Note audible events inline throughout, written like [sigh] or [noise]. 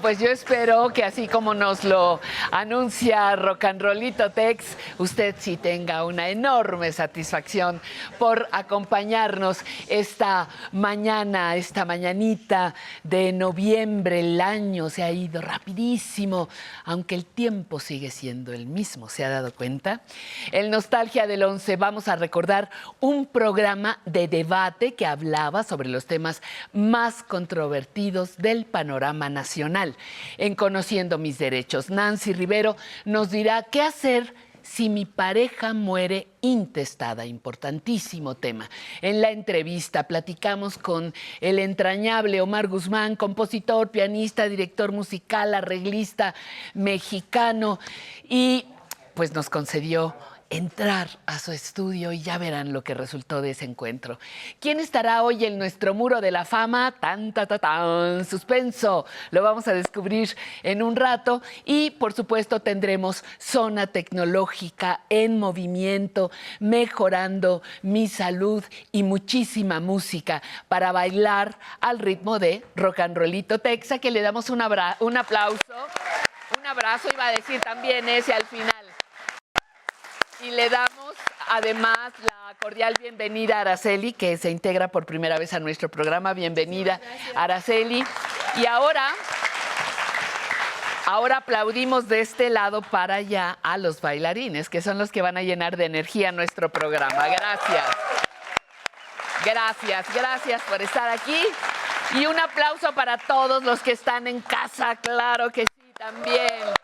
Pues yo espero que así como nos lo anuncia Rock and Rollito Tex, usted sí tenga una enorme satisfacción por acompañarnos esta mañana, esta mañanita de noviembre. El año se ha ido rapidísimo, aunque el tiempo sigue siendo el mismo, ¿se ha dado cuenta? En Nostalgia del 11 vamos a recordar un programa de debate que hablaba sobre los temas más controvertidos del panorama nacional. En Conociendo mis derechos, Nancy Rivero nos dirá qué hacer si mi pareja muere intestada, importantísimo tema. En la entrevista platicamos con el entrañable Omar Guzmán, compositor, pianista, director musical, arreglista mexicano, y pues nos concedió entrar a su estudio y ya verán lo que resultó de ese encuentro. ¿Quién estará hoy en nuestro muro de la fama? Tan, tan, tan, tan, suspenso. Lo vamos a descubrir en un rato y por supuesto tendremos zona tecnológica en movimiento, mejorando mi salud y muchísima música para bailar al ritmo de rock and rollito Texa, que le damos un, abra- un aplauso, un abrazo, iba a decir también ese al final. Y le damos además la cordial bienvenida a Araceli, que se integra por primera vez a nuestro programa. Bienvenida, Araceli. Y ahora, ahora aplaudimos de este lado para allá a los bailarines, que son los que van a llenar de energía nuestro programa. Gracias. Gracias, gracias por estar aquí. Y un aplauso para todos los que están en casa, claro que sí, también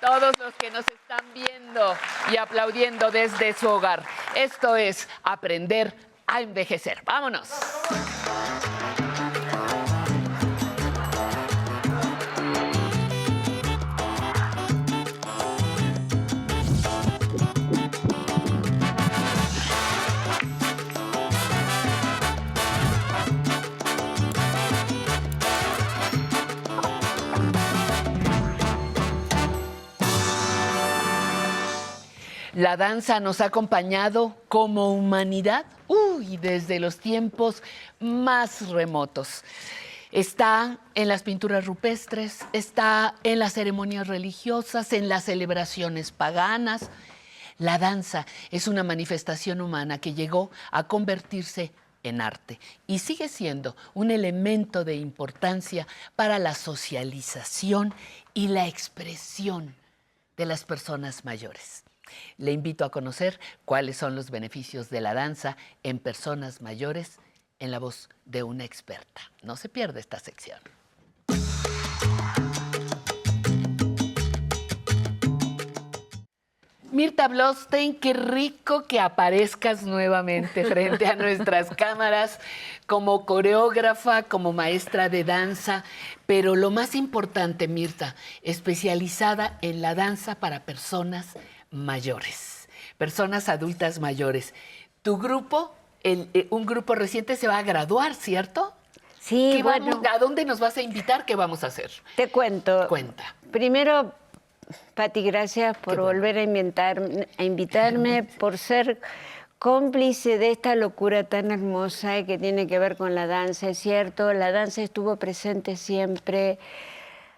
todos los que nos están viendo y aplaudiendo desde su hogar. Esto es aprender a envejecer. Vámonos. La danza nos ha acompañado como humanidad, uy, desde los tiempos más remotos. Está en las pinturas rupestres, está en las ceremonias religiosas, en las celebraciones paganas. La danza es una manifestación humana que llegó a convertirse en arte y sigue siendo un elemento de importancia para la socialización y la expresión de las personas mayores. Le invito a conocer cuáles son los beneficios de la danza en personas mayores en la voz de una experta. No se pierda esta sección. Mirta Blostein, qué rico que aparezcas nuevamente frente a nuestras [laughs] cámaras como coreógrafa, como maestra de danza, pero lo más importante, Mirta, especializada en la danza para personas mayores, personas adultas mayores. Tu grupo, el- eh, un grupo reciente se va a graduar, ¿cierto? Sí, ¿Qué bueno, vamos- ¿A dónde nos vas a invitar? ¿Qué vamos a hacer? te cuento. Cuenta. Primero, Pati, gracias por bueno. volver a, inventar- a invitarme, por ser cómplice de esta locura tan hermosa que tiene que ver con la danza. Es cierto, la danza estuvo presente siempre.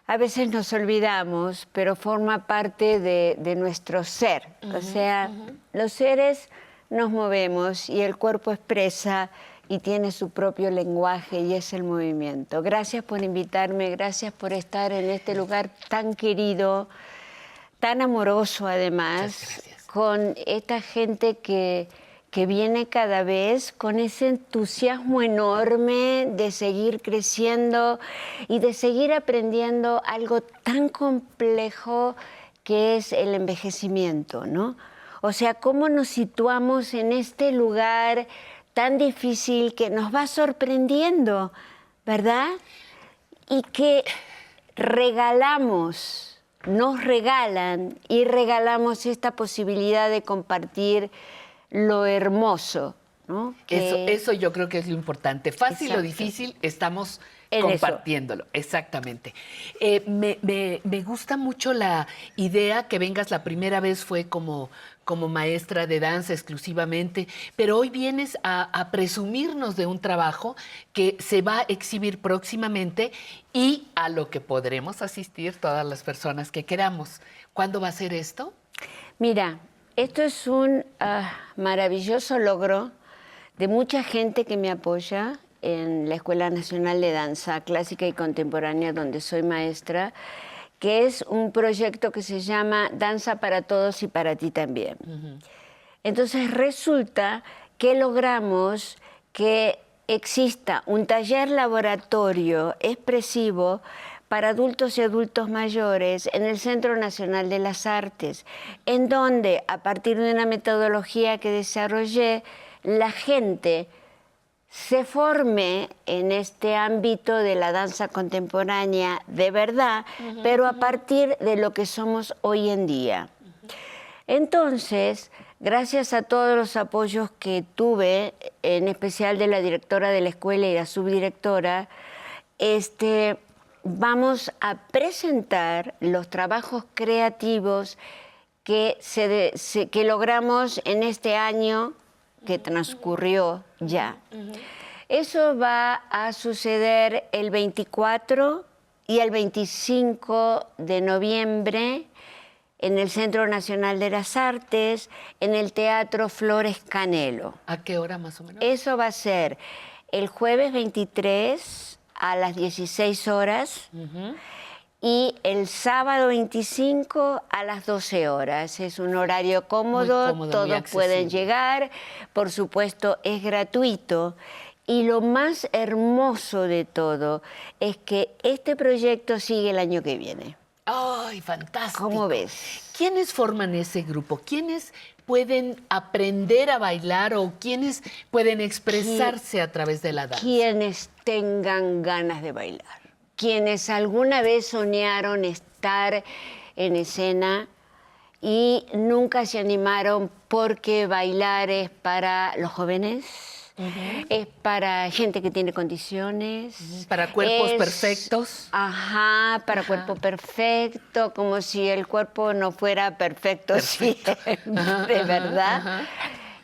A veces nos olvidamos, pero forma parte de, de nuestro ser. o sea, los seres nos movemos y el cuerpo expresa y tiene su propio lenguaje y es el movimiento. Gracias por invitarme, gracias por estar en este lugar tan querido, tan amoroso además, con esta gente que, que viene cada vez con ese entusiasmo enorme de seguir creciendo y de seguir aprendiendo algo tan complejo que es el envejecimiento, ¿no? O sea, cómo nos situamos en este lugar tan difícil que nos va sorprendiendo, ¿verdad? Y que regalamos nos regalan y regalamos esta posibilidad de compartir lo hermoso. ¿no? Eso, eso yo creo que es lo importante. Fácil o difícil, estamos En eso. compartiéndolo. Exactamente. Eh, me, me- me gusta mucho la idea que vengas la primera vez fue como, como maestra de danza exclusivamente, pero hoy vienes a, a presumirnos de un trabajo que se va a exhibir próximamente y a lo que podremos asistir todas las personas que queramos. ¿Cuándo va a ser esto? Mira, esto es un ah, maravilloso logro de mucha gente que me apoya en la Escuela Nacional de Danza Clásica y Contemporánea, donde soy maestra, que es un proyecto que se llama Danza para Todos y para ti también. Entonces resulta que logramos que exista un taller laboratorio expresivo para adultos y adultos mayores en el Centro Nacional de las Artes, en donde a partir de una metodología que desarrollé, la gente se forme en este ámbito de la danza contemporánea de verdad, pero a partir de lo que somos hoy en día. Entonces, gracias a todos los apoyos que tuve, en especial de la directora de la escuela y la subdirectora, este, vamos a presentar los trabajos creativos que, se de- se- que logramos en este año que transcurrió ya. Eso va a suceder el 24 y el 25 de noviembre en el Centro Nacional de las Artes, en el Teatro Flores Canelo. ¿A qué hora más o menos? Eso va a ser el jueves 23 a las 16 horas y el sábado 25 a las 12 horas. Es un horario cómodo, cómodo, todos pueden llegar, por supuesto es gratuito. Y lo más hermoso de todo es que este proyecto sigue el año que viene. ¡Ay, fantástico! ¿Cómo ves? ¿Quiénes forman ese grupo? ¿Quiénes pueden aprender a bailar o quiénes pueden expresarse a través de la danza? quienes tengan ganas de bailar, quienes alguna vez soñaron estar en escena y nunca se animaron porque bailar es para los jóvenes, es para gente que tiene condiciones. Para cuerpos es- perfectos. Ajá, para cuerpo perfecto, como si el cuerpo no fuera perfecto, siempre, [laughs] de verdad.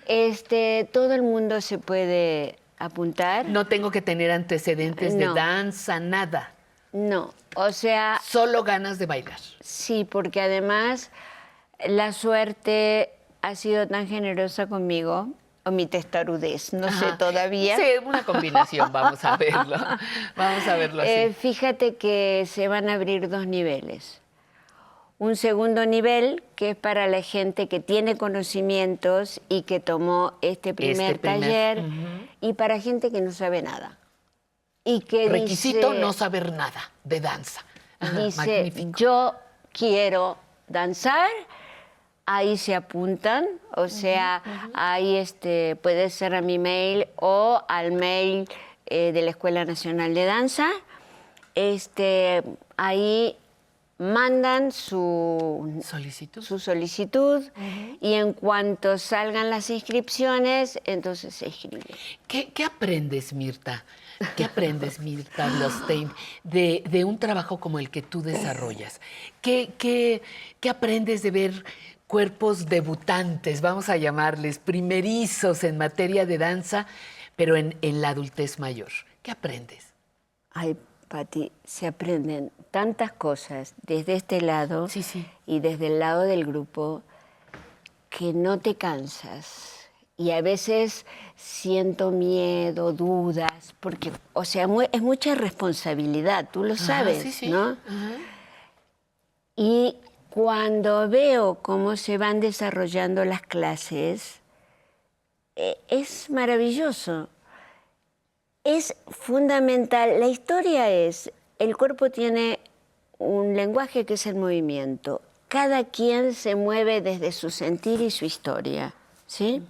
Este, todo el mundo se puede apuntar. No tengo que tener antecedentes de danza, nada. No, o sea, Solo ganas de bailar. sí, porque además la suerte ha sido tan generosa conmigo, o mi testarudez, no sé todavía. Sí, una combinación, vamos a [laughs] verlo. Vamos a verlo así. Eh, fíjate que se van a abrir dos niveles. Un segundo nivel que es para la gente que tiene conocimientos y que tomó este primer primer, taller y para gente que no sabe nada. Y que Requisito dice- no saber nada de danza. Ajá, dice, magnífico. yo quiero danzar, ahí se apuntan, o sea, ahí este, puede ser a mi mail o al mail eh, de la Escuela Nacional de Danza. Este, ahí mandan su, Solicitud. su solicitud y en cuanto salgan las inscripciones, entonces se inscriben. ¿Qué, qué aprendes, Mirta? ¿Qué aprendes, Mirta Blostein, de, de un trabajo como el que tú desarrollas? ¿Qué, qué, qué aprendes de ver cuerpos debutantes, vamos a llamarles, primerizos en materia de danza, pero en, en la adultez mayor? ¿Qué aprendes? Ay, Pati, se aprenden tantas cosas desde este lado Sí, sí. y desde el lado del grupo que no te cansas. Y a veces siento miedo, dudas, porque, o sea, es mucha responsabilidad, tú lo sabes, sí. ¿no? Y cuando veo cómo se van desarrollando las clases, eh, es maravilloso. Es fundamental. La historia es, el cuerpo tiene un lenguaje que es el movimiento. Cada quien se mueve desde su sentir y su historia, ¿sí?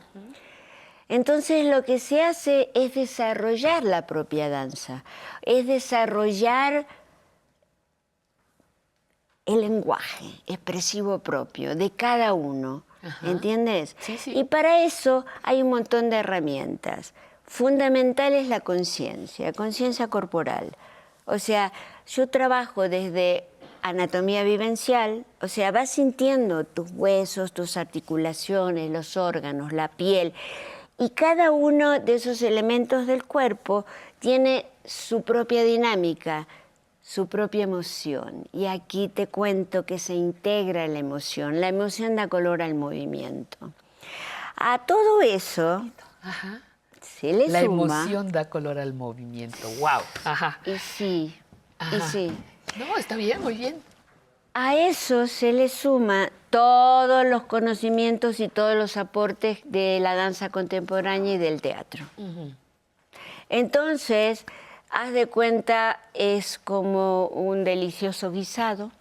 Entonces lo que se hace es desarrollar la propia danza, es desarrollar el lenguaje expresivo propio de cada uno. ¿Entiendes? Sí, sí. Y para eso hay un montón de herramientas. Fundamental es la conciencia, conciencia corporal. O sea, yo trabajo desde anatomía vivencial, o sea, vas sintiendo tus huesos, tus articulaciones, los órganos, la piel, y cada uno de esos elementos del cuerpo tiene su propia dinámica, su propia emoción. Y aquí te cuento que se integra la emoción. La emoción da color al movimiento. A todo eso. Se le La suma... emoción da color al movimiento. Wow. Ajá. Y sí, y sí. No, está bien, muy bien. A eso se le suma todos los conocimientos y todos los aportes de la danza contemporánea y del teatro. Entonces, haz de cuenta, es como un delicioso guisado,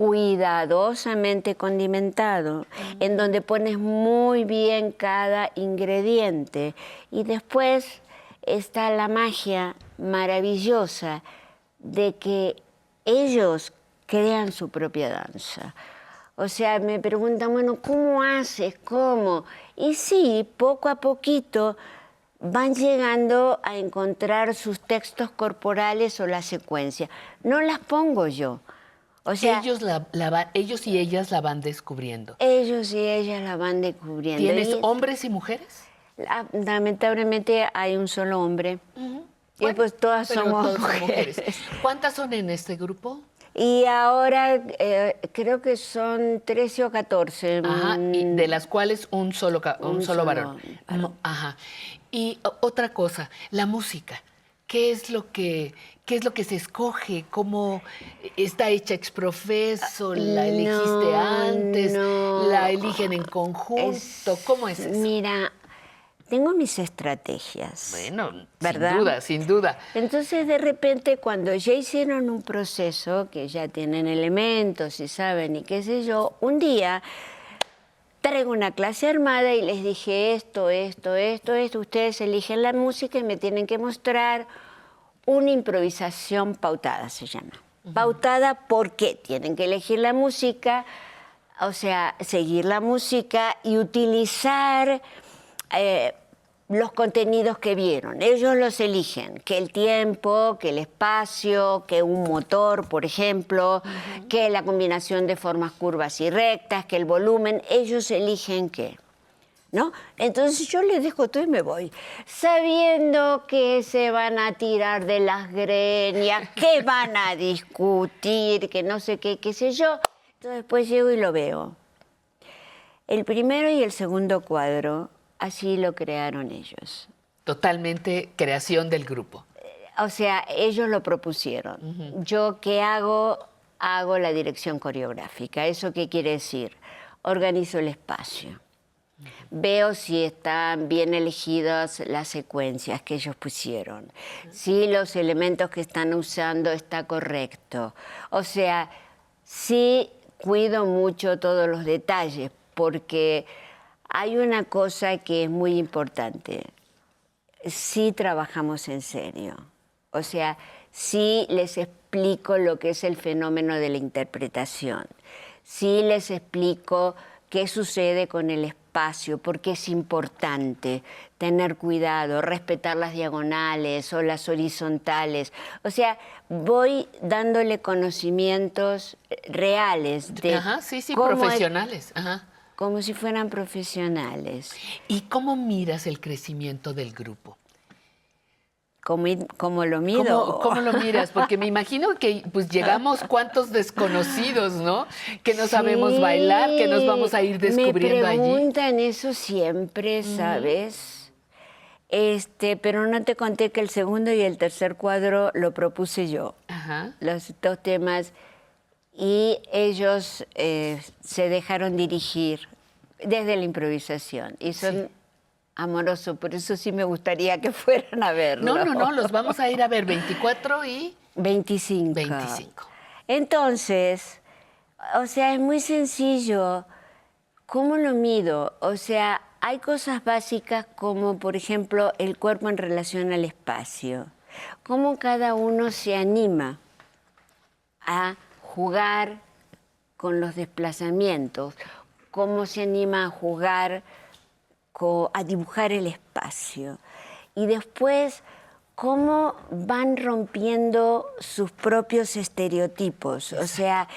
cuidadosamente condimentado, en donde pones muy bien cada ingrediente y después está la magia maravillosa de que ellos crean su propia danza. O sea, me preguntan, bueno, ¿cómo haces? ¿Cómo? Y sí, poco a poquito van llegando a encontrar sus textos corporales o la secuencia. No las pongo yo. O sea, ellos, ellos, la, la ellos y ellas la van descubriendo. y ellas la van descubriendo. ¿Tienes Y- hombres y mujeres? Ah, Lamentablemente hay un solo hombre. Y Bueno, pues todas somos mujeres. ¿Cuántas son en este grupo? Y ahora eh, creo que son 13 o 14. Ajá, y mm, de las cuales un solo, un Un solo varón. Ajá. Y otra cosa, la música. ¿Qué es lo que, qué es lo que se escoge? ¿Cómo está hecha exprofeso? ¿La elegiste No, antes? no. ¿La eligen en conjunto? es- ¿Cómo es eso? Mira, tengo mis estrategias. Bueno, ¿Verdad? sin duda, sin duda. Entonces, de repente, cuando ya hicieron un proceso, que ya tienen elementos y saben y qué sé yo, un día traigo una clase armada y les dije esto, esto, esto, esto, ustedes eligen la música y me tienen que mostrar una improvisación pautada, se llama. Pautada porque tienen que elegir la música, o sea, seguir la música y utilizar eh, los contenidos que vieron. Ellos los eligen, que el tiempo, que el espacio, que un motor, por ejemplo, que la combinación de formas curvas y rectas, que el volumen, ellos eligen qué. ¿No? Entonces yo les dejo todo y me voy, sabiendo que se van a tirar de las greñas, que van a discutir, que no sé qué, qué sé yo. Entonces después llego y lo veo. El primero y el segundo cuadro, así lo crearon ellos. Totalmente creación del grupo. O sea, ellos lo propusieron. Yo, ¿qué hago? Hago la dirección coreográfica. ¿Eso qué quiere decir? Organizo el espacio. Veo si están bien elegidas las secuencias que ellos pusieron, si los elementos que están usando está correcto. O sea, sí cuido mucho todos los detalles, porque hay una cosa que es muy importante. Sí trabajamos en serio. O sea, sí les explico lo que es el fenómeno de la interpretación. Sí les explico qué sucede con el espacio, porque es importante tener cuidado, respetar las diagonales o las horizontales. O sea, voy dándole conocimientos reales de Ajá, sí, sí, cómo es- profesionales. Ajá. como si fueran profesionales. ¿Y cómo miras el crecimiento del grupo? ¿Cómo, cómo lo mido? ¿Cómo, cómo lo miras? [laughs] Porque me imagino que pues llegamos cuantos desconocidos, ¿no? Que no sabemos Sí, bailar, que nos vamos a ir descubriendo Me allí. preguntan eso siempre, ¿sabes? Este, pero no te conté que el segundo y el tercer cuadro lo propuse yo, Ajá. los dos temas, y ellos eh, se dejaron dirigir desde la improvisación y son amorosos, por eso sí me gustaría que [laughs] fueran a verlo. No, no, no, los vamos a ir a ver 24 y 25. 25. Entonces, o sea, es muy sencillo. ¿Cómo lo mido? O sea, hay cosas básicas como, por ejemplo, el cuerpo en relación al espacio. Cómo cada uno se anima a jugar con los desplazamientos, cómo se anima a jugar, a dibujar el espacio. Y después, cómo van rompiendo sus propios estereotipos. O sea,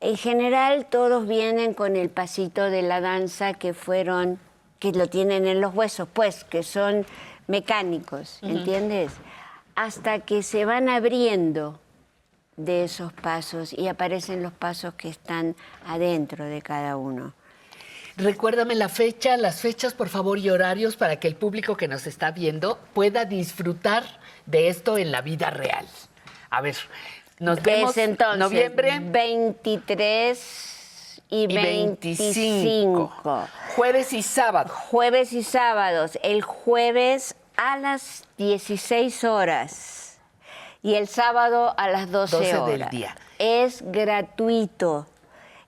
en general todos vienen con el pasito de la danza que fueron, que lo tienen en los huesos, pues, que son mecánicos, ¿entiendes? Hasta que se van abriendo de esos pasos y aparecen los pasos que están adentro de cada uno. Recuérdame la fecha, las fechas, por favor, y horarios para que el público que nos está viendo pueda disfrutar de esto en la vida real. A ver, nos vemos Es entonces noviembre 23 y, y 25. 25. Jueves y sábado. Jueves y sábados. El jueves a las 16 horas y el sábado a las 12, 12 horas. del día. Es gratuito.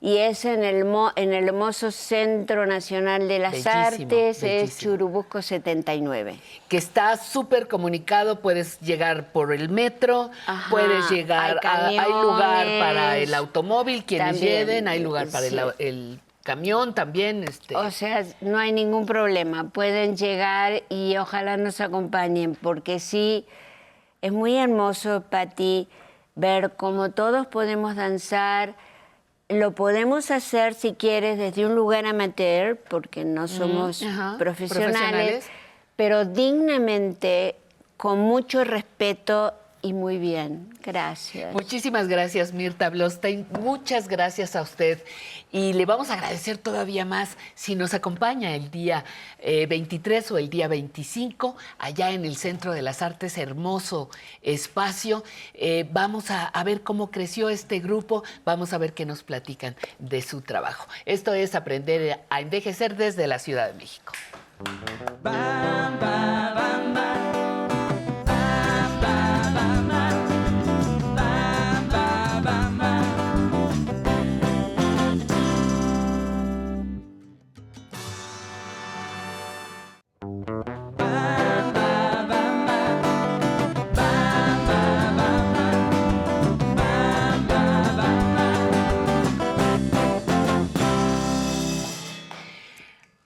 Y es en el, mo- en el hermoso Centro Nacional de las Bellísimo, Artes, es. Churubusco 79. que está súper comunicado, puedes llegar por el metro, Ajá, puedes llegar, hay a- hay lugar para el automóvil, quienes también, lleven, hay lugar para el, sí. el camión también. Este. O sea, no hay ningún problema. Pueden llegar y ojalá nos acompañen, porque sí, es muy hermoso, Pati, ver cómo todos podemos danzar. Lo podemos hacer, si quieres, desde un lugar amateur, porque no somos ajá, profesionales, profesionales. pero dignamente, con mucho respeto y muy bien. Gracias. Muchísimas gracias, Mirta Blostein. Muchas gracias a usted. Y le vamos a agradecer todavía más si nos acompaña el día eh, 23 o el día 25, allá en el Centro de las Artes, hermoso espacio. Eh, vamos a, a ver cómo creció este grupo, vamos a ver qué nos platican de su trabajo. Esto es Aprender a Envejecer desde la Ciudad de México. Bam, ba, bam, ba. Bam,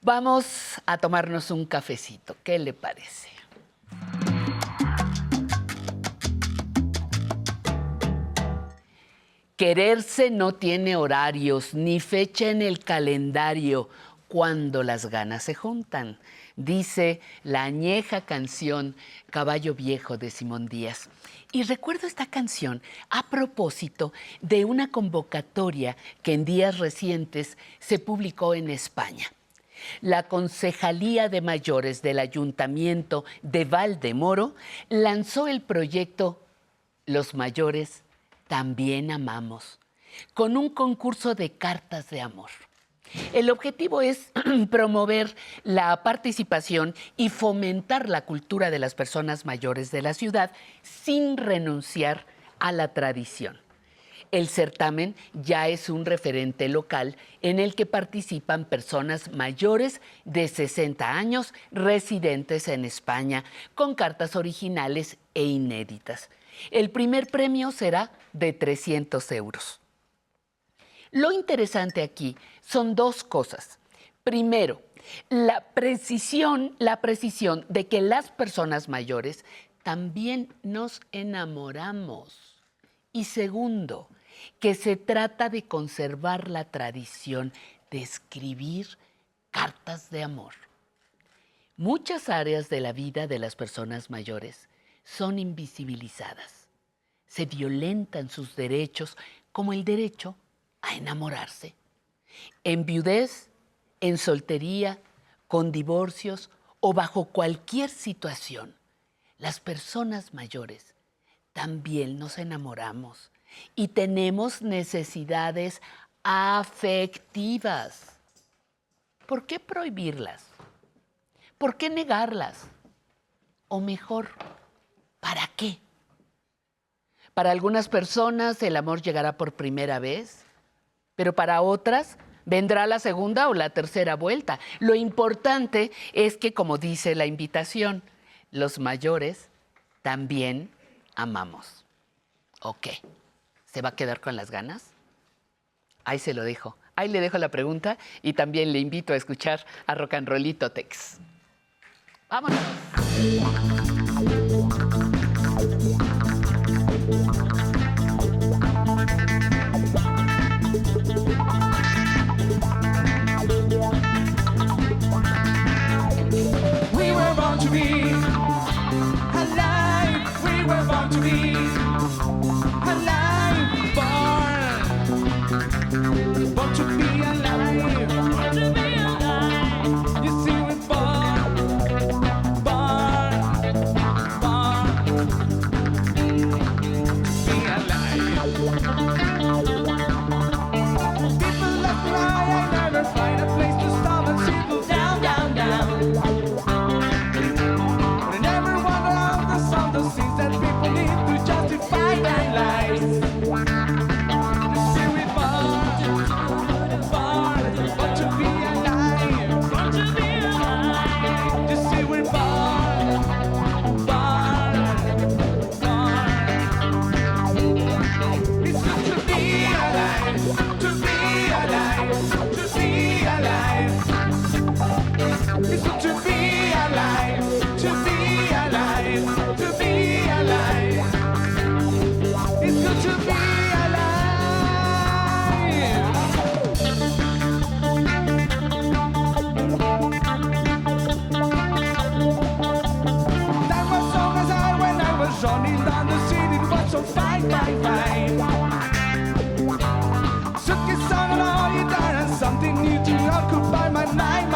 Vamos a tomarnos un cafecito. ¿Qué le parece? Quererse no tiene horarios ni fecha en el calendario cuando las ganas se juntan, dice la añeja canción Caballo Viejo de Simón Díaz. Y recuerdo esta canción a propósito de una convocatoria que en días recientes se publicó en España. La Concejalía de Mayores del Ayuntamiento de Valdemoro lanzó el proyecto Los Mayores también amamos, con un concurso de cartas de amor. El objetivo es [clears throat] promover la participación y fomentar la cultura de las personas mayores de la ciudad sin renunciar a la tradición. El certamen ya es un referente local en el que participan personas mayores de 60 años residentes en España con cartas originales e inéditas. El primer premio será de 300 euros. Lo interesante aquí son dos cosas. Primero, la precisión, la precisión de que las personas mayores también nos enamoramos. Y segundo, que se trata de conservar la tradición de escribir cartas de amor. Muchas áreas de la vida de las personas mayores son invisibilizadas. Se violentan sus derechos como el derecho a enamorarse. En viudez, en soltería, con divorcios o bajo cualquier situación, las personas mayores también nos enamoramos y tenemos necesidades afectivas. ¿Por qué prohibirlas? ¿Por qué negarlas? O mejor, ¿para qué? Para algunas personas el amor llegará por primera vez, pero para otras vendrá la segunda o la tercera vuelta. Lo importante es que, como dice la invitación, los mayores también amamos. Ok, ¿Se va a quedar con las ganas? Ahí se lo dejo. Ahí le dejo la pregunta y también le invito a escuchar a Rock and Rollito Tex. Vámonos.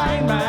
mine, mine.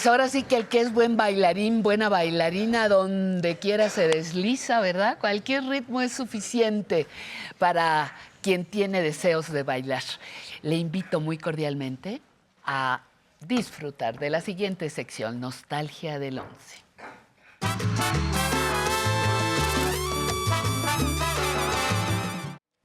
Pues ahora sí que el que es buen bailarín, buena bailarina, donde quiera se desliza, ¿verdad? Cualquier ritmo es suficiente para quien tiene deseos de bailar. Le invito muy cordialmente a disfrutar de la siguiente sección, Nostalgia del Once.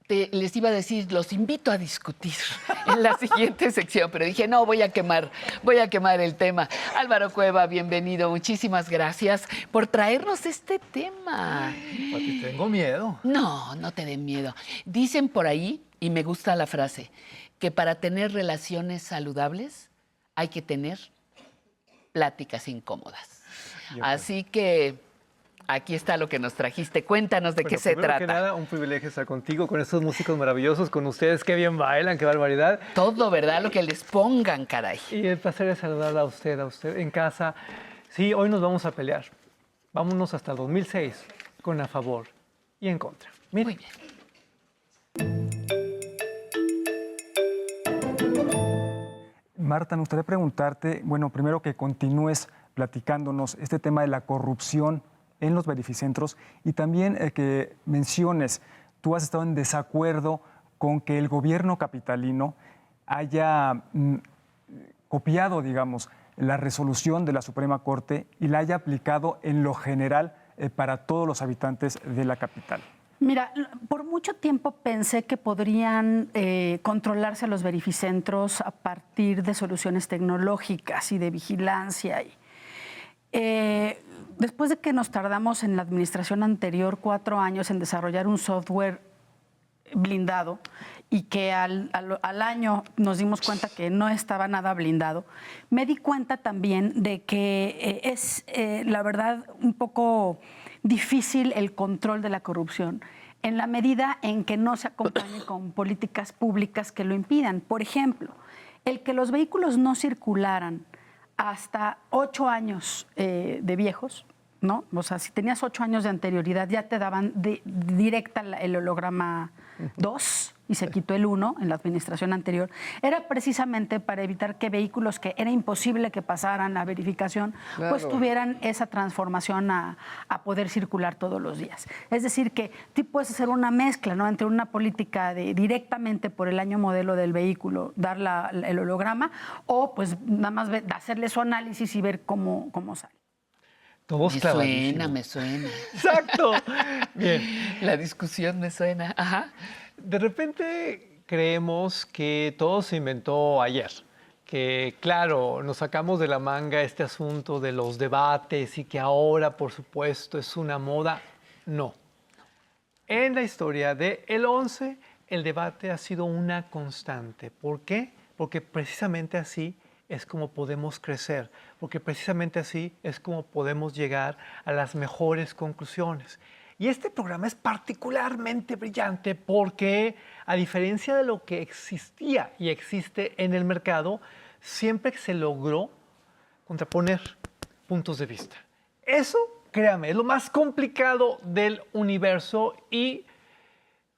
Te- les iba a decir, los invito a discutir [laughs] en la siguiente sección, pero dije, no, voy a quemar, voy a quemar el tema. Álvaro Cueva, bienvenido, muchísimas gracias por traernos este tema. Pati, tengo miedo. No, no te den miedo. Dicen por ahí, y me gusta la frase, que para tener relaciones saludables hay que tener pláticas incómodas. Así que aquí está lo que nos trajiste. Cuéntanos de qué se primero que trata. nada, un privilegio estar contigo, con estos músicos maravillosos, con ustedes, qué bien bailan, qué barbaridad. Todo, ¿verdad? Lo que les pongan, caray. Y el placer de saludarla a usted, a usted en casa. Sí, hoy nos vamos a pelear. Vámonos hasta el 2006, con a favor y en contra. Mire, Muy bien. Marta, me gustaría preguntarte, bueno, primero que continúes platicándonos este tema de la corrupción en los verificentros y también eh, que menciones, tú has estado en desacuerdo con que el gobierno capitalino haya mm, copiado, digamos, la resolución de la Suprema Corte y la haya aplicado en lo general eh, para todos los habitantes de la capital. Mira, por mucho tiempo pensé que podrían eh, controlarse los verificentros a partir de soluciones tecnológicas y de vigilancia. Eh, después de que nos tardamos en la administración anterior cuatro años en desarrollar un software blindado y que al, año nos dimos cuenta que no estaba nada blindado, me di cuenta también de que eh, es, eh, la verdad, un poco difícil el control de la corrupción en la medida en que no se acompañe con políticas públicas que lo impidan. Por ejemplo, el que los vehículos no circularan hasta ocho años eh, de viejos, ¿no? O sea, si tenías ocho años de anterioridad, ya te daban de- directa el holograma 2 y se quitó el 1 en la administración anterior. Era precisamente para evitar que vehículos que era imposible que pasaran la verificación, pues tuvieran esa transformación a, a poder circular todos los días. Es decir, que tú puedes hacer una mezcla ¿no? entre una política de directamente por el año modelo del vehículo, dar la- el holograma, o pues nada más hacerle su análisis y ver cómo, cómo sale. Todos Me clavadísimos. suena, me suena. Exacto. Bien. [laughs] La discusión me suena. Ajá. De repente creemos que todo se inventó ayer, que claro, nos sacamos de la manga este asunto de los debates y que ahora, por supuesto, es una moda. No. En la historia de el 11, el debate ha sido una constante. ¿Por qué? Porque precisamente así es como podemos crecer, porque precisamente así es como podemos llegar a las mejores conclusiones. Y este programa es particularmente brillante porque, a diferencia de lo que existía y existe en el mercado, siempre se logró contraponer puntos de vista. Eso, créame, es lo más complicado del universo y,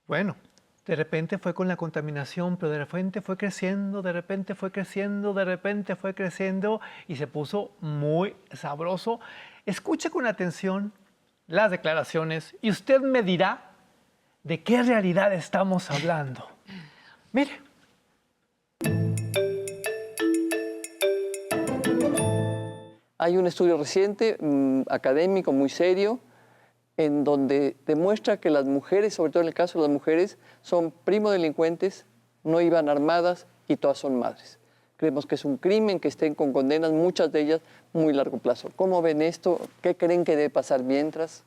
bueno, de repente fue con la contaminación, pero de repente fue creciendo, de repente fue creciendo, de repente fue creciendo y se puso muy sabroso. Escuche con atención las declaraciones y usted me dirá de qué realidad estamos hablando. Mire. Hay un estudio reciente, mm, académico, muy serio, en donde demuestra que las mujeres, sobre todo en el caso de las mujeres, son primodelincuentes, no iban armadas y todas son madres. Creemos que es un crimen que estén con condenas, muchas de ellas muy largo plazo. ¿Cómo ven esto? ¿Qué creen que debe pasar mientras?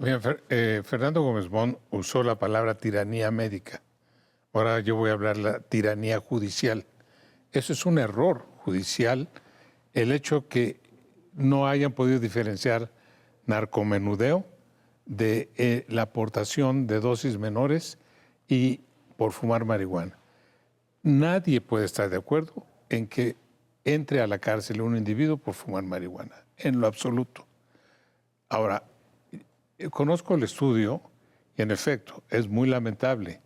Fer- eh, Fernando Gómez Bon usó la palabra tiranía médica. Ahora yo voy a hablar la tiranía judicial. Eso es un error judicial, el hecho que no hayan podido diferenciar narcomenudeo de eh, la aportación de dosis menores y por fumar marihuana. Nadie puede estar de acuerdo en que entre a la cárcel un individuo por fumar marihuana, en lo absoluto. Ahora, eh, conozco el estudio y en efecto es muy lamentable.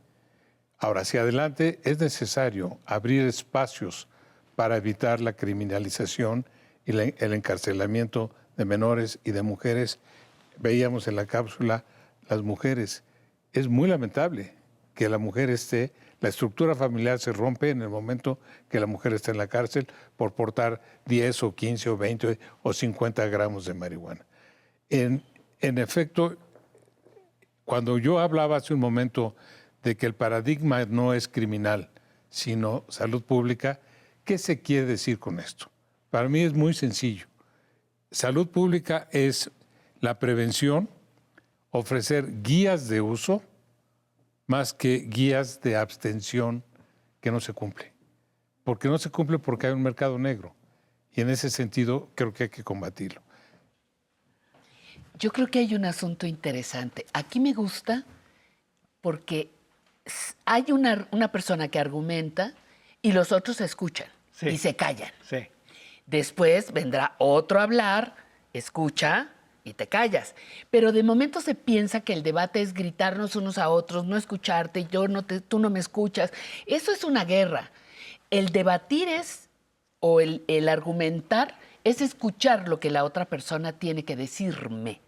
Ahora, hacia adelante es necesario abrir espacios para evitar la criminalización y el encarcelamiento de menores y de mujeres. Veíamos en la cápsula las mujeres. Es muy lamentable que la mujer esté, la estructura familiar se rompe en el momento que la mujer está en la cárcel por portar 10 o 15 o 20 o 50 gramos de marihuana. En, en efecto, cuando yo hablaba hace un momento de que el paradigma no es criminal, sino salud pública, ¿qué se quiere decir con esto? Para mí es muy sencillo. Salud pública es la prevención, ofrecer guías de uso, más que guías de abstención que no se cumple. Porque no se cumple porque hay un mercado negro. Y en ese sentido creo que hay que combatirlo. Yo creo que hay un asunto interesante. Aquí me gusta porque hay una, una persona que argumenta y los otros escuchan Sí. y se callan. Sí. Después vendrá otro a hablar, escucha y te callas. Pero de momento se piensa que el debate es gritarnos unos a otros, no escucharte, yo no te, tú no me escuchas. Eso es una guerra. El debatir es, o el, el argumentar, es escuchar lo que la otra persona tiene que decirme.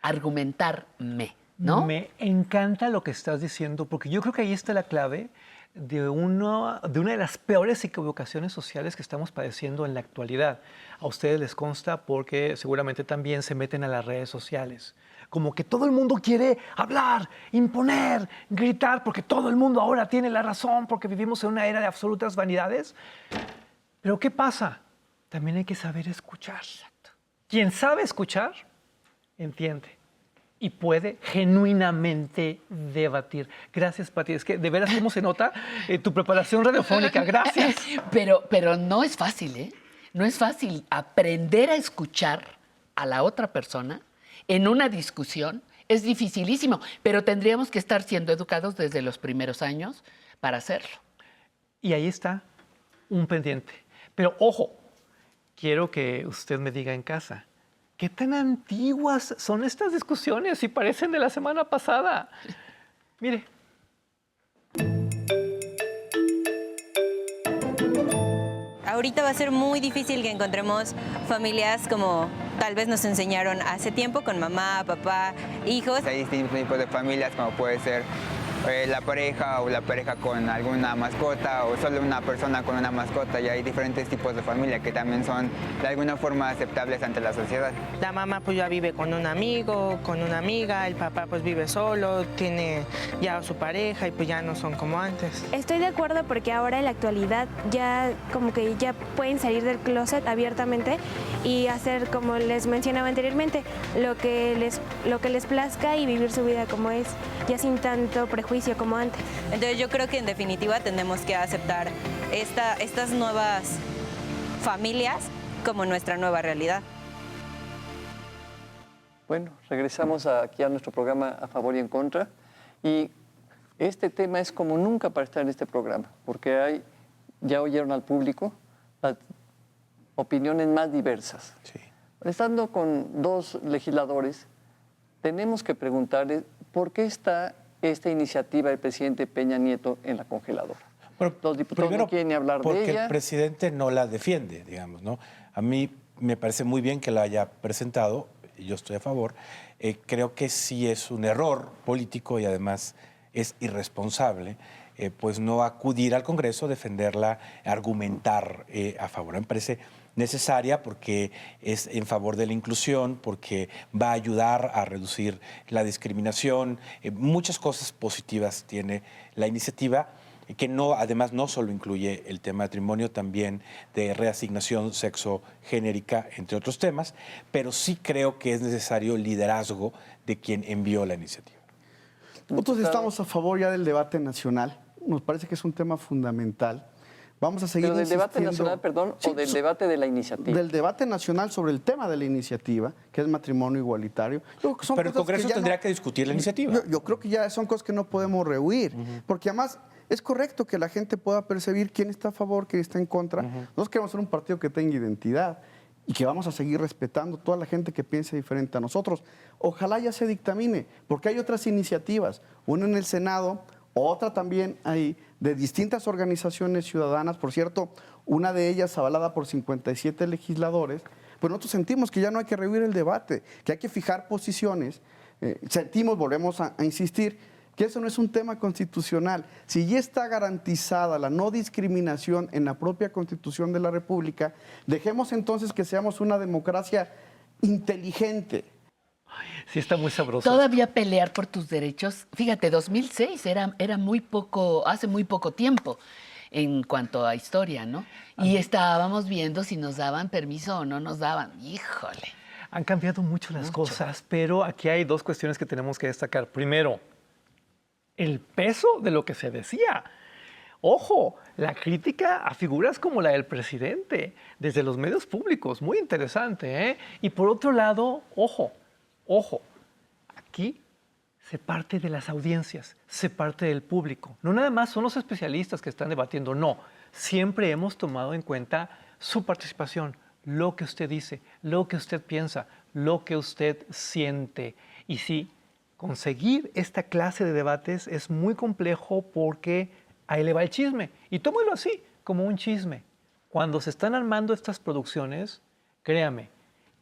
Argumentarme, ¿no? Me encanta lo que estás diciendo, porque yo creo que ahí está la clave de, una de las peores equivocaciones sociales que estamos padeciendo en la actualidad. A ustedes les consta porque seguramente también se meten a las redes sociales. Como que todo el mundo quiere hablar, imponer, gritar, porque todo el mundo ahora tiene la razón, porque vivimos en una era de absolutas vanidades. Pero ¿qué pasa? También hay que saber escuchar. Quien sabe escuchar, entiende. Y puede genuinamente debatir. Gracias, Pati. Es que de veras cómo se nota eh, tu preparación radiofónica. Gracias. [laughs] Pero, pero no es fácil, ¿eh? No es fácil aprender a escuchar a la otra persona en una discusión. Es dificilísimo, pero tendríamos que estar siendo educados desde los primeros años para hacerlo. Y ahí está un pendiente. Pero ojo, quiero que usted me diga en casa, ¿qué tan antiguas son estas discusiones si parecen de la semana pasada? Mire, Ahorita va a ser muy difícil que encontremos familias como tal vez nos enseñaron hace tiempo con mamá, papá, hijos. Hay distintos tipos de familias, como puede ser eh, la pareja o la pareja con alguna mascota o solo una persona con una mascota. Y hay diferentes tipos de familia que también son de alguna forma aceptables ante la sociedad. La mamá pues ya vive con un amigo, con una amiga, el papá pues vive solo, tiene ya su pareja y pues ya no son como antes. Estoy de acuerdo porque ahora en la actualidad ya como que ya pueden salir del closet abiertamente y hacer como les mencionaba anteriormente lo que les lo que les plazca y vivir su vida como es, ya sin tanto prejuicio como antes. Entonces yo creo que en definitiva tenemos que aceptar esta, estas nuevas familias como nuestra nueva realidad. Bueno, regresamos aquí a nuestro programa A Favor y en Contra. Y este tema es como nunca para estar en este programa, porque hay, ya oyeron al público las opiniones más diversas. Estando con dos legisladores, tenemos que preguntarles por qué está esta iniciativa del presidente Peña Nieto en la congeladora. Los diputados no quieren ni hablar porque de ella. el presidente no la defiende, digamos, ¿no? A mí me parece muy bien que la haya presentado, yo estoy a favor. Eh, creo que sí es un error político y además es irresponsable, eh, pues no acudir al Congreso, defenderla, argumentar eh, a favor. Me parece necesaria porque es en favor de la inclusión, porque va a ayudar a reducir la discriminación. Eh, muchas cosas positivas tiene la iniciativa que no, además no solo incluye el tema de matrimonio, también de reasignación sexo-genérica, entre otros temas, pero sí creo que es necesario liderazgo de quien envió la iniciativa. Nosotros estamos a favor ya del debate nacional. Nos parece que es un tema fundamental. Vamos a seguir Pero del debate nacional, perdón, Sí, o del debate de la iniciativa. Del debate nacional sobre el tema de la iniciativa, que es matrimonio igualitario. Yo creo que son Pero el cosas que Congreso ya tendría no- que discutir la iniciativa. Yo, yo creo que ya son cosas que no podemos rehuir, porque además es correcto que la gente pueda percibir quién está a favor, quién está en contra. Nosotros queremos ser un partido que tenga identidad y que vamos a seguir respetando toda la gente que piense diferente a nosotros. Ojalá ya se dictamine, porque hay otras iniciativas, una en el Senado, otra también hay de distintas organizaciones ciudadanas, por cierto, una de ellas avalada por 57 legisladores, pues nosotros sentimos que ya no hay que rehuir el debate, que hay que fijar posiciones. Eh, sentimos, volvemos a, a insistir, que eso no es un tema constitucional. Si ya está garantizada la no discriminación en la propia Constitución de la República, dejemos entonces que seamos una democracia inteligente. Sí, está muy sabroso. Todavía pelear por tus derechos. Fíjate, 2006 era, era muy poco, hace muy poco tiempo en cuanto a historia, ¿no? Y estábamos viendo si nos daban permiso o no nos daban. Híjole. Han cambiado mucho las cosas, pero aquí hay dos cuestiones que tenemos que destacar. Primero, el peso de lo que se decía. Ojo, la crítica a figuras como la del presidente, desde los medios públicos, muy interesante. ¿eh? Y por otro lado, ojo, ojo, aquí se parte de las audiencias, se parte del público. No nada más son los especialistas que están debatiendo, no. Siempre hemos tomado en cuenta su participación, lo que usted dice, lo que usted piensa, lo que usted siente. Y sí, conseguir esta clase de debates es muy complejo porque ahí le el chisme. Y tómelo así, como un chisme. Cuando se están armando estas producciones, créame,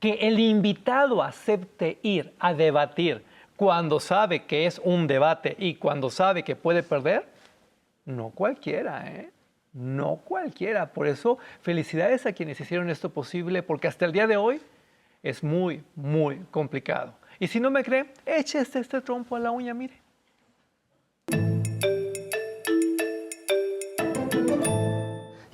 que el invitado acepte ir a debatir cuando sabe que es un debate y cuando sabe que puede perder, no cualquiera, ¿eh? No cualquiera. Por eso, felicidades a quienes hicieron esto posible, porque hasta el día de hoy es muy, muy complicado. Y si no me cree, eche este, este trompo a la uña, mire.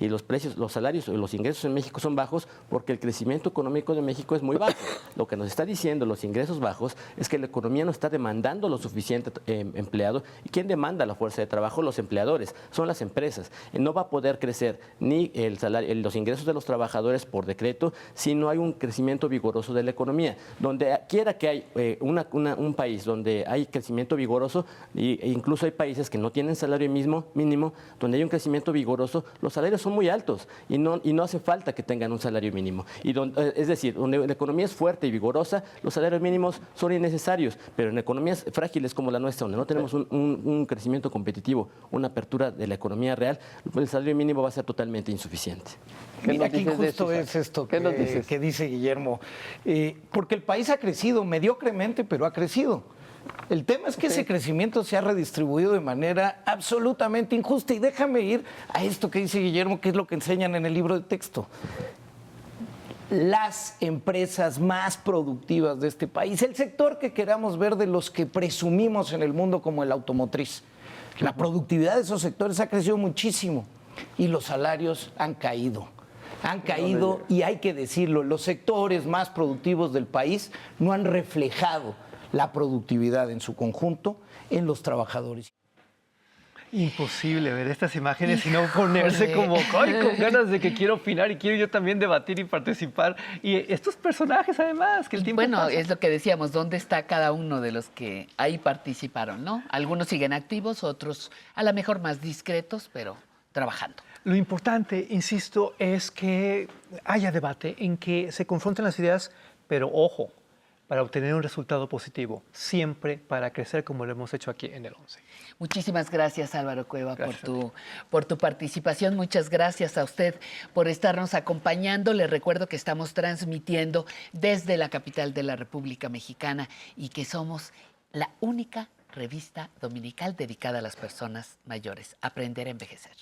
Y los precios, los salarios los ingresos en México son bajos porque el crecimiento económico de México es muy bajo. [coughs] Lo que nos está diciendo los ingresos bajos es que la economía no está demandando lo suficiente eh, empleado. ¿Y quién demanda la fuerza de trabajo? Los empleadores, son las empresas. Y no va a poder crecer ni el salario, los ingresos de los trabajadores por decreto si no hay un crecimiento vigoroso de la economía. Donde quiera que hay eh, una- una- un país donde hay crecimiento vigoroso, e incluso hay países que no tienen salario mismo, mínimo, donde hay un crecimiento vigoroso, los salarios son muy altos y no, y no hace falta que tengan un salario mínimo. Y donde- eh, es decir, donde la economía es fuerte y vigorosa, los salarios mínimos son innecesarios, pero en economías frágiles como la nuestra, donde no tenemos un, un- un crecimiento competitivo, una apertura de la economía real, el salario mínimo va a ser totalmente insuficiente. Mira, aquí justo es esto que, que dice Guillermo. Eh, porque el país ha crecido mediocremente, pero ha crecido. El tema es que ese crecimiento se ha redistribuido de manera absolutamente injusta. Y déjame ir a esto que dice Guillermo, que es lo que enseñan en el libro de texto. Las empresas más productivas de este país, el sector que queramos ver de los que presumimos en el mundo como el automotriz. La productividad de esos sectores ha crecido muchísimo y los salarios han caído. Han caído y hay que decirlo, los sectores más productivos del país no han reflejado la productividad en su conjunto en los trabajadores. Imposible ver estas imágenes y no ponerse como "Ay, con ganas de que quiero opinar y quiero yo también debatir y participar. Y estos personajes además, que el tiempo Bueno, pasa. es lo que decíamos, ¿dónde está cada uno de los que ahí participaron, no? Algunos siguen activos, otros a lo mejor más discretos, pero trabajando. Lo importante, insisto, es que haya debate, en que se confronten las ideas, pero ojo, para obtener un resultado positivo, siempre para crecer como lo hemos hecho aquí en el 11. Muchísimas gracias Álvaro Cueva Gracias por tu, por tu participación. Muchas gracias a usted por estarnos acompañando. Le recuerdo que estamos transmitiendo desde la capital de la República Mexicana y que somos la única revista dominical dedicada a las personas mayores. Aprender a envejecer.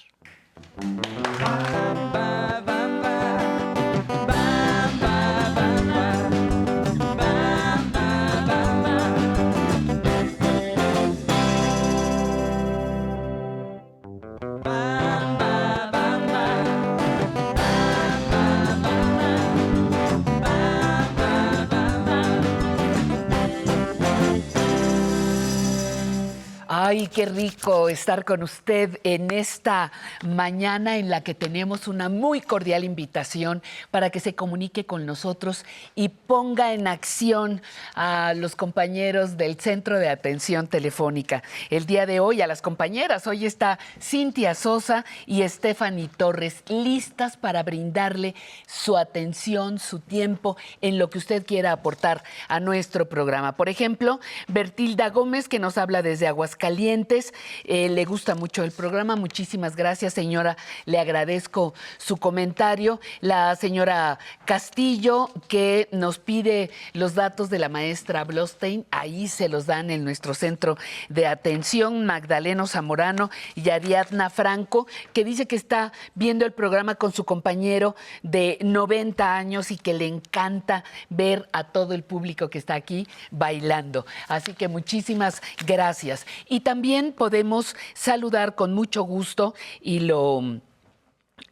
Ay, qué rico estar con usted en esta mañana en la que tenemos una muy cordial invitación para que se comunique con nosotros y ponga en acción a los compañeros del Centro de Atención Telefónica. El día de hoy a las compañeras, hoy está Cintia Sosa y Stephanie Torres listas para brindarle su atención, su tiempo en lo que usted quiera aportar a nuestro programa. Por ejemplo, Bertilda Gómez, que nos habla desde Aguascalientes, eh, le gusta mucho el programa. Muchísimas gracias, señora. Le agradezco su comentario. La señora Castillo, que nos pide los datos de la maestra Blostein, ahí se los dan en nuestro centro de atención. Magdaleno Zamorano y Ariadna Franco, que dice que está viendo el programa con su compañero de 90 años y que le encanta ver a todo el público que está aquí bailando. Así que muchísimas gracias. Y también podemos saludar con mucho gusto y lo,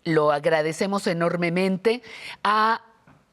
lo agradecemos enormemente a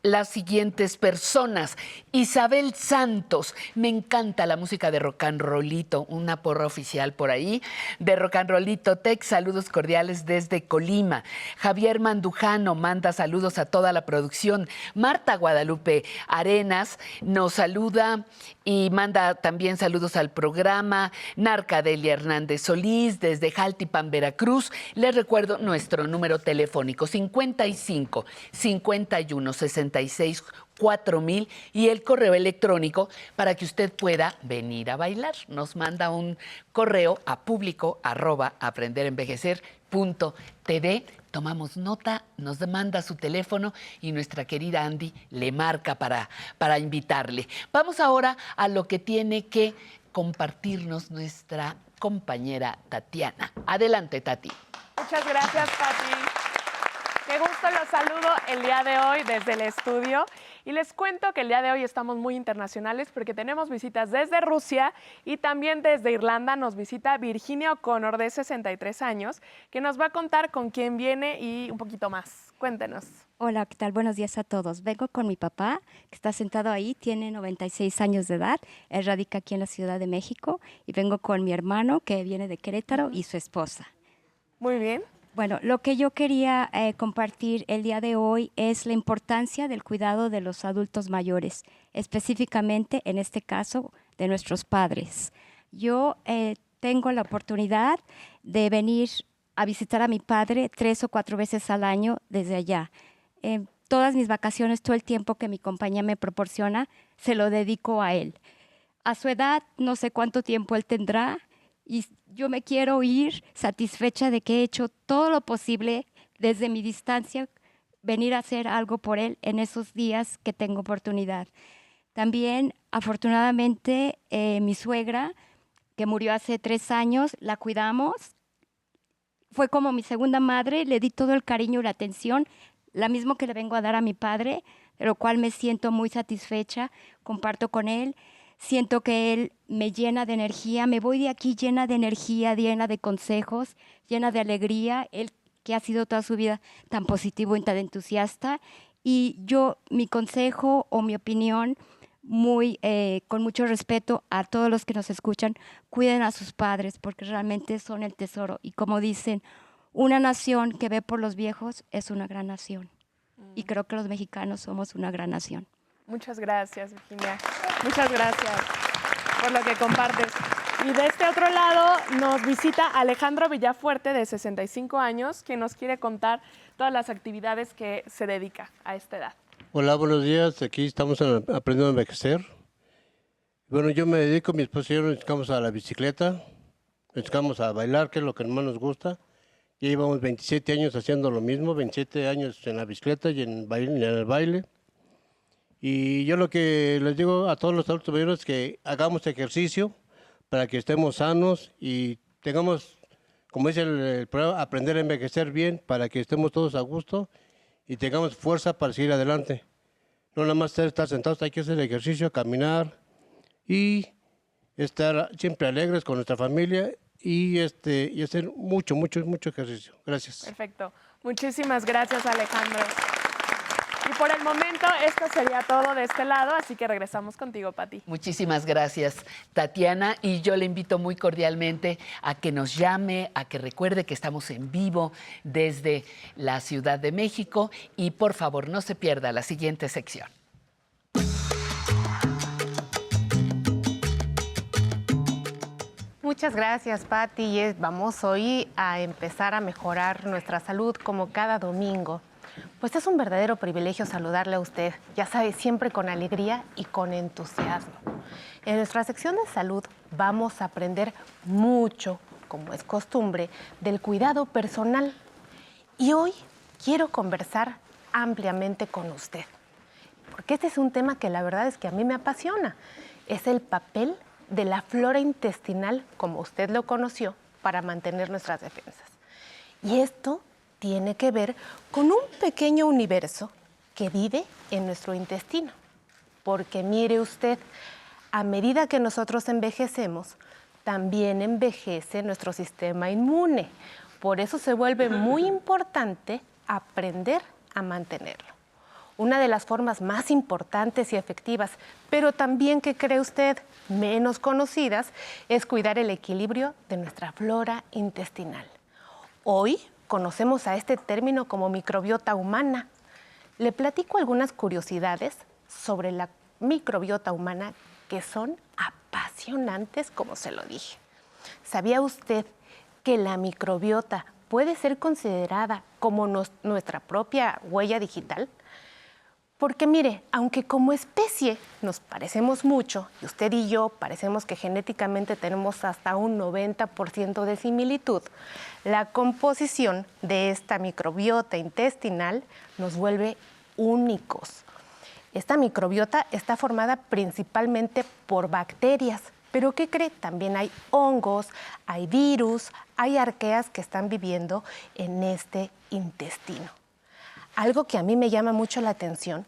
las siguientes personas. Isabel Santos, me encanta la música de rock and rollito, una porra oficial por ahí, de rock and rollito Tech, saludos cordiales desde Colima. Javier Mandujano manda saludos a toda la producción. Marta Guadalupe Arenas nos saluda y manda también saludos al programa. Narca Delia Hernández Solís desde Jaltipan, Veracruz. Les recuerdo nuestro número telefónico 55 51 66 4000 y el correo electrónico para que usted pueda venir a bailar. Nos manda un correo a público arroba aprenderenvejecer.tv. Tomamos nota, nos manda su teléfono y nuestra querida Andy le marca para, para invitarle. Vamos ahora a lo que tiene que compartirnos nuestra compañera Tatiana. Adelante, Tati. Muchas gracias, Pati. Qué gusto los saludo el día de hoy desde el estudio. Y les cuento que el día de hoy estamos muy internacionales porque tenemos visitas desde Rusia y también desde Irlanda nos visita Virginia O'Connor de 63 años, que nos va a contar con quién viene y un poquito más. Cuéntenos. Hola, ¿qué tal? Buenos días a todos. Vengo con mi papá, que está sentado ahí, tiene 96 años de edad, él radica aquí en la Ciudad de México, y vengo con mi hermano, que viene de Querétaro, y su esposa. Muy bien. Bueno, lo que yo quería eh, compartir el día de hoy es la importancia del cuidado de los adultos mayores, específicamente en este caso de nuestros padres. Yo eh, tengo la oportunidad de venir a visitar a mi padre tres o cuatro veces al año desde allá. En todas mis vacaciones, todo el tiempo que mi compañía me proporciona, se lo dedico a él. A su edad, no sé cuánto tiempo él tendrá, y yo me quiero ir satisfecha de que he hecho todo lo posible desde mi distancia, venir a hacer algo por él en esos días que tengo oportunidad. También, afortunadamente, eh, mi suegra, que murió hace tres años, la cuidamos. Fue como mi segunda madre, le di todo el cariño y la atención, la misma que le vengo a dar a mi padre, de lo cual me siento muy satisfecha, comparto con él siento que Él me llena de energía, me voy de aquí llena de energía, llena de consejos, llena de alegría, Él que ha sido toda su vida tan positivo y tan entusiasta. Y yo, mi consejo o mi opinión, muy, eh, con mucho respeto a todos los que nos escuchan, cuiden a sus padres porque realmente son el tesoro. Y como dicen, una nación que ve por los viejos es una gran nación. Y Mm. creo que los mexicanos somos una gran nación. Muchas gracias, Virginia. Muchas gracias por lo que compartes. Y de este otro lado nos visita Alejandro Villafuerte, de 65 años, quien nos quiere contar todas las actividades que se dedica a esta edad. Hola, buenos días. Aquí estamos en- aprendiendo a envejecer. Bueno, yo me dedico, mi esposo y yo nos dedicamos a la bicicleta, nos dedicamos a bailar, que es lo que más nos gusta. Ya llevamos 27 años haciendo lo mismo, 27 años en la bicicleta y en, baile, en el baile. Y yo lo que les digo a todos los adultos mayores es que hagamos ejercicio para que estemos sanos y tengamos, como dice el, el programa, aprender a envejecer bien para que estemos todos a gusto y tengamos fuerza para seguir adelante. No nada más estar- sentados, hay que hacer ejercicio, caminar y estar siempre alegres con nuestra familia y, este, y hacer mucho, mucho, mucho ejercicio. Gracias. Perfecto. Muchísimas gracias, Alejandro. Y por el momento, esto sería todo de este lado, así que regresamos contigo, Pati. Muchísimas gracias, Tatiana. Y yo le invito muy cordialmente a que nos llame, a que recuerde que estamos en vivo desde la Ciudad de México. Y por favor, no se pierda la siguiente sección. Muchas gracias, Patti. Vamos hoy a empezar a mejorar nuestra salud como cada domingo. Pues es un verdadero privilegio saludarle a usted, ya sabe, siempre con alegría y con entusiasmo. En nuestra sección de salud vamos a aprender mucho, como es costumbre, del cuidado personal. Y hoy quiero conversar ampliamente con usted, porque este es un tema que la verdad es que a mí me apasiona. Es el papel de la flora intestinal, como usted lo conoció, para mantener nuestras defensas. Y esto tiene que ver con un pequeño universo que vive en nuestro intestino. Porque mire usted, a medida que nosotros envejecemos, también envejece nuestro sistema inmune. Por eso se vuelve muy importante aprender a mantenerlo. Una de las formas más importantes y efectivas, pero también que cree usted menos conocidas, es cuidar el equilibrio de nuestra flora intestinal. Hoy conocemos a este término como microbiota humana. Le platico algunas curiosidades sobre la microbiota humana que son apasionantes, como se lo dije. ¿Sabía usted que la microbiota puede ser considerada como nuestra propia huella digital? Porque mire, aunque como especie nos parecemos mucho, y usted y yo parecemos que genéticamente tenemos hasta un 90% de similitud, la composición de esta microbiota intestinal nos vuelve únicos. Esta microbiota está formada principalmente por bacterias, pero ¿qué cree? También hay hongos, hay virus, hay arqueas que están viviendo en este intestino. Algo que a mí me llama mucho la atención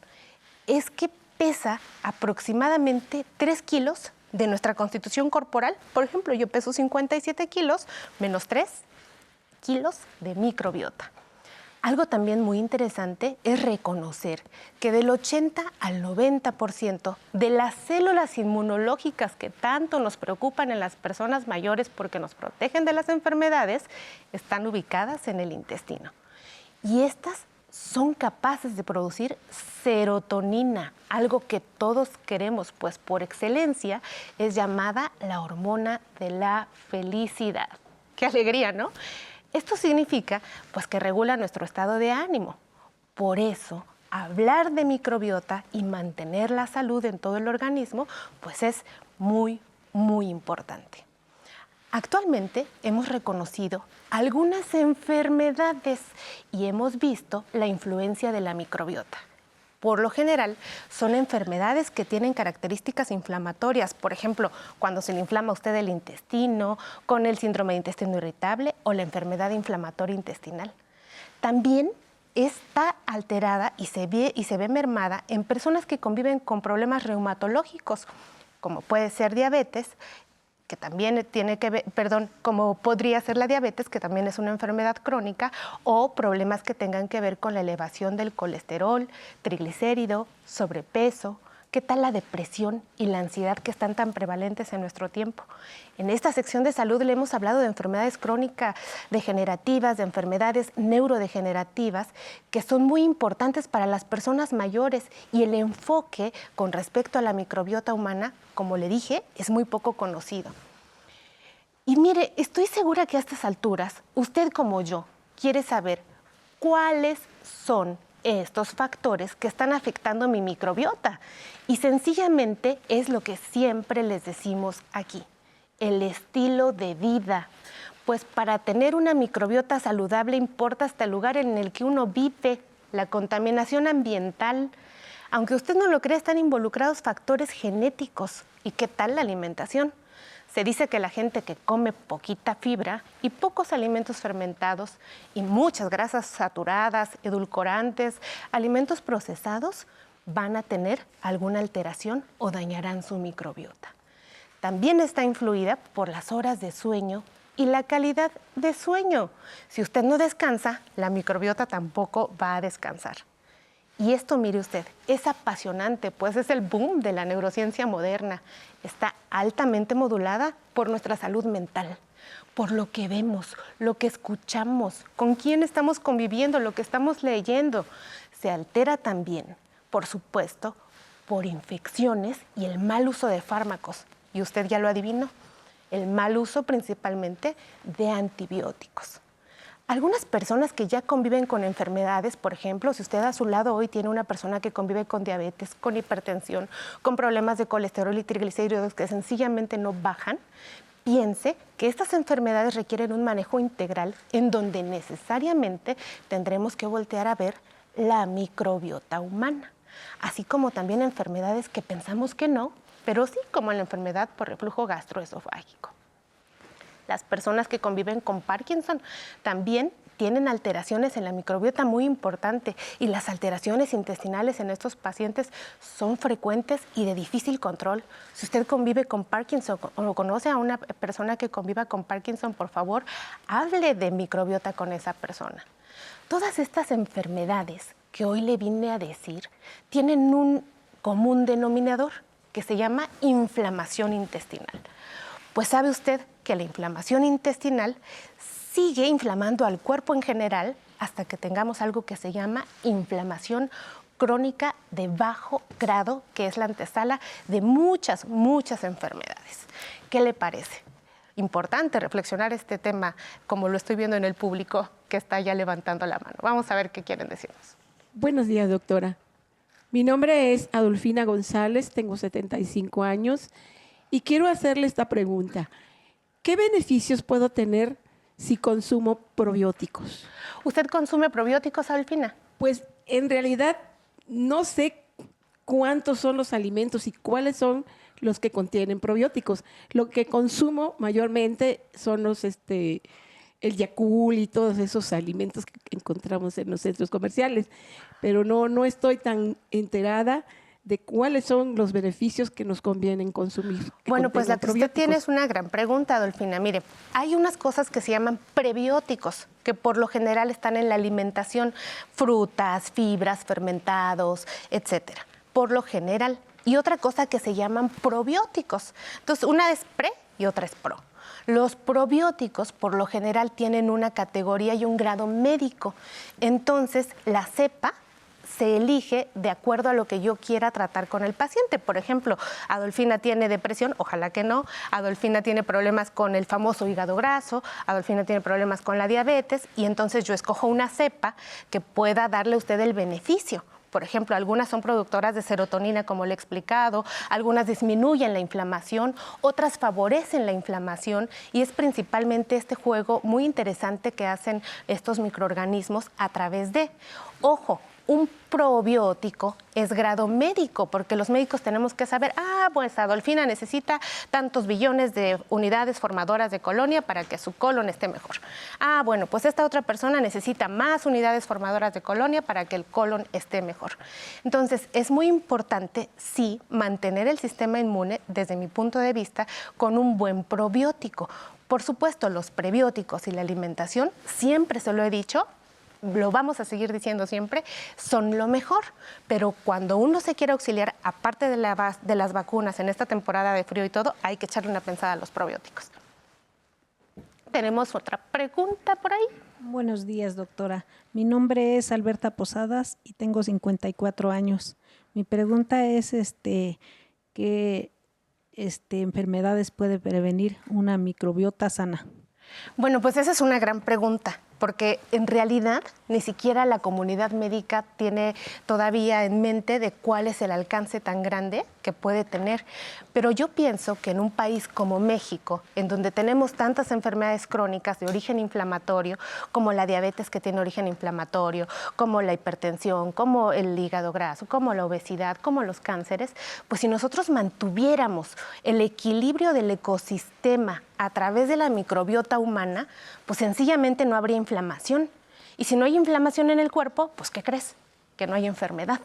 es que pesa aproximadamente 3 kilos de nuestra constitución corporal. Por ejemplo, yo peso 57 kilos menos 3 kilos de microbiota. Algo también muy interesante es reconocer que del 80 al 90% de las células inmunológicas que tanto nos preocupan en las personas mayores porque nos protegen de las enfermedades están ubicadas en el intestino. Y estas son capaces de producir serotonina, algo que todos queremos, pues por excelencia es llamada la hormona de la felicidad. Qué alegría, ¿no? Esto significa pues que regula nuestro estado de ánimo. Por eso, hablar de microbiota y mantener la salud en todo el organismo pues es muy muy importante. Actualmente hemos reconocido algunas enfermedades y hemos visto la influencia de la microbiota. Por lo general, son enfermedades que tienen características inflamatorias, por ejemplo, cuando se le inflama a usted el intestino, con el síndrome de intestino irritable o la enfermedad inflamatoria intestinal. También está alterada y se ve, y se ve mermada en personas que conviven con problemas reumatológicos, como puede ser diabetes que también tiene que ver, perdón, como podría ser la diabetes, que también es una enfermedad crónica, o problemas que tengan que ver con la elevación del colesterol, triglicérido, sobrepeso, ¿Qué tal la depresión y la ansiedad que están tan prevalentes en nuestro tiempo? En esta sección de salud le hemos hablado de enfermedades crónicas degenerativas, de enfermedades neurodegenerativas, que son muy importantes para las personas mayores y el enfoque con respecto a la microbiota humana, como le dije, es muy poco conocido. Y mire, estoy segura que a estas alturas, usted como yo, quiere saber cuáles son estos factores que están afectando mi microbiota. Y sencillamente es lo que siempre les decimos aquí, el estilo de vida. Pues para tener una microbiota saludable importa hasta el lugar en el que uno vive, la contaminación ambiental. Aunque usted no lo crea, están involucrados factores genéticos. ¿Y qué tal la alimentación? Se dice que la gente que come poquita fibra y pocos alimentos fermentados y muchas grasas saturadas, edulcorantes, alimentos procesados, van a tener alguna alteración o dañarán su microbiota. También está influida por las horas de sueño y la calidad de sueño. Si usted no descansa, la microbiota tampoco va a descansar. Y esto, mire usted, es apasionante, pues es el boom de la neurociencia moderna. Está altamente modulada por nuestra salud mental, por lo que vemos, lo que escuchamos, con quién estamos conviviendo, lo que estamos leyendo. Se altera también, por supuesto, por infecciones y el mal uso de fármacos. Y usted ya lo adivinó, el mal uso principalmente de antibióticos. Algunas personas que ya conviven con enfermedades, por ejemplo, si usted a su lado hoy tiene una persona que convive con diabetes, con hipertensión, con problemas de colesterol y triglicéridos que sencillamente no bajan, piense que estas enfermedades requieren un manejo integral en donde necesariamente tendremos que voltear a ver la microbiota humana, así como también enfermedades que pensamos que no, pero sí como la enfermedad por reflujo gastroesofágico. Las personas que conviven con Parkinson también tienen alteraciones en la microbiota muy importante y las alteraciones intestinales en estos pacientes son frecuentes y de difícil control. Si usted convive con Parkinson o conoce a una persona que conviva con Parkinson, por favor, hable de microbiota con esa persona. Todas estas enfermedades que hoy le vine a decir tienen un común denominador que se llama inflamación intestinal. Pues sabe usted que la inflamación intestinal sigue inflamando al cuerpo en general hasta que tengamos algo que se llama inflamación crónica de bajo grado, que es la antesala de muchas, muchas enfermedades. ¿Qué le parece? Importante reflexionar este tema, como lo estoy viendo en el público que está ya levantando la mano. Vamos a ver qué quieren decirnos. Buenos días, doctora. Mi nombre es Adolfina González, tengo 75 años y quiero hacerle esta pregunta. ¿Qué beneficios puedo tener si consumo probióticos? ¿Usted consume probióticos, Alfina? Pues en realidad no sé cuántos son los alimentos y cuáles son los que contienen probióticos. Lo que consumo mayormente son los este el Yakul y todos esos alimentos que encontramos en los centros comerciales, pero no, no estoy tan enterada de cuáles son los beneficios que nos convienen consumir. Bueno, pues la que usted tiene es una gran pregunta, Adolfina. Mire, hay unas cosas que se llaman prebióticos, que por lo general están en la alimentación, frutas, fibras, fermentados, etcétera. Por lo general. Y otra cosa que se llaman probióticos. Entonces, una es pre y otra es pro. Los probióticos, por lo general, tienen una categoría y un grado médico. Entonces, la cepa se elige de acuerdo a lo que yo quiera tratar con el paciente. Por ejemplo, Adolfina tiene depresión, ojalá que no. Adolfina tiene problemas con el famoso hígado graso, Adolfina tiene problemas con la diabetes y entonces yo escojo una cepa que pueda darle a usted el beneficio. Por ejemplo, algunas son productoras de serotonina, como le he explicado, algunas disminuyen la inflamación, otras favorecen la inflamación y es principalmente este juego muy interesante que hacen estos microorganismos a través de, ojo, un probiótico es grado médico, porque los médicos tenemos que saber, ah, pues Adolfina necesita tantos billones de unidades formadoras de colonia para que su colon esté mejor. Ah, bueno, pues esta otra persona necesita más unidades formadoras de colonia para que el colon esté mejor. Entonces, es muy importante, sí, mantener el sistema inmune, desde mi punto de vista, con un buen probiótico. Por supuesto, los prebióticos y la alimentación, siempre se lo he dicho, lo vamos a seguir diciendo siempre, son lo mejor. Pero cuando uno se quiere auxiliar, aparte de, la de las vacunas en esta temporada de frío y todo, hay que echarle una pensada a los probióticos. Tenemos otra pregunta por ahí. Buenos días, doctora. Mi nombre es Alberta Posadas y tengo 54 años. Mi pregunta es, este, ¿qué este, enfermedades puede prevenir una microbiota sana? Bueno, pues esa es una gran pregunta, porque en realidad ni siquiera la comunidad médica tiene todavía en mente de cuál es el alcance tan grande que puede tener. Pero yo pienso que en un país como México, en donde tenemos tantas enfermedades crónicas de origen inflamatorio, como la diabetes que tiene origen inflamatorio, como la hipertensión, como el hígado graso, como la obesidad, como los cánceres, pues si nosotros mantuviéramos el equilibrio del ecosistema a través de la microbiota humana, pues sencillamente no habría inflamación. Y si no hay inflamación en el cuerpo, pues ¿qué crees? Que no hay enfermedad.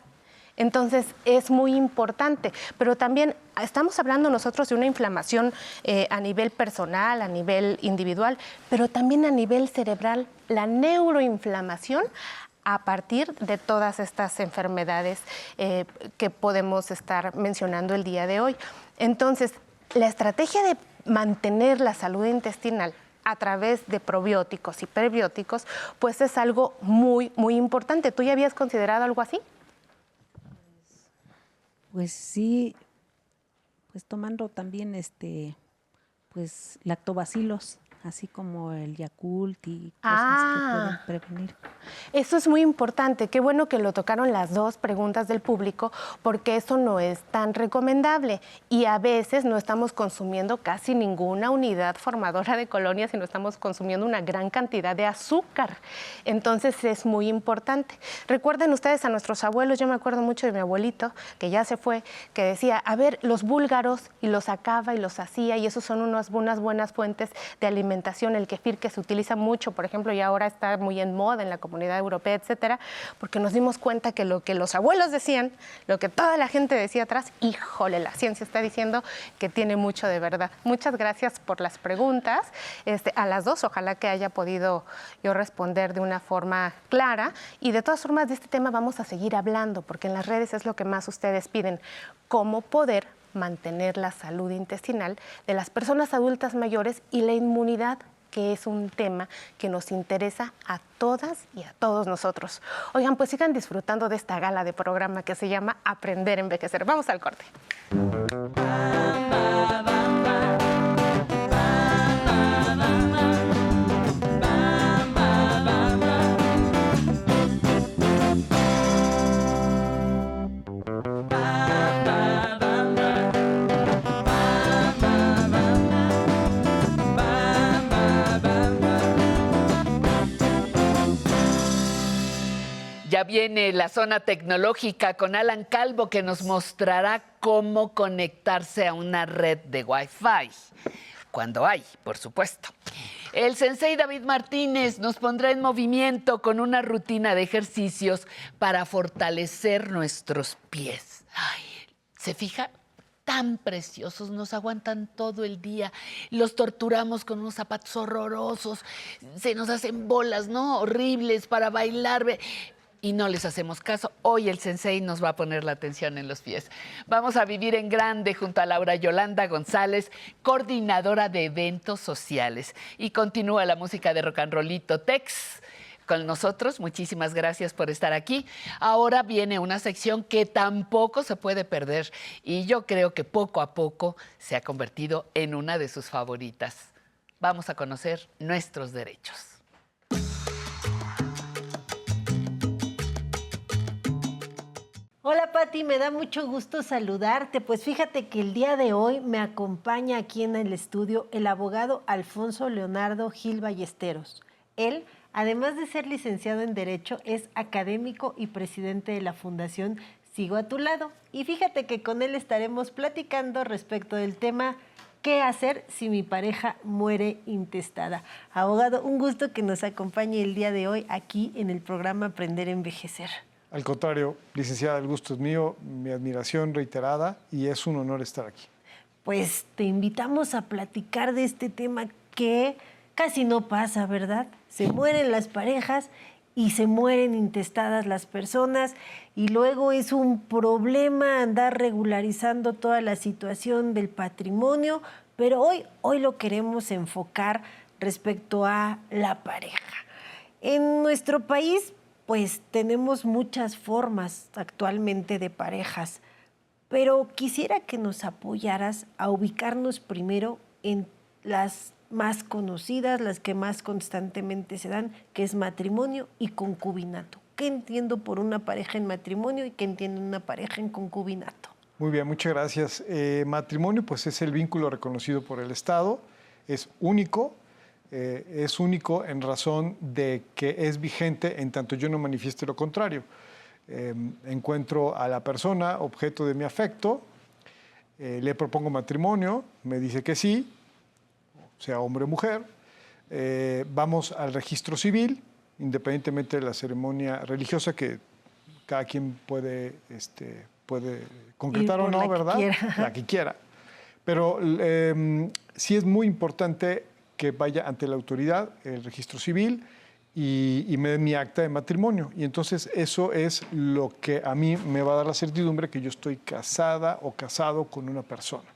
Entonces es muy importante, pero también estamos hablando nosotros de una inflamación eh, a nivel personal, a nivel individual, pero también a nivel cerebral, la neuroinflamación a partir de todas estas enfermedades eh, que podemos estar mencionando el día de hoy. Entonces, la estrategia de mantener la salud intestinal a través de probióticos y prebióticos, pues es algo muy, muy importante. ¿Tú ya habías considerado algo así? Pues sí, pues tomando también este, pues lactobacilos, así como el Yakult y cosas Ah. que pueden prevenir. Eso es muy importante. Qué bueno que lo tocaron las dos preguntas del público, porque eso no es tan recomendable. Y a veces no estamos consumiendo casi ninguna unidad formadora de colonias, sino estamos consumiendo una gran cantidad de azúcar. Entonces es muy importante. Recuerden ustedes a nuestros abuelos, yo me acuerdo mucho de mi abuelito, que ya se fue, que decía, a ver, los búlgaros, y los sacaba y los hacía, y esos son unas, unas buenas fuentes de El kefir que se utiliza mucho, por ejemplo, y ahora está muy en moda en la comunidad europea, etcétera, porque nos dimos cuenta que lo que los abuelos decían, lo que toda la gente decía atrás, híjole, la ciencia está diciendo que tiene mucho de verdad. Muchas gracias por las preguntas. Este, a las dos, ojalá que haya podido yo responder de una forma clara. Y de todas formas, de este tema vamos a seguir hablando, porque en las redes es lo que más ustedes piden, cómo poder mantener la salud intestinal de las personas adultas mayores y la inmunidad que es un tema que nos interesa a todas y a todos nosotros. Oigan, pues sigan disfrutando de esta gala de programa que se llama Aprender a Envejecer. Vamos al corte. Viene la zona tecnológica con Alan Calvo que nos mostrará cómo conectarse a una red de Wi-Fi. Cuando hay, por supuesto. El sensei David Martínez nos pondrá en movimiento con una rutina de ejercicios para fortalecer nuestros pies. Ay, ¿se fija? Tan preciosos, nos aguantan todo el día. Los torturamos con unos zapatos horrorosos. Se nos hacen bolas, ¿no? Horribles para bailar. Y no les hacemos caso. Hoy el sensei nos va a poner la atención en los pies. Vamos a vivir en grande junto a Laura Yolanda González, coordinadora de eventos sociales. Y continúa la música de rock and rollito Tex con nosotros. Muchísimas gracias por estar aquí. Ahora viene una sección que tampoco se puede perder y yo creo que poco a poco se ha convertido en una de sus favoritas. Vamos a conocer nuestros derechos. Hola Patti, me da mucho gusto saludarte. Pues fíjate que el día de hoy me acompaña aquí en el estudio el abogado Alfonso Leonardo Gil Ballesteros. Él, además de ser licenciado en Derecho, es académico y presidente de la Fundación Sigo a tu lado. Y fíjate que con él estaremos platicando respecto del tema ¿Qué hacer si mi pareja muere intestada? Abogado, un gusto que nos acompañe el día de hoy aquí en el programa Aprender a Envejecer. Al contrario, licenciada, el gusto es mío, mi admiración reiterada y es un honor estar aquí. Pues te invitamos a platicar de este tema que casi no pasa, ¿verdad? Se mueren las parejas y se mueren intestadas las personas y luego es un problema andar regularizando toda la situación del patrimonio, pero hoy, hoy lo queremos enfocar respecto a la pareja. En nuestro país, pues tenemos muchas formas actualmente de parejas, pero quisiera que nos apoyaras a ubicarnos primero en las más conocidas, las que más constantemente se dan, que es matrimonio y concubinato. ¿Qué entiendo por una pareja en matrimonio y qué entiendo en una pareja en concubinato? Muy bien, muchas gracias. Eh, matrimonio, pues es el vínculo reconocido por el Estado, es único, eh, es único en razón de que es vigente en tanto yo no manifieste lo contrario. Eh, encuentro a la persona, objeto de mi afecto, eh, le propongo matrimonio, me dice que sí, sea hombre o mujer, eh, vamos al registro civil, independientemente de la ceremonia religiosa que cada quien puede, este, puede concretar o no, la que ¿verdad? quiera. La que quiera. Pero eh, sí es muy importante que vaya ante la autoridad, el registro civil, y, y me dé mi acta de matrimonio. Y entonces eso es lo que a mí me va a dar la certidumbre que yo estoy casada o casado con una persona.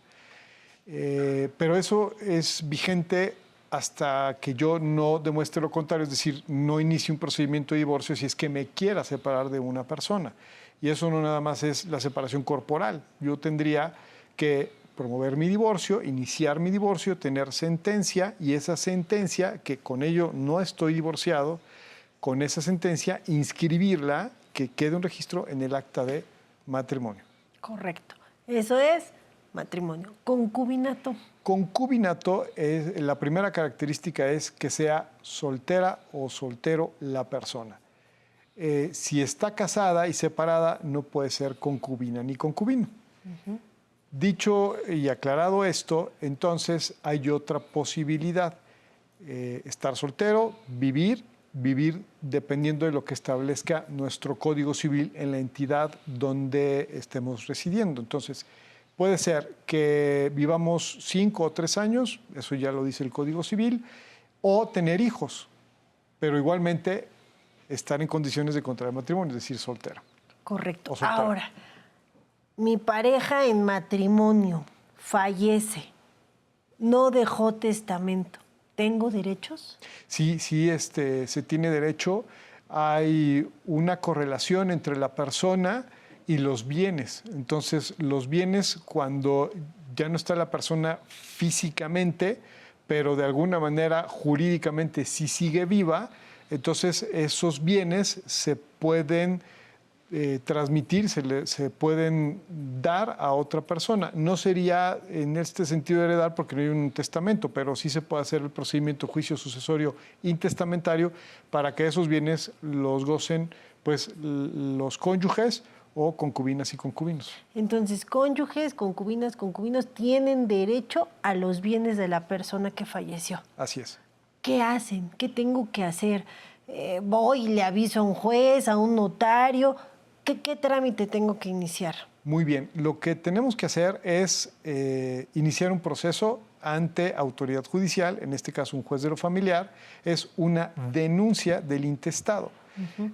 Eh, pero eso es vigente hasta que yo no demuestre lo contrario, es decir, no inicie un procedimiento de divorcio si es que me quiera separar de una persona. Y eso no nada más es la separación corporal. Yo tendría que promover mi divorcio, iniciar mi divorcio, tener sentencia y esa sentencia, que con ello no estoy divorciado, con esa sentencia inscribirla, que quede un registro en el acta de matrimonio. Correcto. Eso es matrimonio. Concubinato. Concubinato, es, la primera característica es que sea soltera o soltero la persona. Eh, si está casada y separada, no puede ser concubina ni concubino. Dicho y aclarado esto, entonces hay otra posibilidad. Eh, estar soltero, vivir, vivir dependiendo de lo que establezca nuestro Código Civil en la entidad donde estemos residiendo. Entonces, puede ser que vivamos cinco o tres años, eso ya lo dice el Código Civil, o tener hijos, pero igualmente estar en condiciones de contraer matrimonio, es decir, soltero. Correcto. Ahora, mi pareja en matrimonio fallece, no dejó testamento. ¿Tengo derechos? Sí, sí, este, se tiene derecho. Hay una correlación entre la persona y los bienes. Entonces, los bienes, cuando ya no está la persona físicamente, pero de alguna manera jurídicamente sí sigue viva, entonces esos bienes se pueden eh, transmitir, se, le- se pueden dar a otra persona. No sería en este sentido de heredar porque no hay un testamento, pero sí se puede hacer el procedimiento juicio sucesorio intestamentario para que esos bienes los gocen pues, los cónyuges o concubinas y concubinos. Entonces, cónyuges, concubinas, concubinos tienen derecho a los bienes de la persona que falleció. Así es. ¿qué hacen? ¿Qué tengo que hacer? Eh, voy y le aviso a un juez, a un notario. ¿Qué, qué trámite tengo que iniciar? Muy bien, lo que tenemos que hacer es eh, iniciar un proceso ante autoridad judicial, en este caso un juez de lo familiar, es una denuncia del intestado.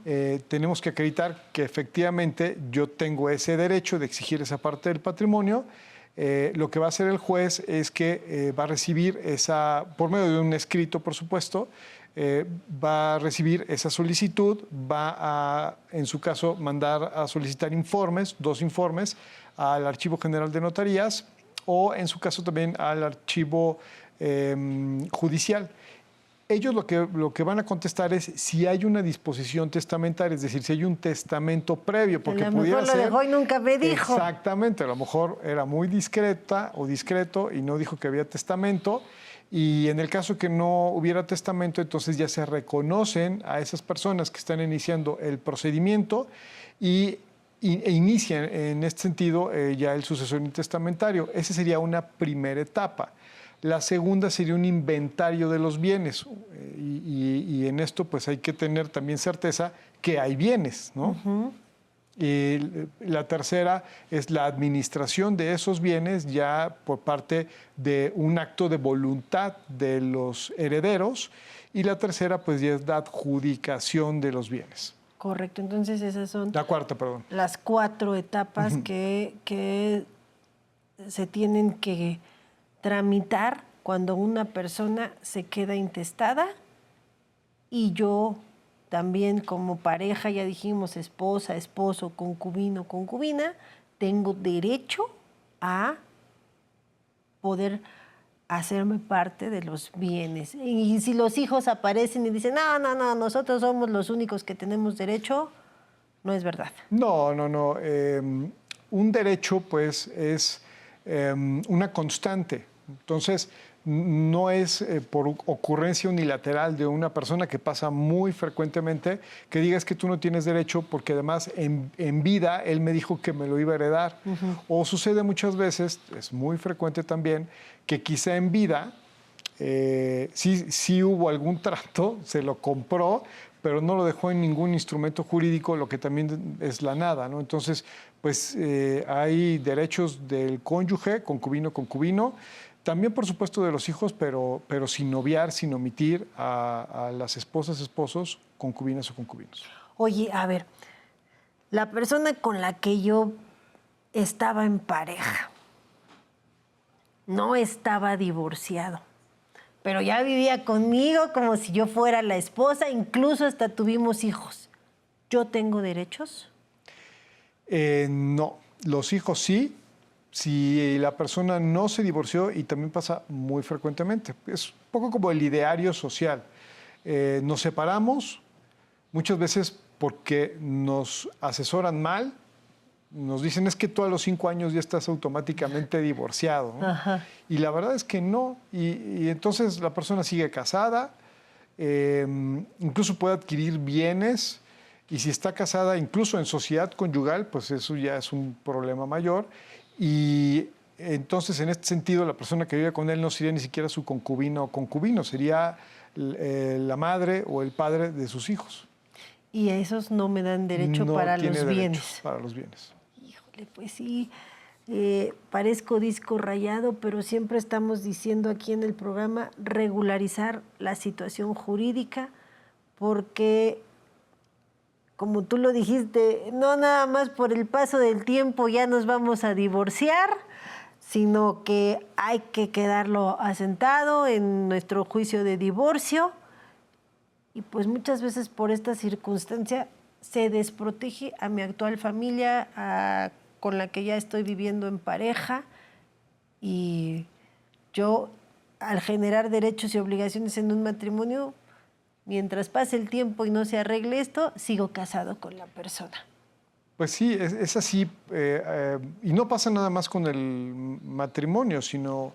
Eh, tenemos que acreditar que efectivamente yo tengo ese derecho de exigir esa parte del patrimonio. Eh, lo que va a hacer el juez es que eh, va a recibir esa, por medio de un escrito, por supuesto, eh, va a recibir esa solicitud, va a, en su caso, mandar a solicitar informes, dos informes, al Archivo General de Notarías o, en su caso, también al Archivo em, Judicial. Ellos lo que, lo que van a contestar es si hay una disposición testamentaria, es decir, si hay un testamento previo, porque a lo pudiera mejor lo ser... dejó y nunca me dijo. Exactamente, a lo mejor era muy discreta o discreto y no dijo que había testamento. Y en el caso que no hubiera testamento, entonces ya se reconocen a esas personas que están iniciando el procedimiento y, e inician en este sentido eh, ya el sucesor intestamentario. Esa sería una primera etapa. La segunda sería un inventario de los bienes eh, y, en esto pues hay que tener también certeza que hay bienes, ¿no? Y la tercera es la administración de esos bienes ya por parte de un acto de voluntad de los herederos. Y la tercera, pues ya es la adjudicación de los bienes. Correcto, entonces esas son La cuarta, perdón. las cuatro etapas Ujú. que, que se tienen que tramitar cuando una persona se queda intestada y yo también como pareja, ya dijimos esposa, esposo, concubino, concubina, tengo derecho a poder hacerme parte de los bienes. Y si los hijos aparecen y dicen, no, no, no, nosotros somos los únicos que tenemos derecho, no es verdad. No, no, no. eh, un derecho, pues, es eh, una constante. Entonces, no es eh, por ocurrencia unilateral de una persona que pasa muy frecuentemente que digas que tú no tienes derecho porque además en, en vida él me dijo que me lo iba a heredar. O sucede muchas veces, es muy frecuente también, que quizá en vida eh, sí, sí hubo algún trato, se lo compró, pero no lo dejó en ningún instrumento jurídico, lo que también es la nada, ¿no? Entonces, pues eh, hay derechos del cónyuge, concubino, concubino, también por supuesto de los hijos, pero, pero sin noviar, sin omitir a, a las esposas, esposos, concubinas o concubinos. Oye, a ver, la persona con la que yo estaba en pareja no estaba divorciado, pero ya vivía conmigo como si yo fuera la esposa, incluso hasta tuvimos hijos. ¿Yo tengo derechos? Eh, no, los hijos sí, si la persona no se divorció y también pasa muy frecuentemente. Es un poco como el ideario social. Eh, nos separamos muchas veces porque nos asesoran mal, nos dicen es que tú a los cinco años ya estás automáticamente divorciado. ¿no? Y la verdad es que no. Y, y entonces la persona sigue casada, eh, incluso puede adquirir bienes. Y si está casada, incluso en sociedad conyugal, pues eso ya es un problema mayor. Y entonces, en este sentido, la persona que vive con él no sería ni siquiera su concubina o concubino, sería eh, la madre o el padre de sus hijos. Y esos no me dan derecho No para tiene los derecho bienes. Para los bienes. Híjole, pues sí, eh, parezco disco rayado, pero siempre estamos diciendo aquí en el programa regularizar la situación jurídica, porque, como tú lo dijiste, no nada más por el paso del tiempo ya nos vamos a divorciar, sino que hay que quedarlo asentado en nuestro juicio de divorcio. Y pues muchas veces por esta circunstancia se desprotege a mi actual familia con la que ya estoy viviendo en pareja y yo al generar derechos y obligaciones en un matrimonio, mientras pase el tiempo y no se arregle esto, sigo casado con la persona. Pues sí, es, así. eh, eh, y no pasa nada más con el matrimonio, sino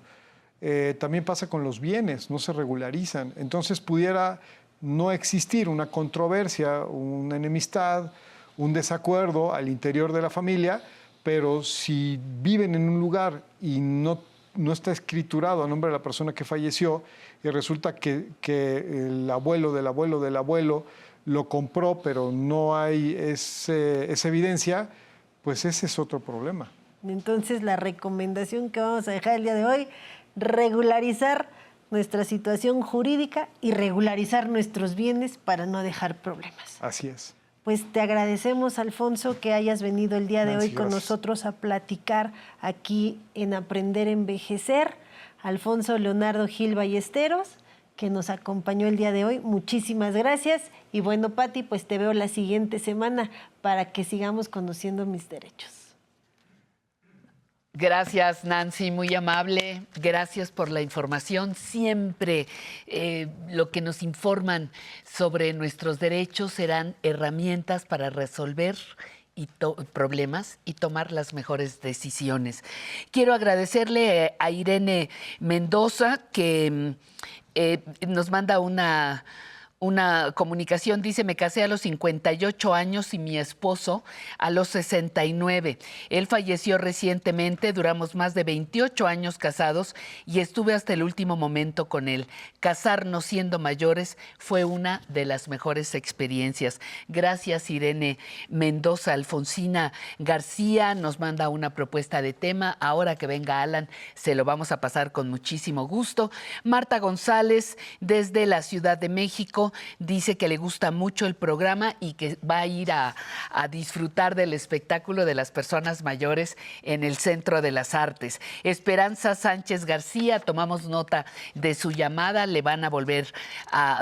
eh, también pasa con los bienes, no se regularizan. Entonces pudiera no existir una controversia, una enemistad, un desacuerdo al interior de la familia, pero si viven en un lugar y no, no está escriturado a nombre de la persona que falleció y resulta que, que el abuelo del abuelo del abuelo lo compró, pero no hay ese- esa evidencia, pues ese es otro problema. Entonces, la recomendación que vamos a dejar el día de hoy, regularizar nuestra situación jurídica y regularizar nuestros bienes para no dejar problemas. Así es. Pues te agradecemos, Alfonso, que hayas venido el día de hoy con nosotros a platicar aquí en Aprender a Envejecer. Alfonso Leonardo Gil Ballesteros, que nos acompañó el día de hoy. Muchísimas gracias. Y bueno, Patti, pues te veo la siguiente semana para que sigamos conociendo mis derechos. Gracias, Nancy, muy amable. Gracias por la información. Siempre eh, lo que nos informan sobre nuestros derechos serán herramientas para resolver problemas y tomar las mejores decisiones. Quiero agradecerle a Irene Mendoza que mm, eh, nos manda una una comunicación, dice, me casé a los 58 años y mi esposo a los 69. Él falleció recientemente, duramos más de 28 años casados y estuve hasta el último momento con él. Casarnos siendo mayores fue una de las mejores experiencias. Gracias, Irene Mendoza. Alfonsina García nos manda una propuesta de tema. Ahora que venga Alan, se lo vamos a pasar con muchísimo gusto. Marta González, desde la Ciudad de México, dice que le gusta mucho el programa y que va a ir a, disfrutar del espectáculo de las personas mayores en el Centro de las Artes. Esperanza Sánchez García, tomamos nota de su llamada, le van a volver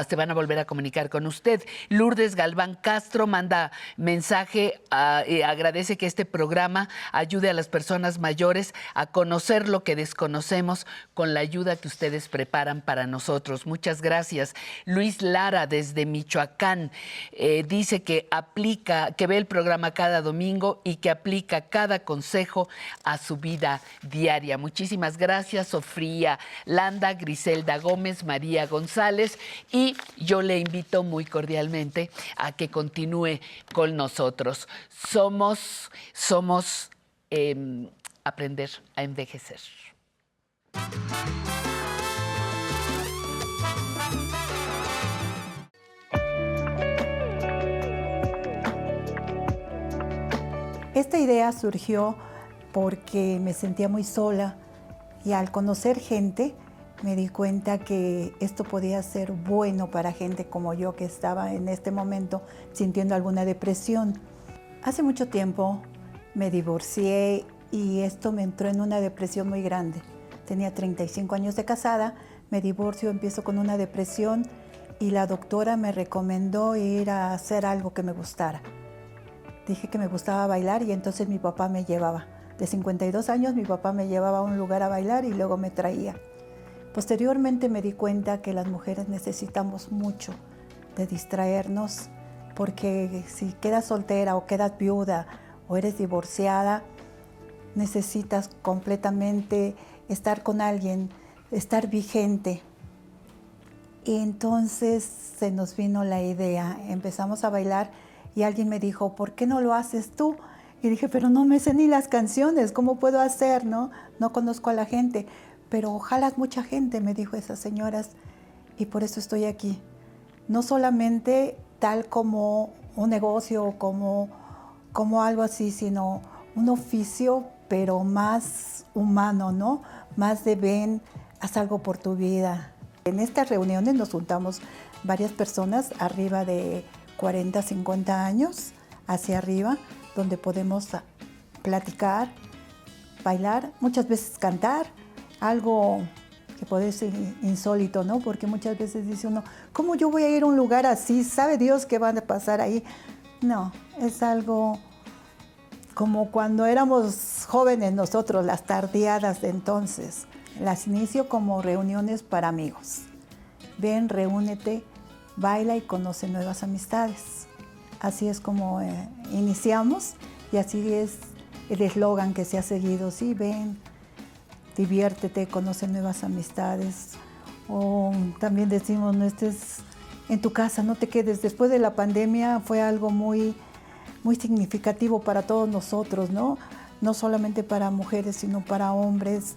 se van a volver a comunicar con usted. Lourdes Galván Castro manda mensaje, ah, eh, agradece que este programa ayude a las personas mayores a conocer lo que desconocemos con la ayuda que ustedes preparan para nosotros. Muchas gracias. Luis Lara, desde Michoacán, eh, dice que aplica, que ve el programa cada domingo y que aplica cada consejo a su vida diaria. Muchísimas gracias, Sofía Landa, Griselda Gómez, María González, y yo le invito muy cordialmente a que continúe con nosotros. Somos, somos em, aprender a envejecer. Esta idea surgió porque me sentía muy sola y al conocer gente me di cuenta que esto podía ser bueno para gente como yo que estaba en este momento sintiendo alguna depresión. Hace mucho tiempo me divorcié y esto me entró en una depresión muy grande. Tenía 35 años de casada, me divorcio, empiezo con una depresión y la doctora me recomendó ir a hacer algo que me gustara. Dije que me gustaba bailar y entonces mi papá me llevaba. De 52 años mi papá me llevaba a un lugar a bailar y luego me traía. Posteriormente me di cuenta que las mujeres necesitamos mucho de distraernos porque si quedas soltera o quedas viuda o eres divorciada, necesitas completamente estar con alguien, estar vigente. Y entonces se nos vino la idea, empezamos a bailar y alguien me dijo, ¿por qué no lo haces tú? Y dije, pero no me sé ni las canciones, ¿cómo puedo hacer? No, no conozco a la gente, pero ojalá mucha gente, me dijo esas señoras, y por eso estoy aquí. No solamente tal como un negocio, como, como algo así, sino un oficio, pero más humano, ¿no? Más de ven, haz algo por tu vida. En estas reuniones nos juntamos varias personas arriba de 40, 50 años hacia arriba, donde podemos platicar, bailar, muchas veces cantar, algo que puede ser insólito, ¿no? Porque muchas veces dice uno, ¿cómo yo voy a ir a un lugar así? ¿Sabe Dios qué va a pasar ahí? No, es algo como cuando éramos jóvenes nosotros, las tardeadas de entonces. Las inicio como reuniones para amigos. Ven, reúnete, baila y conoce nuevas amistades. Así es como eh, iniciamos y así es el eslogan que se ha seguido. Sí, ven, diviértete, conoce nuevas amistades. O también decimos, no estés en tu casa, no te quedes. Después de la pandemia fue algo muy, muy significativo para todos nosotros, ¿no? No solamente para mujeres, sino para hombres.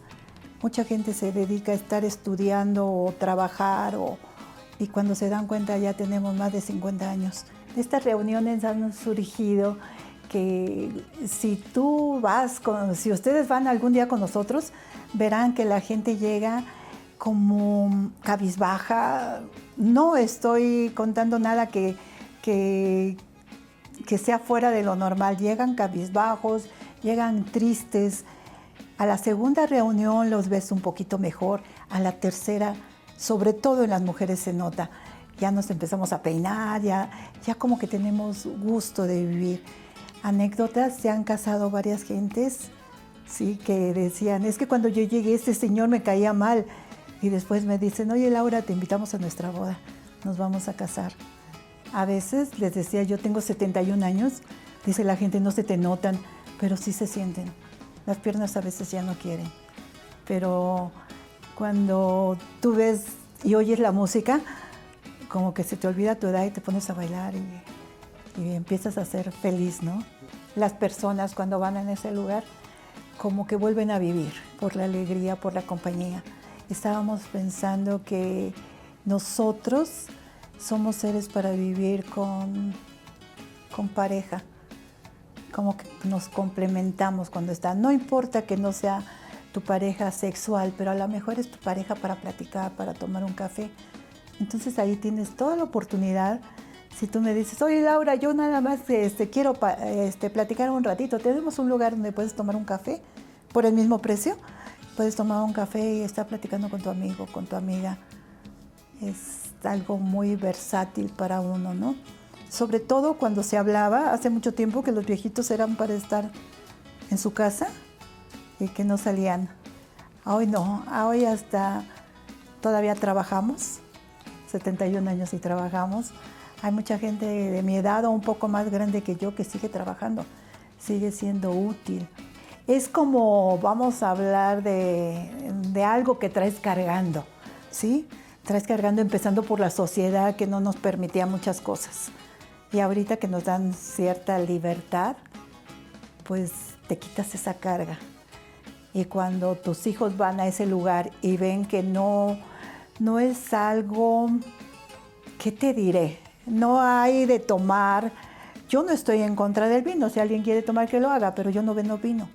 Mucha gente se dedica a estar estudiando o trabajar o, y cuando se dan cuenta ya tenemos más de 50 años. Estas reuniones han surgido que si tú vas, con, si ustedes van algún día con nosotros, verán que la gente llega como cabizbaja. No estoy contando nada que, que, que sea fuera de lo normal. Llegan cabizbajos, llegan tristes. A la segunda reunión los ves un poquito mejor. A la tercera, sobre todo en las mujeres se nota. Ya nos empezamos a peinar, ya, ya como que tenemos gusto de vivir. Anécdotas, se han casado varias gentes, sí, que decían, es que cuando yo llegué este señor me caía mal. Y después me dicen, oye Laura, te invitamos a nuestra boda, nos vamos a casar. A veces les decía, yo tengo 71 años, dice la gente, no se te notan, pero sí se sienten. Las piernas a veces ya no quieren. Pero cuando tú ves y oyes la música, como que se te olvida tu edad y te pones a bailar y, empiezas a ser feliz, ¿no? Las personas cuando van en ese lugar, como que vuelven a vivir por la alegría, por la compañía. Estábamos pensando que nosotros somos seres para vivir con, con pareja, como que nos complementamos cuando está. No importa que no sea tu pareja sexual, pero a lo mejor es tu pareja para platicar, para tomar un café. Entonces ahí tienes toda la oportunidad. Si tú me dices, oye Laura, yo nada más este, quiero este, platicar un ratito, tenemos un lugar donde puedes tomar un café por el mismo precio. Puedes tomar un café y estar platicando con tu amigo, con tu amiga. Es algo muy versátil para uno, ¿no? Sobre todo cuando se hablaba hace mucho tiempo que los viejitos eran para estar en su casa y que no salían. Hoy no, hoy hasta todavía trabajamos, 71 años y trabajamos. Hay mucha gente de mi edad o un poco más grande que yo que sigue trabajando, sigue siendo útil. Es como vamos a hablar de, algo que traes cargando, ¿sí? Traes cargando empezando por la sociedad que no nos permitía muchas cosas. Y ahorita que nos dan cierta libertad, pues te quitas esa carga. Y cuando tus hijos van a ese lugar y ven que no, no es algo, ¿qué te diré? No hay de tomar. Yo no estoy en contra del vino. Si alguien quiere tomar, que lo haga, pero yo no vendo vino.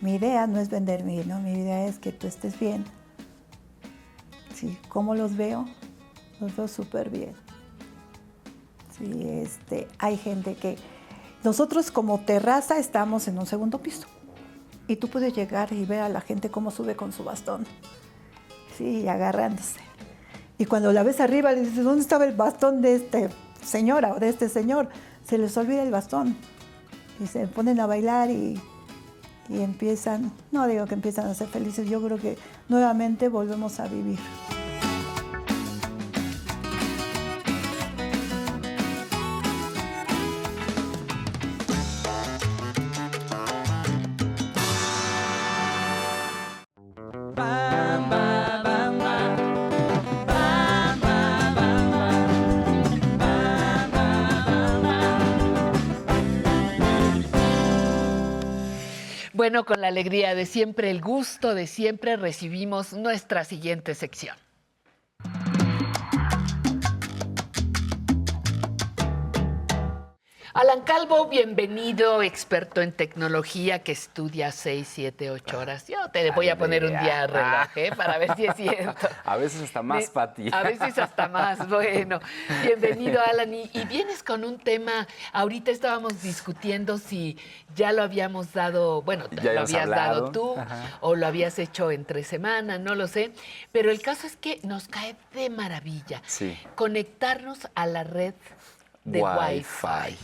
Mi idea no es vender vino, mi idea es que tú estés bien. Sí, ¿cómo los veo? Los veo súper bien. Sí, este, hay gente que... Nosotros como terraza estamos en un segundo piso. Y tú puedes llegar y ver a la gente cómo sube con su bastón. Sí, agarrándose. Y cuando la ves arriba, le dices, ¿dónde estaba el bastón de esta señora o de este señor? Se les olvida el bastón. Y se ponen a bailar y, y empiezan, no digo que empiezan a ser felices, yo creo que nuevamente volvemos a vivir. Bueno, con la alegría de siempre, el gusto de siempre, recibimos nuestra siguiente sección. Alan Calvo, bienvenido, experto en tecnología que estudia 6, 7, 8 horas. Yo te voy a poner un día [laughs] reloj ¿eh? para ver si es cierto. A veces hasta más, Pati. A veces hasta más, [laughs] bueno. Bienvenido, Alan. Y, y vienes con un tema, ahorita estábamos discutiendo si ya lo habíamos dado, bueno, Ya lo habías dado tú Ajá. o lo habías hecho entre semana, no lo sé. Pero el caso es que nos cae de maravilla Sí. conectarnos a la red de Wi-Fi. Wi-Fi.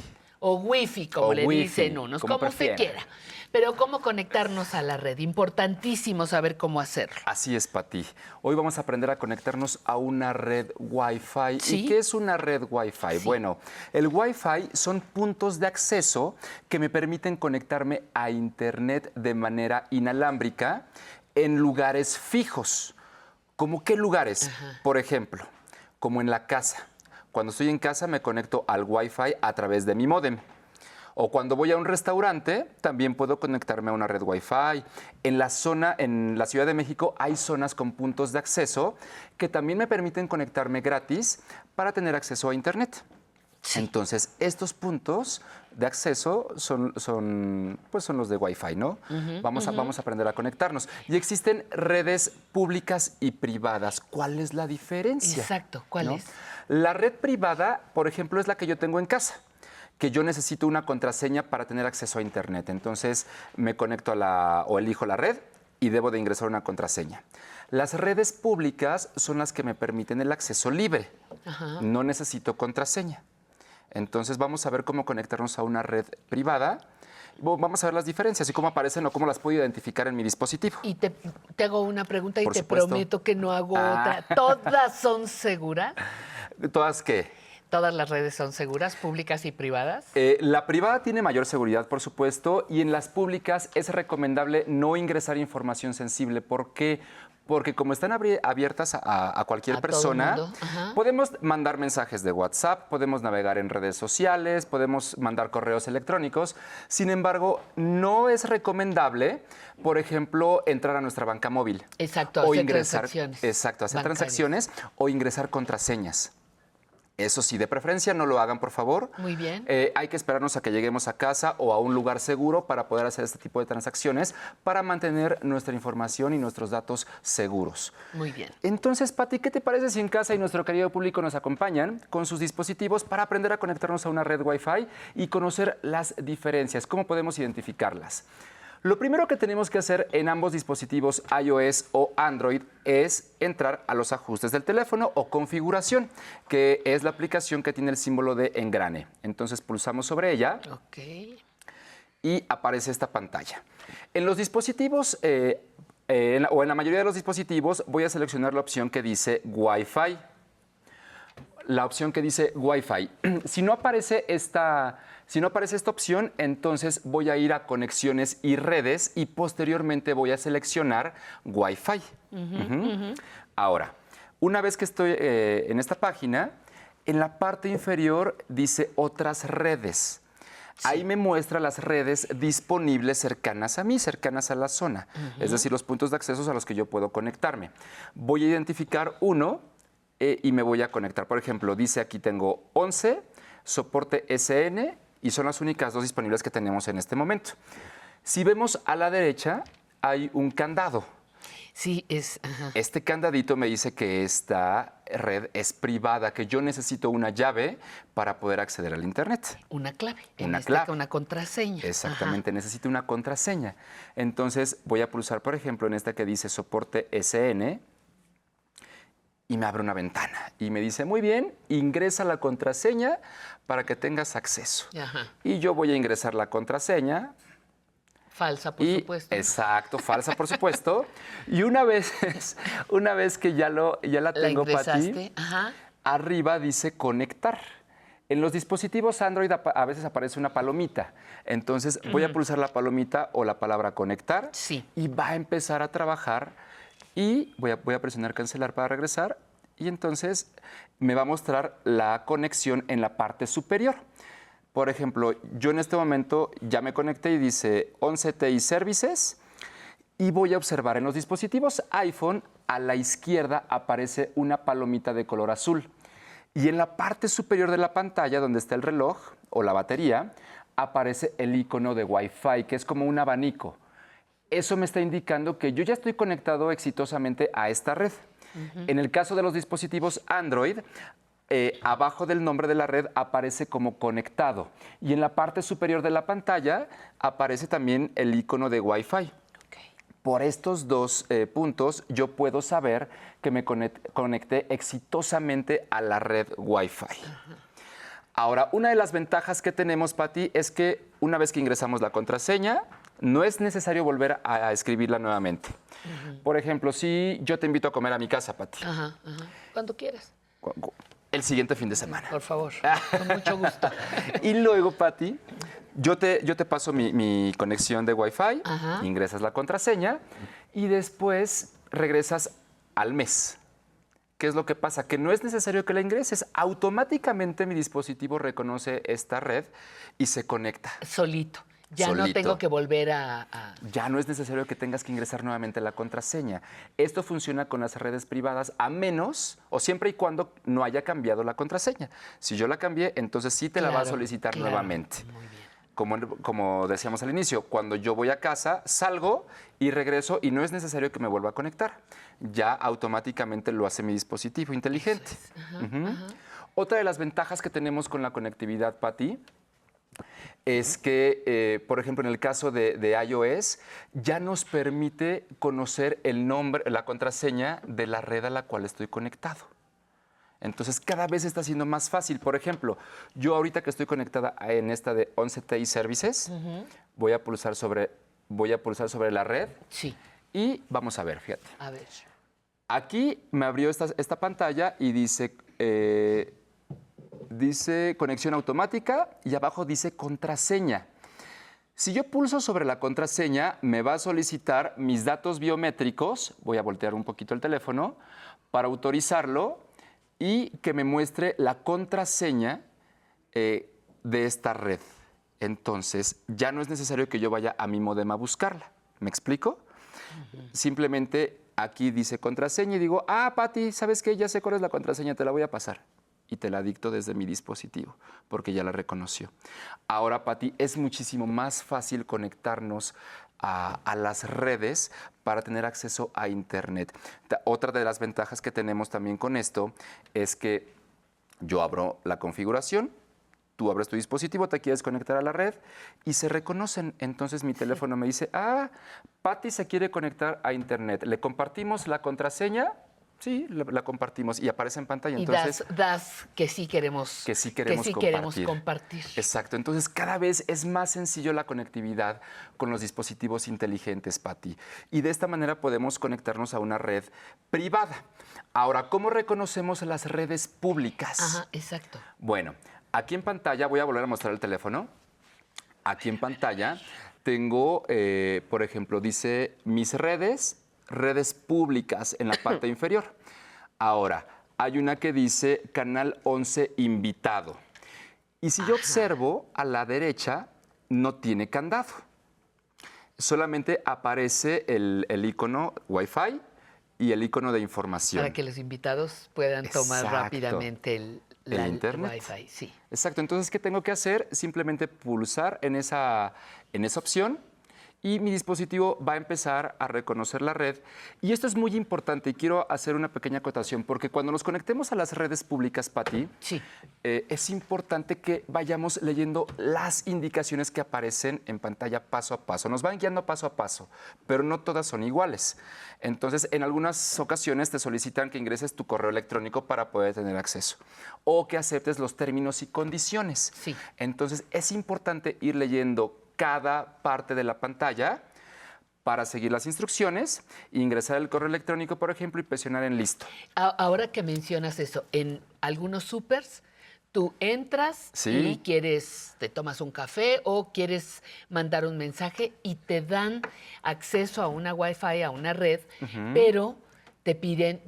O Wi-Fi, como O le Wi-Fi, dicen unos, como como, usted quiera. Pero cómo conectarnos a la red, importantísimo saber cómo hacerlo. Así es, Pati. Hoy vamos a aprender a conectarnos a una red Wi-Fi. Sí. ¿Y qué es una red Wi-Fi? Bueno, el Wi-Fi son puntos de acceso que me permiten conectarme a Internet de manera inalámbrica en lugares fijos. ¿Cómo qué lugares? Por ejemplo, como en la casa. Cuando estoy en casa me conecto al Wi-Fi a través de mi módem. O cuando voy a un restaurante, también puedo conectarme a una red Wi-Fi. En la zona, en la Ciudad de México, hay zonas con puntos de acceso que también me permiten conectarme gratis para tener acceso a Internet. Entonces, estos puntos de acceso son, son, pues son los de Wi-Fi, ¿no? Vamos, a, vamos a aprender a conectarnos. Y existen redes públicas y privadas. ¿Cuál es la diferencia? Exacto, ¿cuál ¿no? es? La red privada, por ejemplo, es la que yo tengo en casa que yo necesito una contraseña para tener acceso a Internet. Entonces me conecto a la o elijo la red y debo de ingresar una contraseña. Las redes públicas son las que me permiten el acceso libre. Ajá. No necesito contraseña. Entonces vamos a ver cómo conectarnos a una red privada. Vamos a ver las diferencias y cómo aparecen o cómo las puedo identificar en mi dispositivo. Y te, te hago una pregunta y Por te supuesto. prometo que no hago Ah. otra. ¿Todas son seguras? [laughs] ¿Todas qué? ¿Todas las redes son seguras, públicas y privadas? Eh, la privada tiene mayor seguridad, por supuesto, y en las públicas es recomendable no ingresar información sensible. ¿Por qué? Porque como están abiertas a, a cualquier A persona, podemos mandar mensajes de WhatsApp, podemos navegar en redes sociales, podemos mandar correos electrónicos. Sin embargo, no es recomendable, por ejemplo, entrar a nuestra banca móvil. Exacto, o hacer ingresar, transacciones Exacto, hacer bancarias. transacciones o ingresar contraseñas. Eso sí, de preferencia no lo hagan, por favor. Muy bien. Eh, hay que esperarnos a que lleguemos a casa o a un lugar seguro para poder hacer este tipo de transacciones para mantener nuestra información y nuestros datos seguros. Muy bien. Entonces, Pati, ¿qué te parece si en casa y nuestro querido público nos acompañan con sus dispositivos para aprender a conectarnos a una red Wi-Fi y conocer las diferencias? ¿Cómo podemos identificarlas? Lo primero que tenemos que hacer en ambos dispositivos iOS o Android es entrar a los ajustes del teléfono o configuración, que es la aplicación que tiene el símbolo de engrane. Entonces pulsamos sobre ella y aparece esta pantalla. En los dispositivos, eh, eh, en la- o en la mayoría de los dispositivos, voy a seleccionar la opción que dice Wi-Fi. La opción que dice Wi-Fi. [clears throat] si no aparece esta, si no aparece esta opción, entonces voy a ir a conexiones y redes y posteriormente voy a seleccionar Wi-Fi. Ahora, una vez que estoy eh, en esta página, en la parte inferior dice otras redes. Ahí me muestra las redes disponibles cercanas a mí, cercanas a la zona, es decir, los puntos de acceso a los que yo puedo conectarme. Voy a identificar uno eh, y me voy a conectar. Por ejemplo, dice aquí tengo 11, soporte SN y son las únicas dos disponibles que tenemos en este momento. Si vemos a la derecha, hay un candado. Sí, es. ajá. Este candadito me dice que esta red es privada, que yo necesito una llave para poder acceder al Internet. Una clave. Una este clave. Una contraseña. Exactamente, necesito una contraseña. Entonces voy a pulsar, por ejemplo, en esta que dice soporte SN y me abre una ventana y me dice, muy bien, ingresa la contraseña para que tengas acceso. Ajá. Y yo voy a ingresar la contraseña. Falsa, por y, supuesto. Exacto, falsa, por [laughs] supuesto. y una vez, [laughs] una vez que ya, lo, ya la La tengo para ti, arriba dice conectar. En los dispositivos Android a veces aparece una palomita. Entonces voy a pulsar la palomita o la palabra conectar Sí. y va a empezar a trabajar y voy a, presionar cancelar para regresar y entonces me va a mostrar la conexión en la parte superior. Por ejemplo, yo en este momento ya me conecté y dice 11 TI Services y voy a observar en los dispositivos iPhone a la izquierda aparece una palomita de color azul y en la parte superior de la pantalla donde está el reloj o la batería aparece el icono de Wi-Fi que es como un abanico. Eso me está indicando que yo ya estoy conectado exitosamente a esta red. En el caso de los dispositivos Android, eh, abajo del nombre de la red aparece como conectado y en la parte superior de la pantalla aparece también el icono de Wi-Fi. Por estos dos eh, puntos yo puedo saber que me conect- conecté exitosamente a la red Wi-Fi. Ahora, una de las ventajas que tenemos, Pati, es que una vez que ingresamos la contraseña, no es necesario volver a, a escribirla nuevamente. Por ejemplo, si yo te invito a comer a mi casa, Pati, Ajá, ajá. Cuando quieras. el siguiente fin de semana. Por favor. [laughs] Con mucho gusto. Y luego, Pati, yo te, yo te paso mi, mi conexión de Wi-Fi, Ajá. ingresas la contraseña y después regresas al mes. ¿Qué es lo que pasa? Que no es necesario que la ingreses. Automáticamente mi dispositivo reconoce esta red y se conecta. Solito. Ya no tengo que volver a, a- Ya no es necesario que tengas que ingresar nuevamente la contraseña. Esto funciona con las redes privadas a menos o siempre y cuando no haya cambiado la contraseña. Si yo la cambié, entonces sí te la va a solicitar claro. nuevamente. Como, como decíamos al inicio, cuando yo voy a casa, salgo y regreso y no es necesario que me vuelva a conectar. Ya automáticamente lo hace mi dispositivo inteligente. Otra de las ventajas que tenemos con la conectividad, Patti, es que, eh, por ejemplo, en el caso de, de iOS, ya nos permite conocer el nombre, la contraseña de la red a la cual estoy conectado. Entonces, cada vez está siendo más fácil. Por ejemplo, yo ahorita que estoy conectada en esta de 11TI Services, voy a pulsar sobre, voy a pulsar sobre la red. Sí. Y vamos a ver, fíjate. A ver. Aquí me abrió esta, esta pantalla y dice, eh, dice conexión automática y abajo dice contraseña. Si yo pulso sobre la contraseña, me va a solicitar mis datos biométricos, voy a voltear un poquito el teléfono, para autorizarlo y que me muestre la contraseña eh, de esta red. Entonces, ya no es necesario que yo vaya a mi modem a buscarla. ¿Me explico? Simplemente aquí dice contraseña y digo, ah, Pati, ¿sabes qué? Ya sé cuál es la contraseña, te la voy a pasar. Y te la dicto desde mi dispositivo, porque ya la reconoció. Ahora, Pati, es muchísimo más fácil conectarnos a, a las redes para tener acceso a Internet. Ta- Otra de las ventajas que tenemos también con esto es que yo abro la configuración, tú abres tu dispositivo, te quieres conectar a la red y se reconocen. Entonces mi teléfono me dice, ah, Patty se quiere conectar a Internet. ¿Le compartimos la contraseña? Sí, la, la compartimos y aparece en pantalla. Y Entonces, das, das que sí queremos, que sí queremos sí compartir. queremos compartir. Exacto. Entonces, cada vez es más sencillo la conectividad con los dispositivos inteligentes, Patti. Y de esta manera podemos conectarnos a una red privada. Ahora, ¿cómo reconocemos las redes públicas? Ajá, exacto. Bueno, aquí en pantalla, voy a volver a mostrar el teléfono. Aquí en pantalla tengo, eh, por ejemplo, dice mis redes, redes públicas en la [coughs] parte inferior. Ahora, hay una que dice Canal 11 invitado. Y si yo observo a la derecha, no tiene candado. Solamente aparece el, el icono Wi-Fi y el icono de información. Para que los invitados puedan tomar rápidamente el, internet. Wi-Fi. Sí. Exacto, entonces, ¿qué tengo que hacer? Simplemente pulsar en esa, en esa opción y mi dispositivo va a empezar a reconocer la red. Y esto es muy importante y quiero hacer una pequeña acotación porque cuando nos conectemos a las redes públicas, Pati, eh, es importante que vayamos leyendo las indicaciones que aparecen en pantalla paso a paso. Nos van guiando paso a paso, pero no todas son iguales. Entonces, en algunas ocasiones te solicitan que ingreses tu correo electrónico para poder tener acceso o que aceptes los términos y condiciones. Entonces, es importante ir leyendo cada parte de la pantalla para seguir las instrucciones, ingresar el correo electrónico, por ejemplo, y presionar en listo. Ahora que mencionas eso, en algunos supers tú entras Sí. y quieres, te tomas un café o quieres mandar un mensaje y te dan acceso a una Wi-Fi, a una red, pero te piden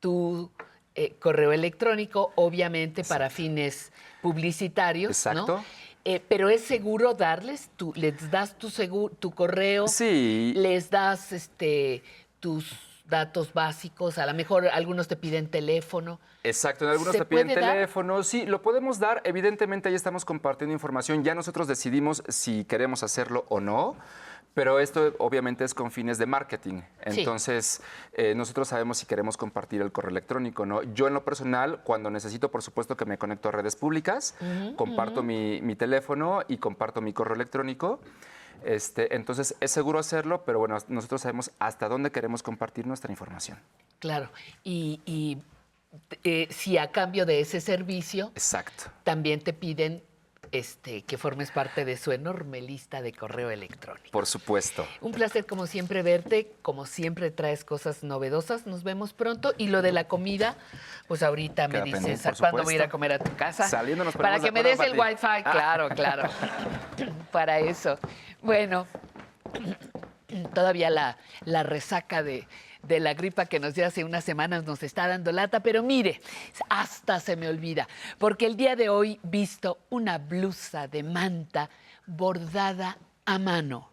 tu eh, correo electrónico, obviamente para fines publicitarios, ¿no? Eh, pero es seguro darles, tú les das tu seguro, tu correo, Sí. les das este tus datos básicos, a lo mejor algunos te piden teléfono. Exacto, en algunos ¿Se te piden dar? teléfono, sí, lo podemos dar, evidentemente ahí estamos compartiendo información, ya nosotros decidimos si queremos hacerlo o no, pero esto obviamente es con fines de marketing, Sí. entonces eh, nosotros sabemos si queremos compartir el correo electrónico, ¿no? Yo en lo personal, cuando necesito, por supuesto que me conecto a redes públicas, comparto mi teléfono y comparto mi correo electrónico. Este, entonces es seguro hacerlo, pero bueno, nosotros sabemos hasta dónde queremos compartir nuestra información. Claro. Y, y, eh, si a cambio de ese servicio Exacto. también te piden este, que formes parte de su enorme lista de correo electrónico. Por supuesto. Un placer como siempre verte, como siempre traes cosas novedosas, nos vemos pronto y lo de la comida, pues ahorita me dices pendiente, ¿a por cuándo voy a ir a comer a tu casa? Saliendo nos Para que me des el wifi, claro, claro. [laughs] Para eso. Bueno, todavía la, la resaca de, de la gripa que nos dio hace unas semanas nos está dando lata, pero mire, hasta se me olvida, porque el día de hoy visto una blusa de manta bordada a mano,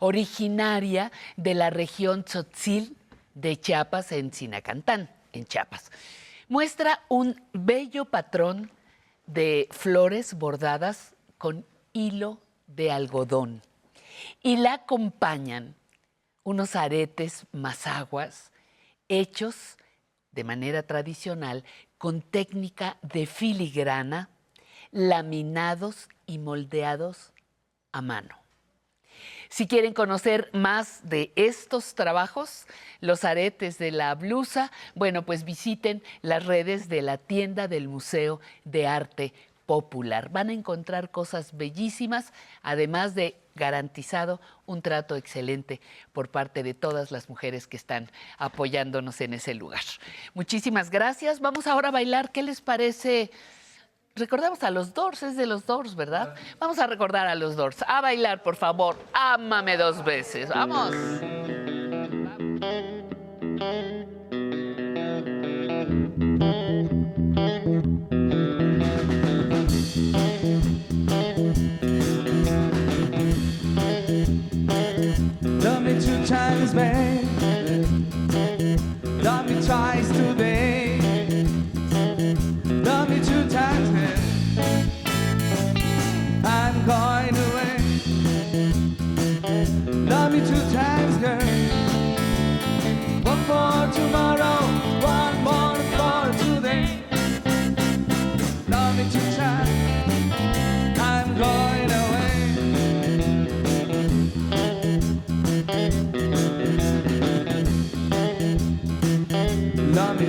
originaria de la región Tzotzil de Chiapas en Sinacantán, en Chiapas. Muestra un bello patrón de flores bordadas con hilo de algodón y la acompañan unos aretes mazaguas hechos de manera tradicional con técnica de filigrana, laminados y moldeados a mano. Si quieren conocer más de estos trabajos, los aretes de la blusa, bueno, pues visiten las redes de la tienda del Museo de Arte Popular. Van a encontrar cosas bellísimas, además de garantizado un trato excelente por parte de todas las mujeres que están apoyándonos en ese lugar. Muchísimas gracias. Vamos ahora a bailar. ¿Qué les parece? Recordamos a los Doors, es de los Doors, ¿verdad? Vamos a recordar a los Doors. A bailar, por favor. Ámame dos veces. Vamos. Love me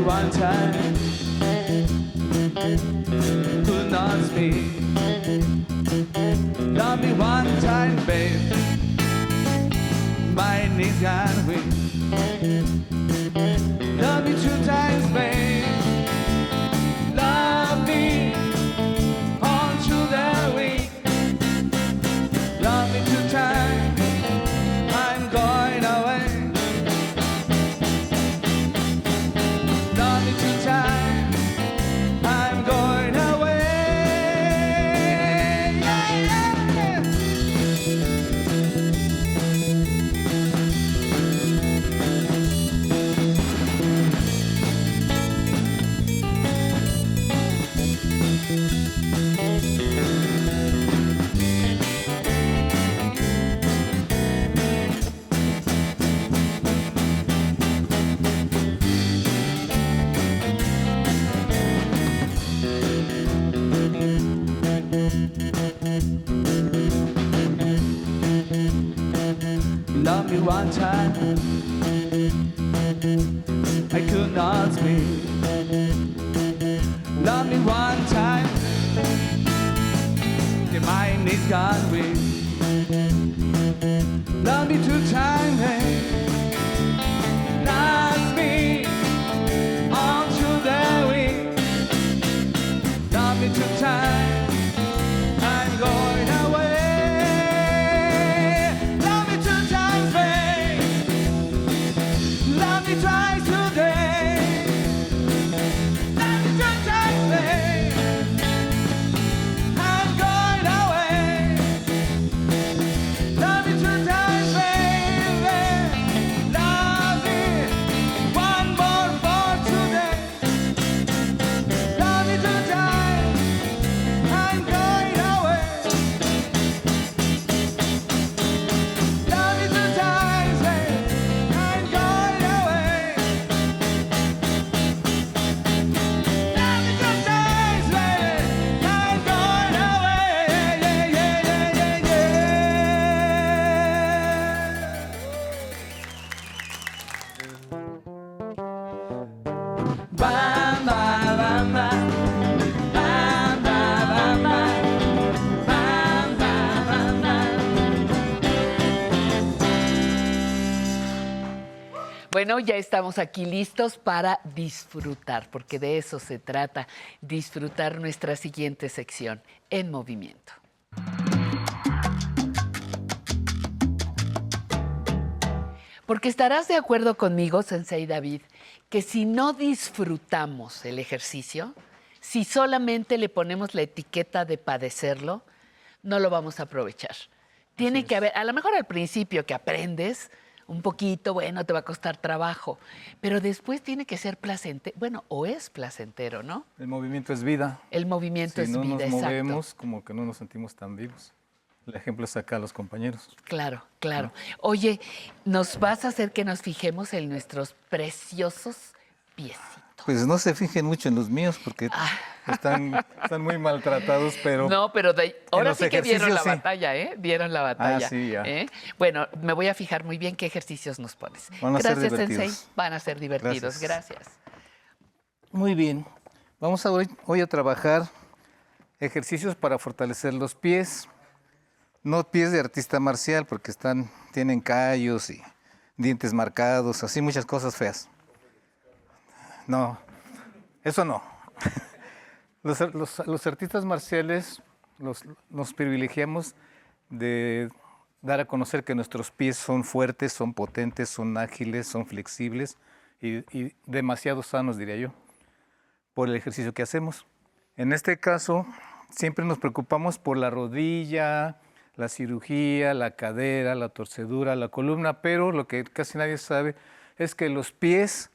one time, could not speak. Love me one time, babe. My knees got weak. Bueno, ya estamos aquí listos para disfrutar, porque de eso se trata, disfrutar nuestra siguiente sección, En Movimiento. Porque estarás de acuerdo conmigo, Sensei David, que si no disfrutamos el ejercicio, si solamente le ponemos la etiqueta de padecerlo, no lo vamos a aprovechar. Tiene que haber, a lo mejor al principio que aprendes un poquito, bueno, te va a costar trabajo, pero después tiene que ser placentero, bueno, o es placentero, ¿no? El movimiento es vida. El movimiento si es no vida, nos exacto. movemos, como que no nos sentimos tan vivos. El ejemplo es acá los compañeros. Claro, claro. Oye, nos vas a hacer que nos fijemos en nuestros preciosos pies. Pues no se fijen mucho en los míos porque están, están muy maltratados, pero... Ah. no, pero de- ahora sí que dieron la sí. batalla, ¿eh? Dieron la batalla. Ah, sí, ya. ¿eh? Bueno, me voy a fijar muy bien qué ejercicios nos pones. Van a ser Gracias, divertidos. Sensei. Van a ser divertidos. Gracias. Gracias. Muy bien. Vamos a hoy, hoy a trabajar ejercicios para fortalecer los pies. No pies de artista marcial porque están, tienen callos y dientes marcados, así muchas cosas feas. No, eso no. [laughs] Los, artistas marciales los- nos privilegiamos de dar a conocer que nuestros pies son fuertes, son potentes, son ágiles, son flexibles y demasiado sanos, diría yo, por el ejercicio que hacemos. En este caso, siempre nos preocupamos por la rodilla, la cirugía, la cadera, la torcedura, la columna, pero lo que casi nadie sabe es que los pies,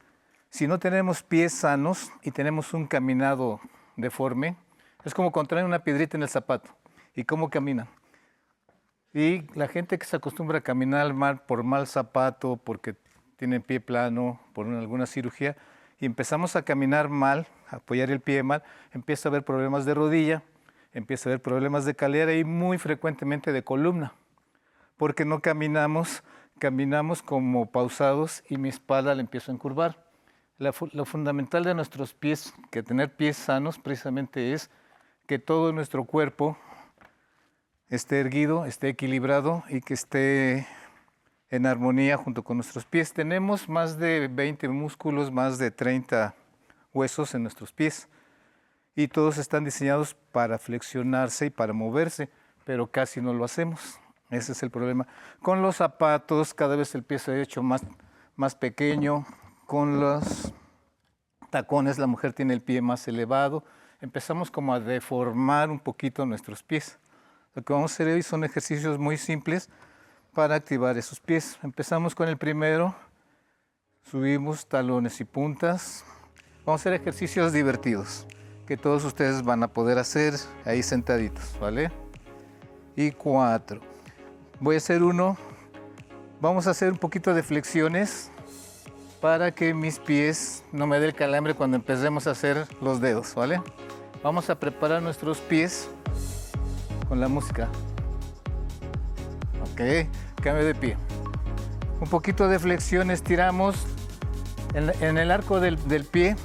si no tenemos pies sanos y tenemos un caminado deforme, es como contraer una piedrita en el zapato. ¿Y cómo caminan? Y la gente que se acostumbra a caminar mal por mal zapato, porque tiene pie plano, por una- alguna cirugía, y empezamos a caminar mal, a apoyar el pie mal, empieza a haber problemas de rodilla, empieza a haber problemas de calera y muy frecuentemente de columna, porque no caminamos, caminamos como pausados y mi espalda la empiezo a encurvar. La lo fundamental de nuestros pies, que tener pies sanos precisamente es que todo nuestro cuerpo esté erguido, esté equilibrado y que esté en armonía junto con nuestros pies. Tenemos más de 20 músculos, más de 30 huesos en nuestros pies y todos están diseñados para flexionarse y para moverse, pero casi no lo hacemos. Ese es el problema. Con los zapatos, cada vez el pie se ha hecho más, más pequeño. Con los tacones, la mujer tiene el pie más elevado. Empezamos como a deformar un poquito nuestros pies. Lo que vamos a hacer hoy son ejercicios muy simples para activar esos pies. Empezamos con el primero. Subimos talones y puntas. Vamos a hacer ejercicios divertidos que todos ustedes van a poder hacer ahí sentaditos, ¿vale? Y cuatro. Voy a hacer uno. Vamos a hacer un poquito de flexiones para que mis pies no me dé el calambre cuando empecemos a hacer los dedos, ¿vale? Vamos a preparar nuestros pies con la música. Ok, cambio de pie. Un poquito de flexión, estiramos. En, el arco del, del pie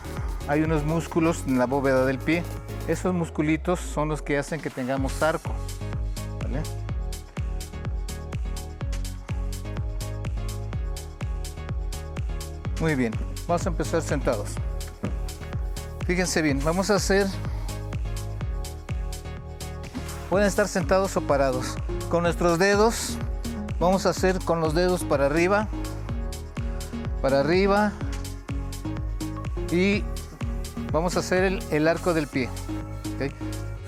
hay unos músculos en la bóveda del pie. Esos musculitos son los que hacen que tengamos arco. ¿vale? Muy bien, vamos a empezar sentados. Fíjense bien, vamos a hacer... Pueden estar sentados o parados. Con nuestros dedos, vamos a hacer con los dedos para arriba, para arriba y vamos a hacer el, arco del pie.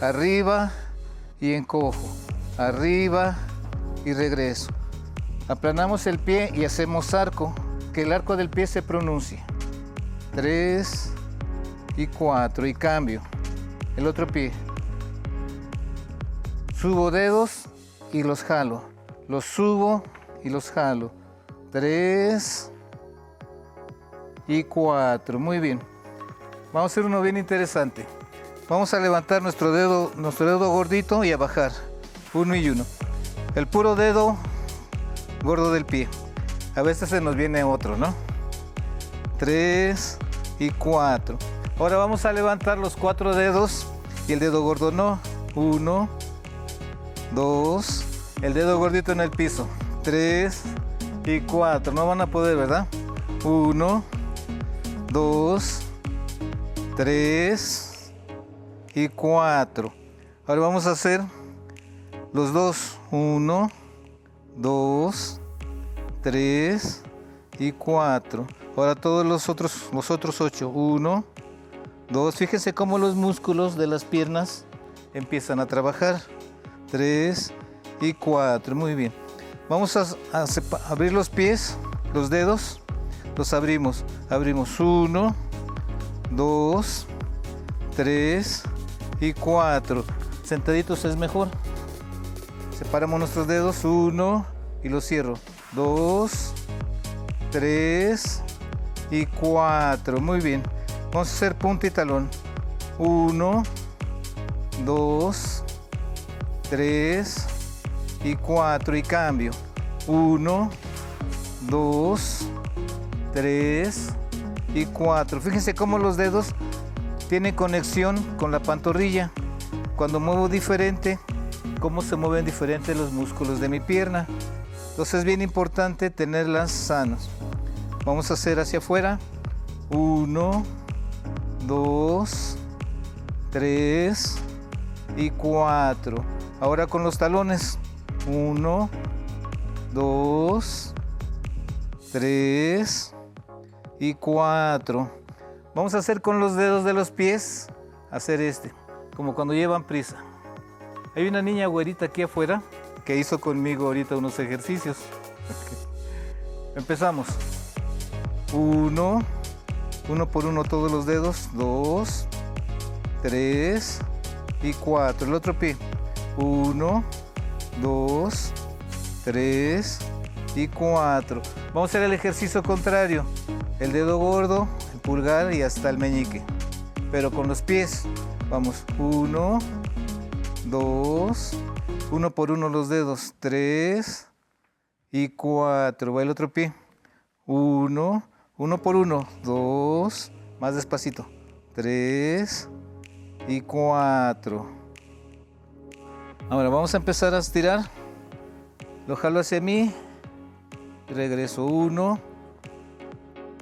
Arriba y encojo, arriba y regreso. Aplanamos el pie y hacemos arco, que el arco del pie se pronuncie. Tres y cuatro y cambio. El otro pie. Subo dedos y los jalo. Los subo y los jalo. Tres y cuatro. Muy bien. Vamos a hacer uno bien interesante. Vamos a levantar nuestro dedo, nuestro dedo gordito y a bajar. Uno y uno. El puro dedo gordo del pie. A veces se nos viene otro, ¿no? Tres y cuatro. Ahora vamos a levantar los cuatro dedos y el dedo gordo no. Uno, dos, el dedo gordito en el piso. Tres y cuatro. No van a poder, ¿verdad? Uno, dos, tres y cuatro. Ahora vamos a hacer los dos. Uno, dos, tres y cuatro. Ahora todos los otros, los otros ocho. Uno, dos. Fíjense cómo los músculos de las piernas empiezan a trabajar. Tres y cuatro. Muy bien. Vamos a, a abrir los pies, los dedos. Los abrimos. Abrimos uno, dos, tres y cuatro. Sentaditos es mejor. Separamos nuestros dedos, uno y los cierro. Dos, tres y cuatro. Muy bien. Vamos a hacer punta y talón. Uno, dos, tres y cuatro. Y cambio. Uno, dos, tres y cuatro. Fíjense cómo los dedos tienen conexión con la pantorrilla. Cuando muevo diferente, cómo se mueven diferente los músculos de mi pierna. Entonces es bien importante tenerlas sanas. Vamos a hacer hacia afuera. Uno, dos, tres y cuatro. Ahora con los talones. Uno, dos, tres y cuatro. Vamos a hacer con los dedos de los pies, hacer este, como cuando llevan prisa. Hay una niña güerita aquí afuera que hizo conmigo ahorita unos ejercicios. Empezamos. Uno, uno por uno todos los dedos. Dos, tres y cuatro. El otro pie. Uno, dos, tres y cuatro. Vamos a hacer el ejercicio contrario. El dedo gordo, el pulgar y hasta el meñique. Pero con los pies. Vamos. Uno, dos, uno por uno los dedos. Tres y cuatro. Va el otro pie. Uno, uno por uno. Dos, más despacito. Tres y cuatro. Ahora vamos a empezar a estirar. Lo jalo hacia mí. Regreso. Uno,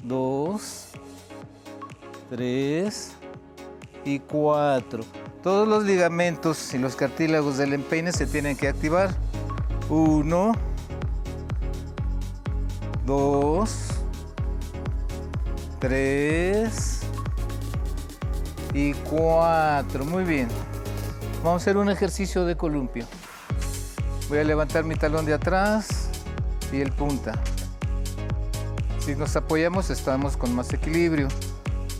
dos, tres y cuatro. Todos los ligamentos y los cartílagos del empeine se tienen que activar. Uno, dos, tres y cuatro. Muy bien. Vamos a hacer un ejercicio de columpio. Voy a levantar mi talón de atrás y el punta. Si nos apoyamos estamos con más equilibrio.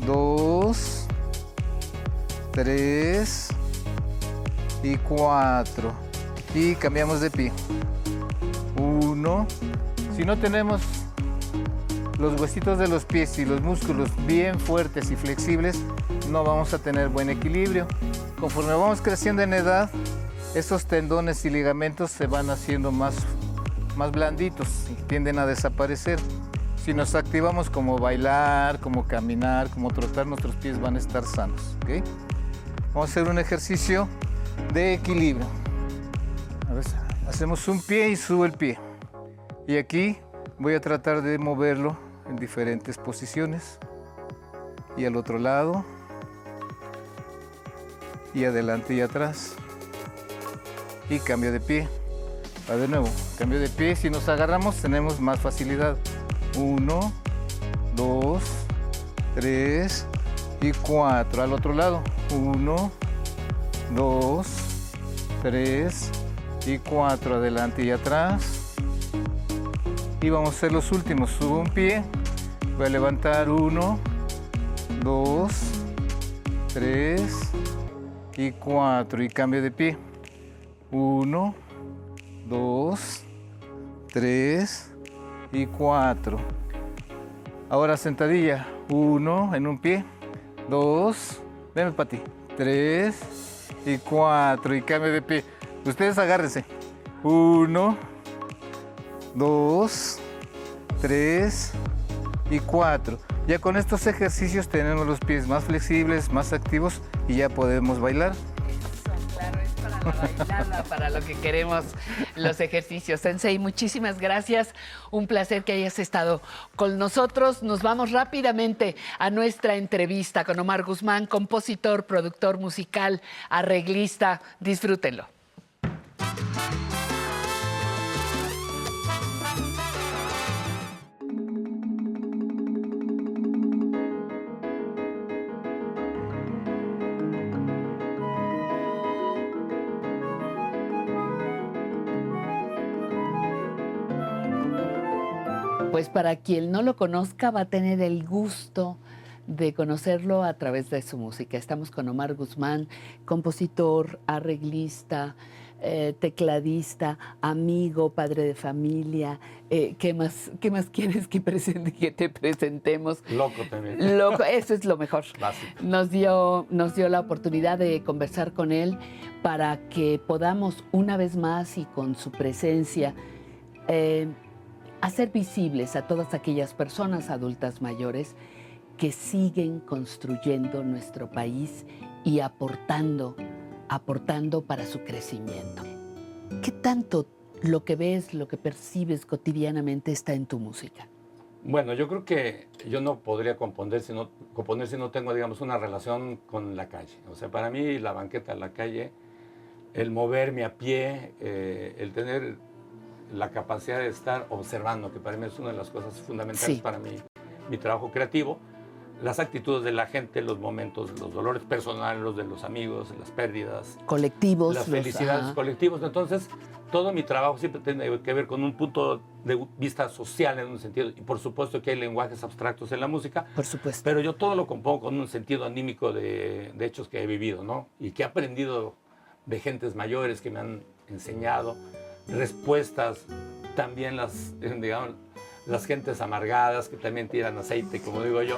Dos, tres y cuatro. Y cambiamos de pie. Uno. Si no tenemos los huesitos de los pies y los músculos bien fuertes y flexibles, no vamos a tener buen equilibrio. Conforme vamos creciendo en edad, esos tendones y ligamentos se van haciendo más, más blanditos y tienden a desaparecer. Si nos activamos como bailar, como caminar, como trotar, nuestros pies van a estar sanos. Vamos a hacer un ejercicio de equilibrio. Hacemos un pie y subo el pie. Y aquí voy a tratar de moverlo en diferentes posiciones. Y al otro lado. Y adelante y atrás. Y cambio de pie. Va de nuevo. Cambio de pie. Si nos agarramos tenemos más facilidad. Uno, dos, tres y cuatro. Al otro lado. 1, 2, 3 y 4 adelante y atrás. Y vamos a hacer los últimos. Subo un pie, voy a levantar 1, 2, 3 y 4 y cambio de pie. 1, 2, 3 y 4. Ahora sentadilla. 1 en un pie, 2, 3. Deme, Pati. Tres y cuatro. Y cambio de pie. Ustedes agárrense. Uno, dos, tres y cuatro. Ya con estos ejercicios tenemos los pies más flexibles, más activos y ya podemos bailar. Eso, claro para lo que queremos los ejercicios. Sensei, muchísimas gracias. Un placer que hayas estado con nosotros. Nos vamos rápidamente a nuestra entrevista con Omar Guzmán, compositor, productor musical, arreglista. Disfrútenlo. Pues para quien no lo conozca va a tener el gusto de conocerlo a través de su música. Estamos con Omar Guzmán, compositor, arreglista, eh, tecladista, amigo, padre de familia. Eh, ¿qué, más, ¿Qué más [laughs] quieres que, presente, que te presentemos? Loco también. Loco, eso es lo mejor. [laughs] Básico. Nos dio, nos dio la oportunidad de conversar con él para que podamos una vez más y con su presencia eh, hacer visibles a todas aquellas personas adultas mayores que siguen construyendo nuestro país y aportando, aportando para su crecimiento. ¿Qué tanto lo que ves, lo que percibes cotidianamente está en tu música? Bueno, yo creo que yo no podría componer si no, componer si no tengo, digamos, una relación con la calle. O sea, para mí la banqueta la calle, el moverme a pie, eh, el tener la capacidad de estar observando, que para mí es una de las cosas fundamentales Sí. para mi, mi trabajo creativo, las actitudes de la gente, los momentos, los dolores personales, los de los amigos, las pérdidas, Colectivos. las los- felicidades ajá. colectivos. Entonces, todo mi trabajo siempre tiene que ver con un punto de vista social en un sentido. Y por supuesto que hay lenguajes abstractos en la música. Por supuesto. Pero yo todo lo compongo con un sentido anímico de, de hechos que he vivido, ¿no? Y que he aprendido de gentes mayores que me han enseñado, respuestas, también las, [laughs] digamos, las gentes amargadas que también tiran aceite, como digo yo,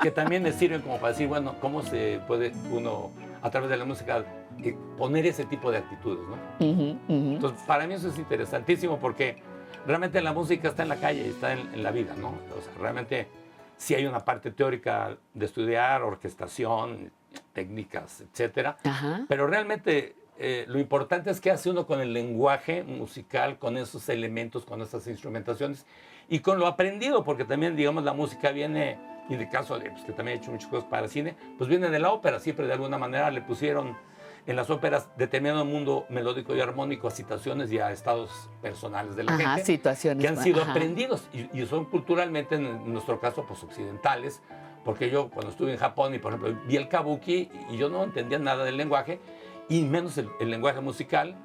que también me sirven como para decir, bueno, cómo se puede uno, a través de la música, eh, poner ese tipo de actitudes, ¿no? Ujú, ujú. Entonces, para mí eso es interesantísimo porque realmente la música está en la calle, está en, en la vida, ¿no? O sea, realmente sí hay una parte teórica de estudiar, orquestación, técnicas, etcétera, Ajá. pero realmente eh, lo importante es qué hace uno con el lenguaje musical, con esos elementos, con esas instrumentaciones y con lo aprendido, porque también, digamos, la música viene, y en el caso de pues, que también he hecho muchas cosas para cine, pues viene de la ópera, siempre de alguna manera le pusieron en las óperas determinado mundo melódico y armónico a citaciones y a estados personales de la Ajá, gente situaciones. que han sido ajá. aprendidos y, y son culturalmente, en nuestro caso, pues occidentales, porque yo cuando estuve en Japón y, por ejemplo, vi el kabuki y yo no entendía nada del lenguaje, y menos el, el lenguaje musical,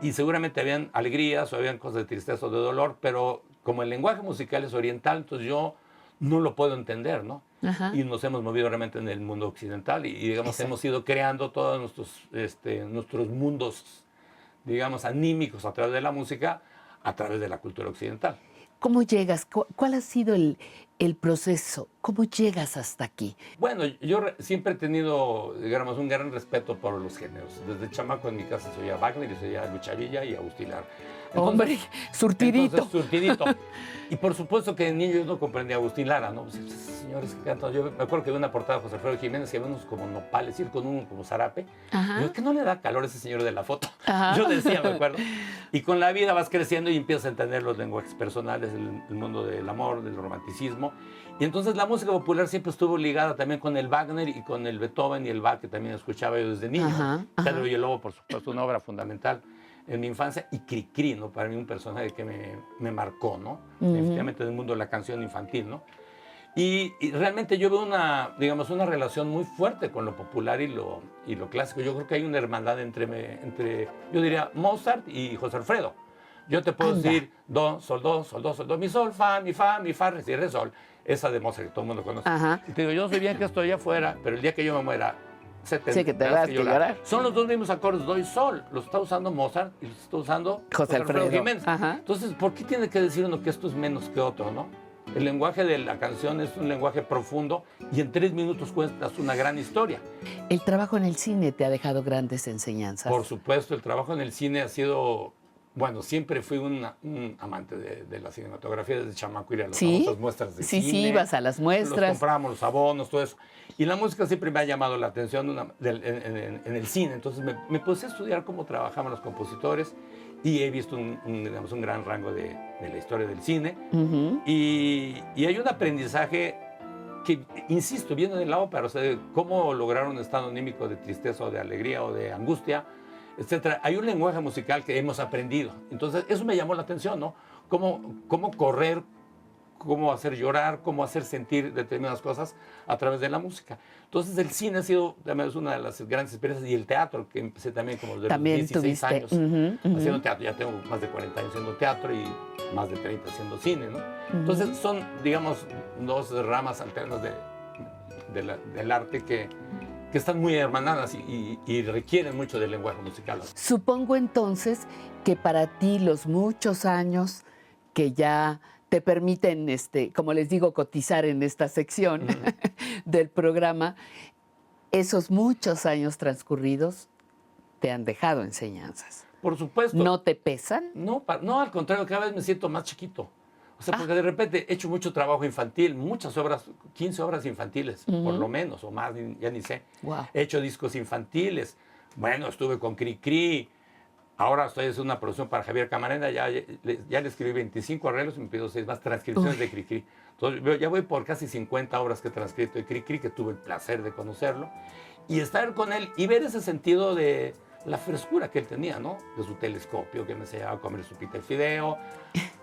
y seguramente habían alegrías o habían cosas de tristeza o de dolor, pero como el lenguaje musical es oriental, entonces yo no lo puedo entender, ¿no? Ajá. Y nos hemos movido realmente en el mundo occidental y, y, digamos, Exacto. hemos ido creando todos nuestros, este, nuestros mundos, digamos, anímicos a través de la música, a través de la cultura occidental. ¿Cómo llegas? ¿Cu- ¿Cuál ha sido el, el proceso? ¿Cómo llegas hasta aquí? Bueno, yo re- siempre he tenido, digamos, un gran respeto por los géneros. Desde chamaco en mi casa se oía Wagner y se oía Lucha Villa y Agustín Lara. Hombre, surtidito. entonces, surtidito. [laughs] y por supuesto que de niño yo no comprendía a Agustín Lara, ¿no? Pues, señores que cantan. Yo me acuerdo que vi una portada de José Alfredo Jiménez que había unos como nopales, ir con un como zarape. Ajá. Yo, ¿qué no le da calor a ese señor de la foto? Ajá. [laughs] Yo decía, me acuerdo. [laughs] Y con la vida vas creciendo y empiezas a entender los lenguajes personales, el, el mundo del amor, del romanticismo. Y entonces la música popular siempre estuvo ligada también con el Wagner y con el Beethoven y el Bach, que también escuchaba yo desde niño. Ajá, Pedro y el Lobo, por supuesto, una obra fundamental en mi infancia. Y Cricri, ¿no? Para mí un personaje que me, me marcó, ¿no? Ujú. Efectivamente, del mundo de la canción infantil, ¿no? Y, y realmente yo veo una, digamos, una relación muy fuerte con lo popular y lo, y lo clásico. Yo creo que hay una hermandad entre, entre, yo diría, Mozart y José Alfredo. Yo te puedo Anda. decir do, sol, do, sol, do, sol, do, mi, sol, fa, mi, fa, mi, fa, re, si, re, sol. Esa de Mozart que todo el mundo conoce. Ajá. Y te digo, yo sé bien que estoy afuera, pero el día que yo me muera, se Sí, que te vas a llorar. Son los dos mismos acordes, do y sol. Los está usando Mozart y los está usando José Alfredo. Jiménez. Ajá. Entonces, ¿por qué tiene que decir uno que esto es menos que otro, no? El lenguaje de la canción es un lenguaje profundo y en tres minutos cuentas una gran historia. El trabajo en el cine te ha dejado grandes enseñanzas. Por supuesto, el trabajo en el cine ha sido, bueno, siempre fui una- un amante de, de la cinematografía desde chamaco, ir a las ¿Sí? muestras de Sí, cine. sí, ibas a las muestras. Los comprábamos, los abonos, todo eso. Y la música siempre me ha llamado la atención una- del- en, en- en el cine. Entonces me, me puse a estudiar cómo trabajaban los compositores y he visto un, un, digamos, un gran rango de, de la historia del cine. Ujú. Y, y hay un aprendizaje que, insisto, viene de la ópera, o sea, de cómo lograr un estado anímico de tristeza o de alegría o de angustia, etcétera. Hay un lenguaje musical que hemos aprendido. Entonces, eso me llamó la atención, ¿no? Cómo, cómo correr cómo hacer llorar, cómo hacer sentir determinadas cosas a través de la música. Entonces el cine ha sido también es una de las grandes experiencias y el teatro, que empecé también como de También los 16 tuviste, años ujú, ujú. haciendo teatro. Ya tengo más de 40 años haciendo teatro y más de 30 haciendo cine, ¿no? Entonces son, digamos, dos ramas alternas de, de la- del arte que, que están muy hermanadas y, y- y requieren mucho del lenguaje musical. Supongo entonces que para ti los muchos años que ya te permiten, este, como les digo, cotizar en esta sección [laughs] del programa, esos muchos años transcurridos te han dejado enseñanzas. Por supuesto. ¿No te pesan? No, no, al contrario, cada vez me siento más chiquito. O sea, porque de repente he hecho mucho trabajo infantil, muchas obras, 15 obras infantiles, por Ujú. lo menos, o más, ya ni sé. Wow. He hecho discos infantiles. Bueno, estuve con Cri Cri. Ahora estoy haciendo una producción para Javier Camarena. Ya, ya, le- escribí 25 arreglos y me pidió seis más transcripciones de Cri Cri. Entonces, ya voy por casi 50 obras que he transcrito de Cri Cri, que tuve el placer de conocerlo. Y estar con él y ver ese sentido de la frescura que él tenía, ¿no? De su telescopio, que me enseñaba a comer su pita de fideo.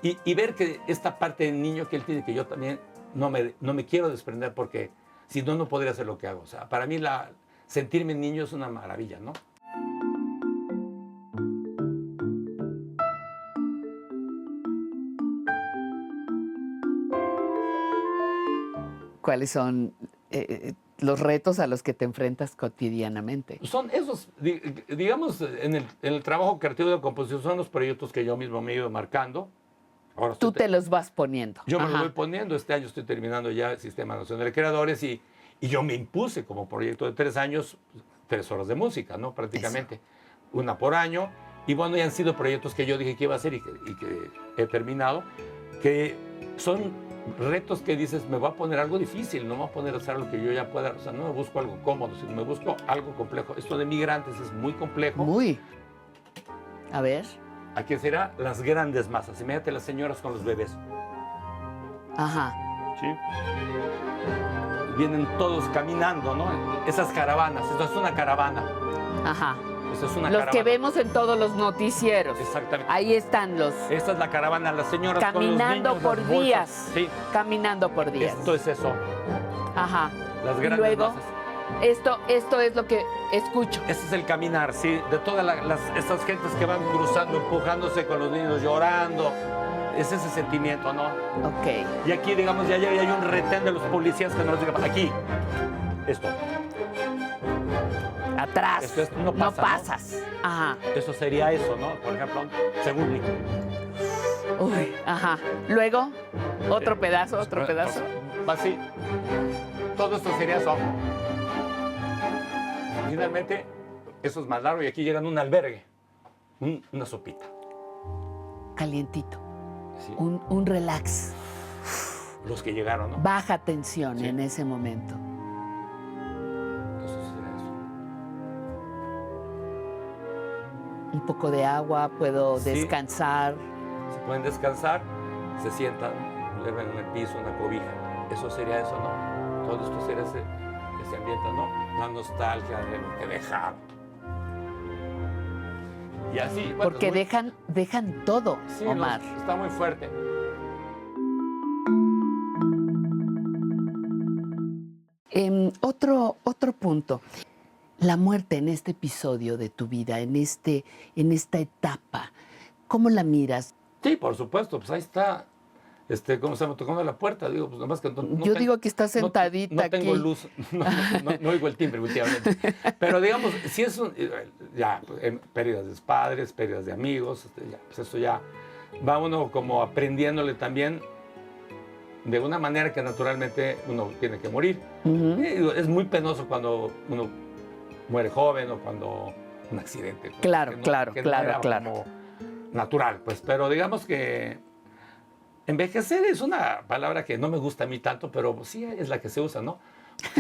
Y, y ver que esta parte del niño que él tiene, que yo también no me, no me quiero desprender porque si no, no podría hacer lo que hago. O sea, para mí la, sentirme niño es una maravilla, ¿no? ¿Cuáles son eh, eh, los retos a los que te enfrentas cotidianamente? Son esos, di- digamos, en el, en el trabajo creativo de composición son los proyectos que yo mismo me he ido marcando. Ahora Tú te los vas poniendo. Yo me lo Ajá. voy poniendo. Este año estoy terminando ya el Sistema Nacional de Creadores y, y yo me impuse como proyecto de tres años, tres horas de música, ¿no? Prácticamente. Una por año. Y bueno, ya han sido proyectos que yo dije que iba a hacer y que, y que he terminado, que son retos que dices, me voy a poner algo difícil, no me voy a poner a hacer lo que yo ya pueda, o sea, no me busco algo cómodo, sino me busco algo complejo. Esto de migrantes es muy complejo. Muy. A ver. Aquí será las grandes masas. Imagínate las señoras con los bebés. Ajá. ¿sí? Vienen todos caminando, ¿no? Esas caravanas, esto es una caravana. Ajá. Esto es una Los caravana. que vemos en todos los noticieros. Exactamente. Ahí están los Esta es la caravana, las señoras caminando con los niños, por días. Sí, Caminando por días. esto es eso. Ajá. Las y grandes luego, masas. esto, esto es lo que escucho. Este es el caminar, sí, de todas la- las, estas gentes que van cruzando, empujándose con los niños, llorando. Es ese sentimiento, ¿no? Ok. Y aquí, digamos, ya, ya hay un retén de los policías que nos digan, aquí, esto. Atrás. No pasa, ¿no? pasas. Ajá. Eso sería eso, ¿no? Por ejemplo, según mi- Uy, ajá. Luego, otro pedazo, otro pedazo. Va así. Todo esto sería eso. Finalmente, eso es más largo y aquí llegan a un albergue, un- una sopita. Calientito. Un, un relax. Los que llegaron, ¿no? Baja tensión en ese momento. Un poco de agua, puedo Sí. descansar. Se pueden descansar, se sientan, duermen en el piso, una cobija. Eso sería eso, ¿no? Todo esto sería ese, ese ambiente, ¿no? La nostalgia de lo que dejaron. Y así. bueno, Porque muy- dejan, dejan todo, Sí, no, Omar. está muy fuerte. Em, otro, otro punto. La muerte en este episodio de tu vida, en, este, en esta etapa, ¿cómo la miras? Sí, por supuesto, pues ahí está. Este, ¿cómo se llama? Tocando la puerta, digo, pues nomás que no, no Yo digo que estás no- sentadita No, tengo aquí. luz, [laughs] no, no, no oigo el timbre últimamente. Pero digamos, si es un, eh, ya, eh, pérdidas de padres, pérdidas de amigos, este, ya, pues eso ya va uno como aprendiéndole también de una manera que naturalmente uno tiene que morir. Digo, es muy penoso cuando uno muere joven o cuando un accidente. pues, Claro, que no- claro, que claro, claro. como natural, pues, pero digamos que envejecer es una palabra que no me gusta a mí tanto, pero sí es la que se usa, ¿no?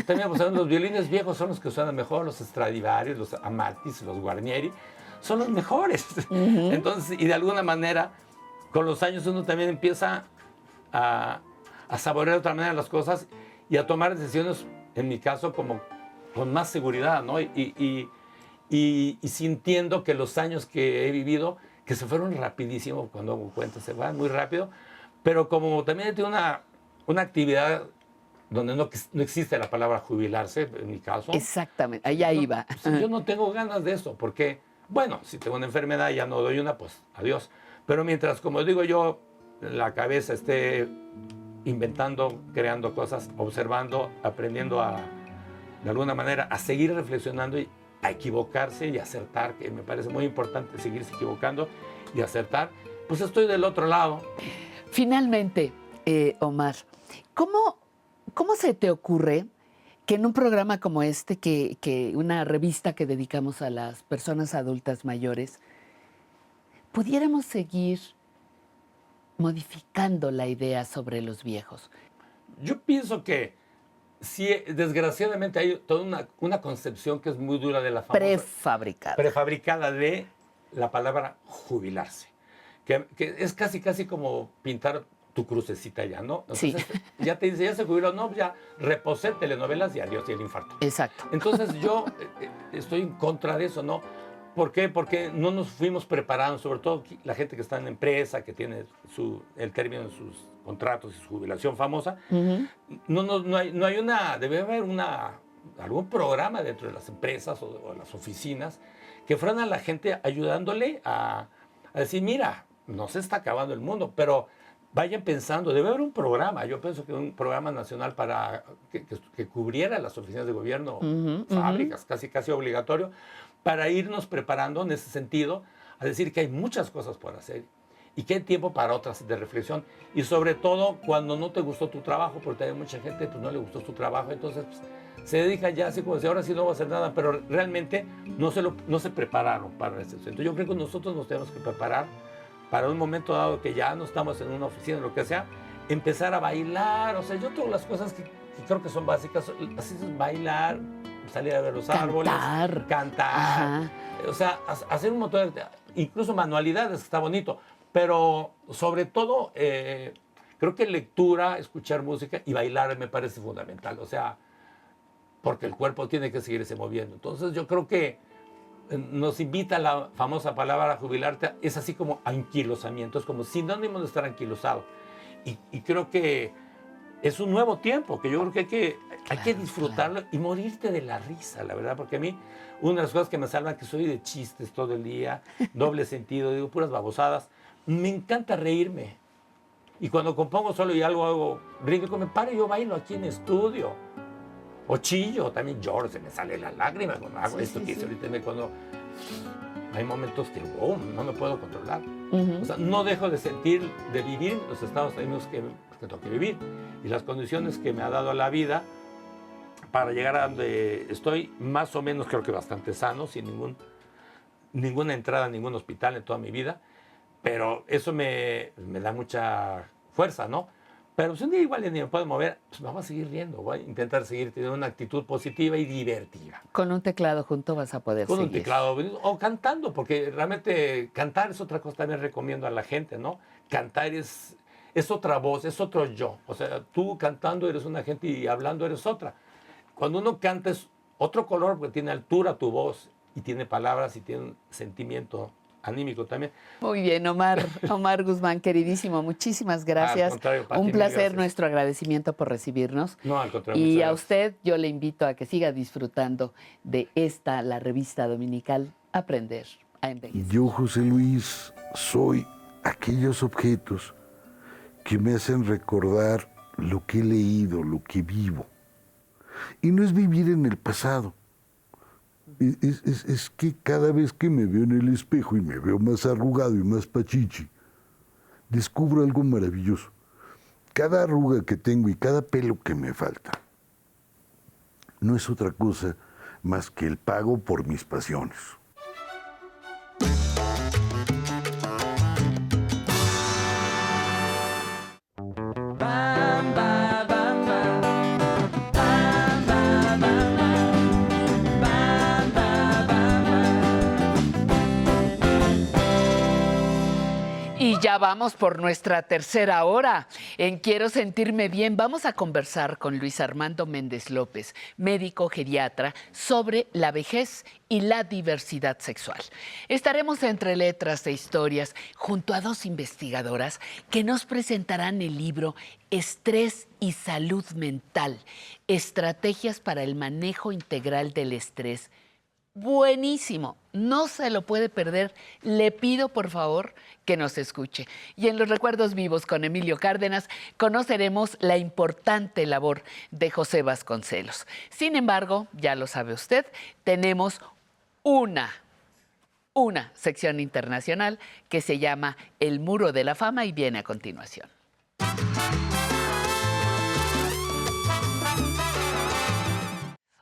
También pues, los violines viejos son los que suenan mejor, los Stradivarius, los Amatis, los Guarnieri, son los mejores. Entonces, y de alguna manera, con los años uno también empieza a, a saborear de otra manera las cosas y a tomar decisiones, en mi caso, como con más seguridad, ¿no? Y, y- y- y sintiendo que los años que he vivido, que se fueron rapidísimo, cuando hago cuenta, se van muy rápido, Pero como también tiene una, una actividad donde no, no existe la palabra jubilarse, en mi caso. Exactamente, allá iba. yo no tengo ganas de eso, porque, bueno, si tengo una enfermedad y ya no doy una, pues adiós. Pero mientras, como digo yo, la cabeza esté inventando, creando cosas, observando, aprendiendo a, de alguna manera, a seguir reflexionando y a equivocarse y acertar, que me parece muy importante seguirse equivocando y acertar, pues estoy del otro lado. Finalmente, eh, Omar, ¿cómo, ¿cómo se te ocurre que en un programa como este, que, que una revista que dedicamos a las personas adultas mayores, pudiéramos seguir modificando la idea sobre los viejos? Yo pienso que sí, desgraciadamente hay toda una, una concepción que es muy dura de la famosa, Prefabricada. prefabricada de la palabra jubilarse, que, que es casi, casi como pintar tu crucecita ya, ¿no? Sí. Ya te dice, ya se jubiló, no, ya reposé telenovelas y adiós y el infarto. Exacto. Entonces yo eh, estoy en contra de eso, ¿no? ¿Por qué? Porque no nos fuimos preparando, sobre todo la gente que está en empresa, que tiene su, el término en sus contratos y su jubilación famosa. no, no, no, hay, no hay una, debe haber una, algún programa dentro de las empresas o, o las oficinas que fueran a la gente ayudándole a, a decir, mira, no se está acabando el mundo, pero vayan pensando, debe haber un programa, yo pienso que un programa nacional para que, que, que cubriera las oficinas de gobierno, Ujú, fábricas, ujú. casi casi obligatorio, para irnos preparando en ese sentido, a decir que hay muchas cosas por hacer y que hay tiempo para otras de reflexión. Y sobre todo cuando no te gustó tu trabajo, porque hay mucha gente pues no le gustó su trabajo, entonces pues, se dedica ya así como si ahora sí no va a hacer nada, pero realmente no se, lo, no se prepararon para eso. Entonces yo creo que nosotros nos tenemos que preparar para un momento dado que ya no estamos en una oficina, lo que sea, empezar a bailar, o sea, yo todas las cosas que, que creo que son básicas, así es bailar, salir a ver los árboles, Cantar. cantar, Ajá. o sea, ha- hacer un montón de, incluso manualidades, que está bonito, pero sobre todo, eh, creo que lectura, escuchar música y bailar me parece fundamental, o sea, porque el cuerpo tiene que seguirse moviendo. Entonces yo creo que eh, nos invita la famosa palabra jubilarte, es así como anquilosamiento, es como sinónimo de estar anquilosado. Y, y creo que es un nuevo tiempo, que yo creo que hay que, hay que disfrutarlo y morirte de la risa, la verdad, porque a mí una de las cosas que me salvan es que soy de chistes todo el día, [laughs] doble sentido, digo puras babosadas, me encanta reírme. Y cuando compongo solo y algo hago ridículo, me paro y yo bailo aquí en estudio. O chillo, también lloro, se me sale la lágrima cuando hago Sí, esto sí, que sí. ahorita. me- Cuando hay momentos que wow, no me puedo controlar. Ujú. O sea, no dejo de sentir, de vivir los estados anímicos que, que tengo que vivir y las condiciones que me ha dado la vida para llegar a donde estoy, más o menos creo que bastante sano, sin ningún, ninguna entrada a ningún hospital en toda mi vida, pero eso me, me da mucha fuerza, ¿no? Pero si un día igual ni me puedo mover, pues vamos a seguir riendo, voy a intentar seguir teniendo una actitud positiva y divertida. Con un teclado junto vas a poder Con un seguir. teclado o cantando, porque realmente cantar es otra cosa también recomiendo a la gente, ¿no? Cantar es, es otra voz, es otro yo. O sea, tú cantando eres una gente y hablando eres otra. Cuando uno canta es otro color porque tiene altura tu voz y tiene palabras y tiene un sentimiento anímico también. Muy bien, Omar, [laughs] Omar Guzmán, queridísimo, muchísimas gracias. contrario, Pati, Un placer, gracias. nuestro agradecimiento por recibirnos. No, al contrario. Y a gracias. usted yo le invito a que siga disfrutando de esta, la revista dominical Aprender a Envejecer. Yo, José Luis, soy aquellos objetos que me hacen recordar lo que he leído, lo que vivo. Y no es vivir en el pasado. Es, que cada vez que me veo en el espejo y me veo más arrugado y más pachichi, descubro algo maravilloso. Cada arruga que tengo y cada pelo que me falta no es otra cosa más que el pago por mis pasiones. Vamos por nuestra tercera hora. En Quiero sentirme bien vamos a conversar con Luis Armando Méndez López, médico geriatra, sobre la vejez y la diversidad sexual. Estaremos entre letras e historias junto a dos investigadoras que nos presentarán el libro Estrés y Salud Mental, Estrategias para el Manejo Integral del Estrés buenísimo. No se lo puede perder. Le pido, por favor, que nos escuche. Y en los recuerdos vivos con Emilio Cárdenas conoceremos la importante labor de José Vasconcelos. Sin embargo, ya lo sabe usted, tenemos una, una sección internacional que se llama El Muro de la Fama y viene a continuación.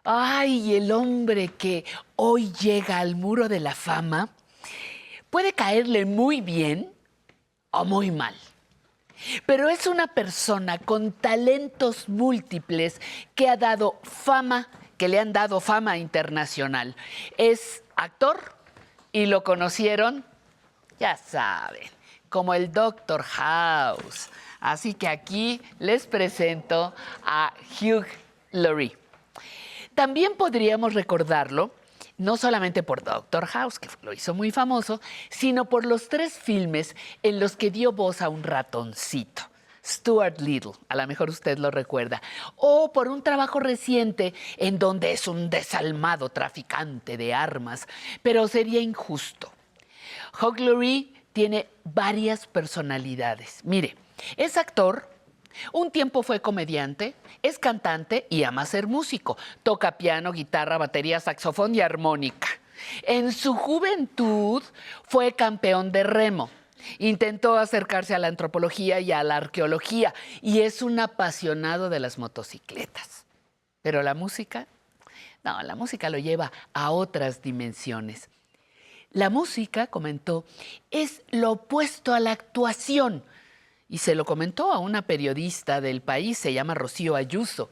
Ay, el hombre que hoy llega al muro de la fama puede caerle muy bien o muy mal. Pero es una persona con talentos múltiples que ha dado fama, que le han dado fama internacional. Es actor y lo conocieron, ya saben, como el Doctor House. Así que aquí les presento a Hugh Laurie. También podríamos recordarlo no solamente por Doctor House, que lo hizo muy famoso, sino por los tres filmes en los que dio voz a un ratoncito. Stuart Little, a lo mejor usted lo recuerda, o por un trabajo reciente en donde es un desalmado traficante de armas, pero sería injusto. Hugh Laurie tiene varias personalidades. Mire, es actor, un tiempo fue comediante, es cantante y ama ser músico. Toca piano, guitarra, batería, saxofón y armónica. En su juventud fue campeón de remo. Intentó acercarse a la antropología y a la arqueología y es un apasionado de las motocicletas. Pero la música, no, la música lo lleva a otras dimensiones. La música, comentó, es lo opuesto a la actuación y se lo comentó a una periodista del país, se llama Rocío Ayuso.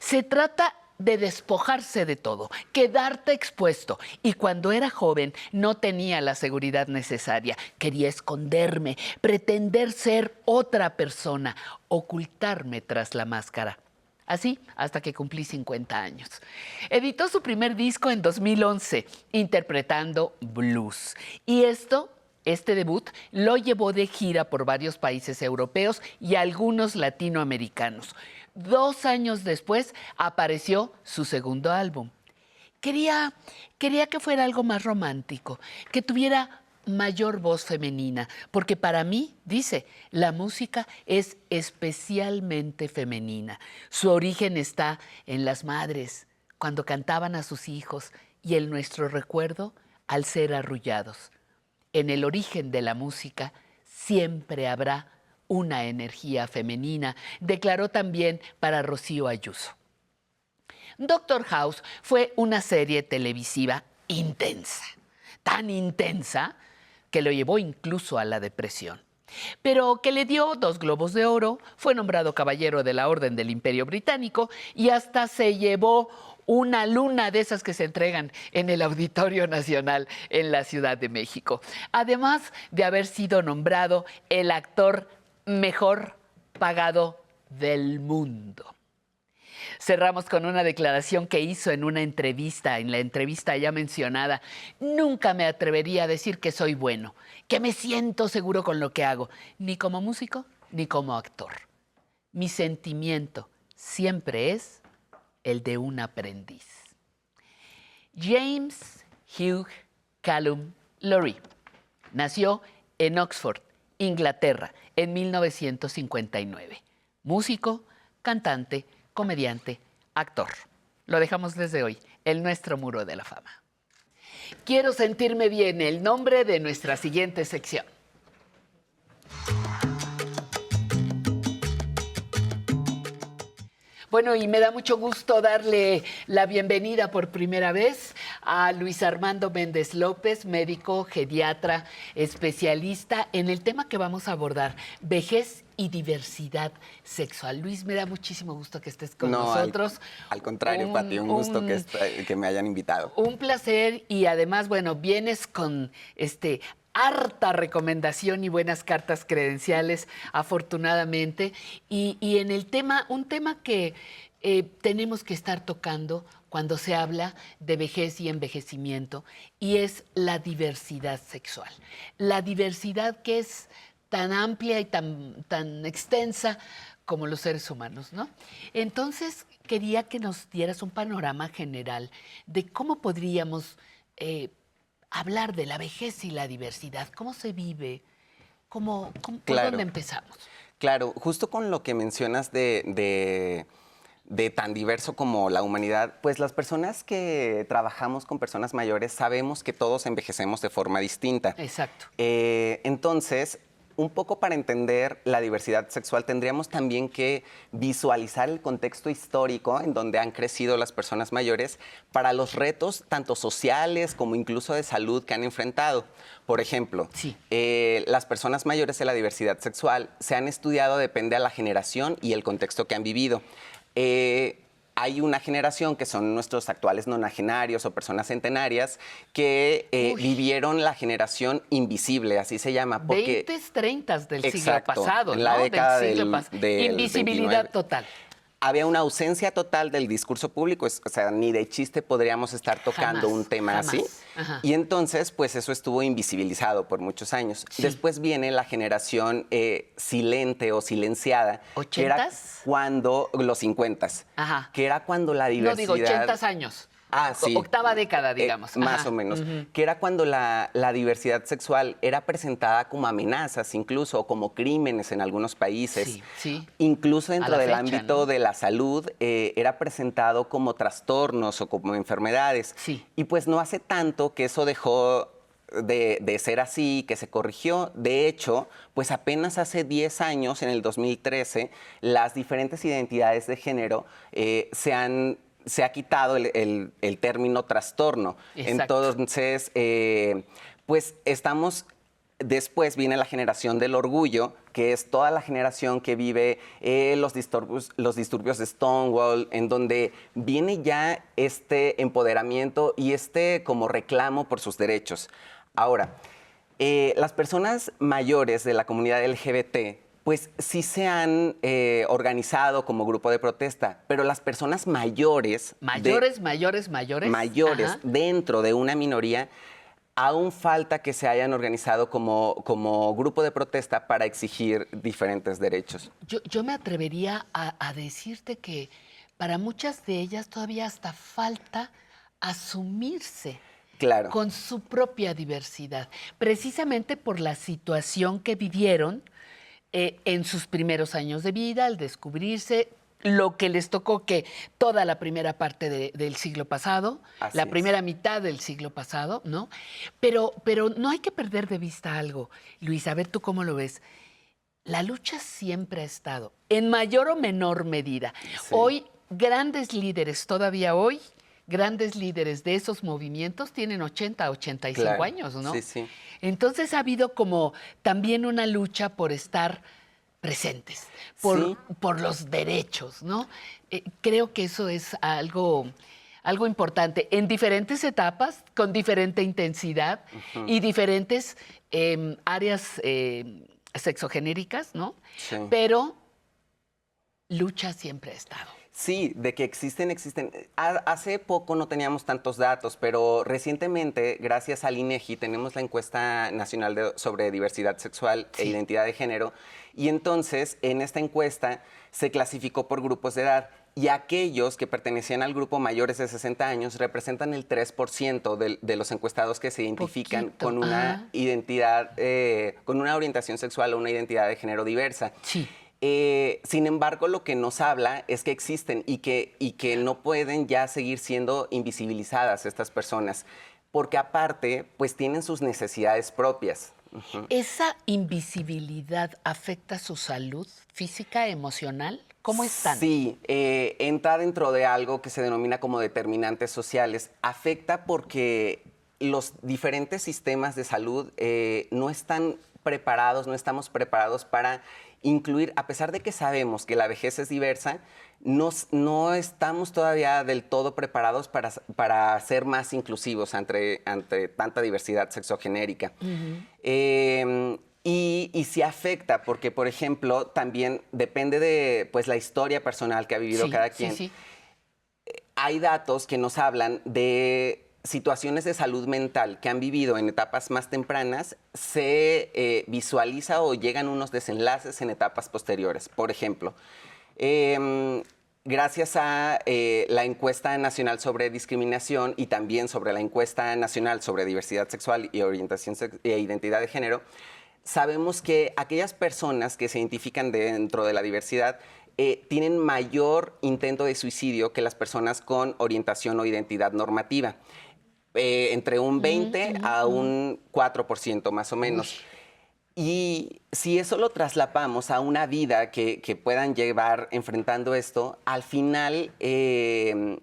Se trata de despojarse de todo, quedarte expuesto. Y cuando era joven no tenía la seguridad necesaria. Quería esconderme, pretender ser otra persona, ocultarme tras la máscara. Así hasta que cumplí 50 años. Editó su primer disco en 2011, interpretando blues. Y esto este debut lo llevó de gira por varios países europeos y algunos latinoamericanos. Dos años después apareció su segundo álbum. Quería, quería que fuera algo más romántico, que tuviera mayor voz femenina, porque para mí, dice, la música es especialmente femenina. Su origen está en las madres, cuando cantaban a sus hijos, y en nuestro recuerdo al ser arrullados en el origen de la música siempre habrá una energía femenina, declaró también para Rocío Ayuso. Doctor House fue una serie televisiva intensa, tan intensa que lo llevó incluso a la depresión, pero que le dio dos globos de oro, fue nombrado caballero de la Orden del Imperio Británico y hasta se llevó una luna de esas que se entregan en el Auditorio Nacional en la Ciudad de México. Además de haber sido nombrado el actor mejor pagado del mundo. Cerramos con una declaración que hizo en una entrevista, en la entrevista ya mencionada. Nunca me atrevería a decir que soy bueno, que me siento seguro con lo que hago, ni como músico ni como actor. Mi sentimiento siempre es el de un aprendiz. James Hugh Callum Laurie nació en Oxford, Inglaterra, en 1959. Músico, cantante, comediante, actor. Lo dejamos desde hoy, el nuestro muro de la fama. Quiero sentirme bien, el nombre de nuestra siguiente sección. Bueno, y me da mucho gusto darle la bienvenida por primera vez a Luis Armando Méndez López, médico, geriatra, especialista en el tema que vamos a abordar, vejez y diversidad sexual. Luis, me da muchísimo gusto que estés con No, al- nosotros. Al, contrario, Un- Pati, un gusto que, un- que me hayan invitado. Un placer y además, bueno, vienes con este harta recomendación y buenas cartas credenciales, afortunadamente. Y, y en el tema, un tema que eh, tenemos que estar tocando cuando se habla de vejez y envejecimiento, y es la diversidad sexual. La diversidad que es tan amplia y tan, tan extensa como los seres humanos, ¿no? Entonces, quería que nos dieras un panorama general de cómo podríamos eh, hablar de la vejez y la diversidad, cómo se vive, cómo, cómo- Claro. dónde empezamos. Claro, justo con lo que mencionas de, de- de tan diverso como la humanidad, pues las personas que trabajamos con personas mayores sabemos que todos envejecemos de forma distinta. Exacto. Eh, entonces, un poco para entender la diversidad sexual, tendríamos también que visualizar el contexto histórico en donde han crecido las personas mayores para los retos tanto sociales como incluso de salud que han enfrentado. Por ejemplo, eh, las personas mayores de la diversidad sexual se han estudiado depende a la generación y el contexto que han vivido. Eh, hay una generación que son nuestros actuales nonagenarios o personas centenarias que eh, vivieron la generación invisible, así se llama. Porque 20, 30 del siglo pasado, en la ¿no? década del siglo del- Invisibilidad 29. total. Había una ausencia total del discurso público, o sea, ni de chiste podríamos estar tocando Jamás, un tema jamás. así. Ajá. Y entonces, pues eso estuvo invisibilizado por muchos años. Después viene la generación eh, silente o silenciada, que era cuando los 50 Ajá. que era cuando la No diversidad... digo 80 años. Ah, sí. Octava década, Eh, digamos. más Ajá. o menos. Que era cuando la, la diversidad sexual era presentada como amenazas, incluso, o como crímenes en algunos países. Sí, sí. Incluso dentro del fecha, ámbito ¿no? de la salud eh, era presentado como trastornos o como enfermedades. Y pues no hace tanto que eso dejó de, de ser así, que se corrigió. De hecho, pues apenas hace 10 años, en el 2013, las diferentes identidades de género eh, se han se ha quitado el, el- el término trastorno. Exacto. Entonces, eh, pues estamos Después viene la generación del orgullo, que es toda la generación que vive eh, los, disturbios, los disturbios de Stonewall, en donde viene ya este empoderamiento y este como reclamo por sus derechos. Ahora, eh, las personas mayores de la comunidad LGBT, pues sí se han eh, organizado como grupo de protesta, pero las personas mayores... de- Mayores, mayores, mayores. mayores Ajá. dentro de una minoría, aún falta que se hayan organizado como, como grupo de protesta para exigir diferentes derechos. Yo, yo me atrevería a, a decirte que para muchas de ellas todavía hasta falta asumirse Claro. con su propia diversidad, precisamente por la situación que vivieron eh, en sus primeros años de vida, al descubrirse lo que les tocó que toda la primera parte de- del siglo pasado, Así la es. primera mitad del siglo pasado, ¿no? Pero, pero no hay que perder de vista algo. Luis, a ver tú cómo lo ves. La lucha siempre ha estado, en mayor o menor medida. Hoy, grandes líderes, todavía hoy, grandes líderes de esos movimientos tienen 80, 85 Claro. años, ¿no? Sí, sí. Entonces ha habido como también una lucha por estar presentes, por, Sí. por los derechos, ¿no? Eh, creo que eso es algo, algo importante en diferentes etapas, con diferente intensidad y diferentes em, áreas em, sexogenéricas, ¿no? Sí. Pero lucha siempre ha estado. Sí, de que existen, existen. Ha- Hace poco no teníamos tantos datos, pero recientemente, gracias al INEGI, tenemos la encuesta nacional de- sobre diversidad sexual e identidad de género. Y entonces, en esta encuesta se clasificó por grupos de edad. Y aquellos que pertenecían al grupo mayores de 60 años representan el 3% del- de, los encuestados que se identifican Poquito, con una ajá. identidad, eh, con una orientación sexual o una identidad de género diversa. Eh, sin embargo, lo que nos habla es que existen y que, y que no pueden ya seguir siendo invisibilizadas estas personas, porque aparte, pues tienen sus necesidades propias. ¿Esa invisibilidad afecta su salud física, emocional? ¿Cómo están? Sí, eh, entra dentro de algo que se denomina como determinantes sociales. Afecta porque los diferentes sistemas de salud eh, no están preparados, no estamos preparados para incluir, a pesar de que sabemos que la vejez es diversa, no, no estamos todavía del todo preparados para, para ser más inclusivos ante, ante tanta diversidad sexogenérica. Eh, y, y afecta, porque, por ejemplo, también depende de pues, la historia personal que ha vivido Sí, cada sí, quien. sí. Hay datos que nos hablan de situaciones de salud mental que han vivido en etapas más tempranas, se eh, visualiza o llegan unos desenlaces en etapas posteriores. Por ejemplo, em, gracias a eh, la encuesta nacional sobre discriminación y también sobre la encuesta nacional sobre diversidad sexual y orientación e identidad de género, sabemos que aquellas personas que se identifican dentro de la diversidad eh, tienen mayor intento de suicidio que las personas con orientación o identidad normativa. Eh, entre un 20 a un 4% más o menos. Y si eso lo traslapamos a una vida que, que puedan llevar enfrentando esto, al final eh,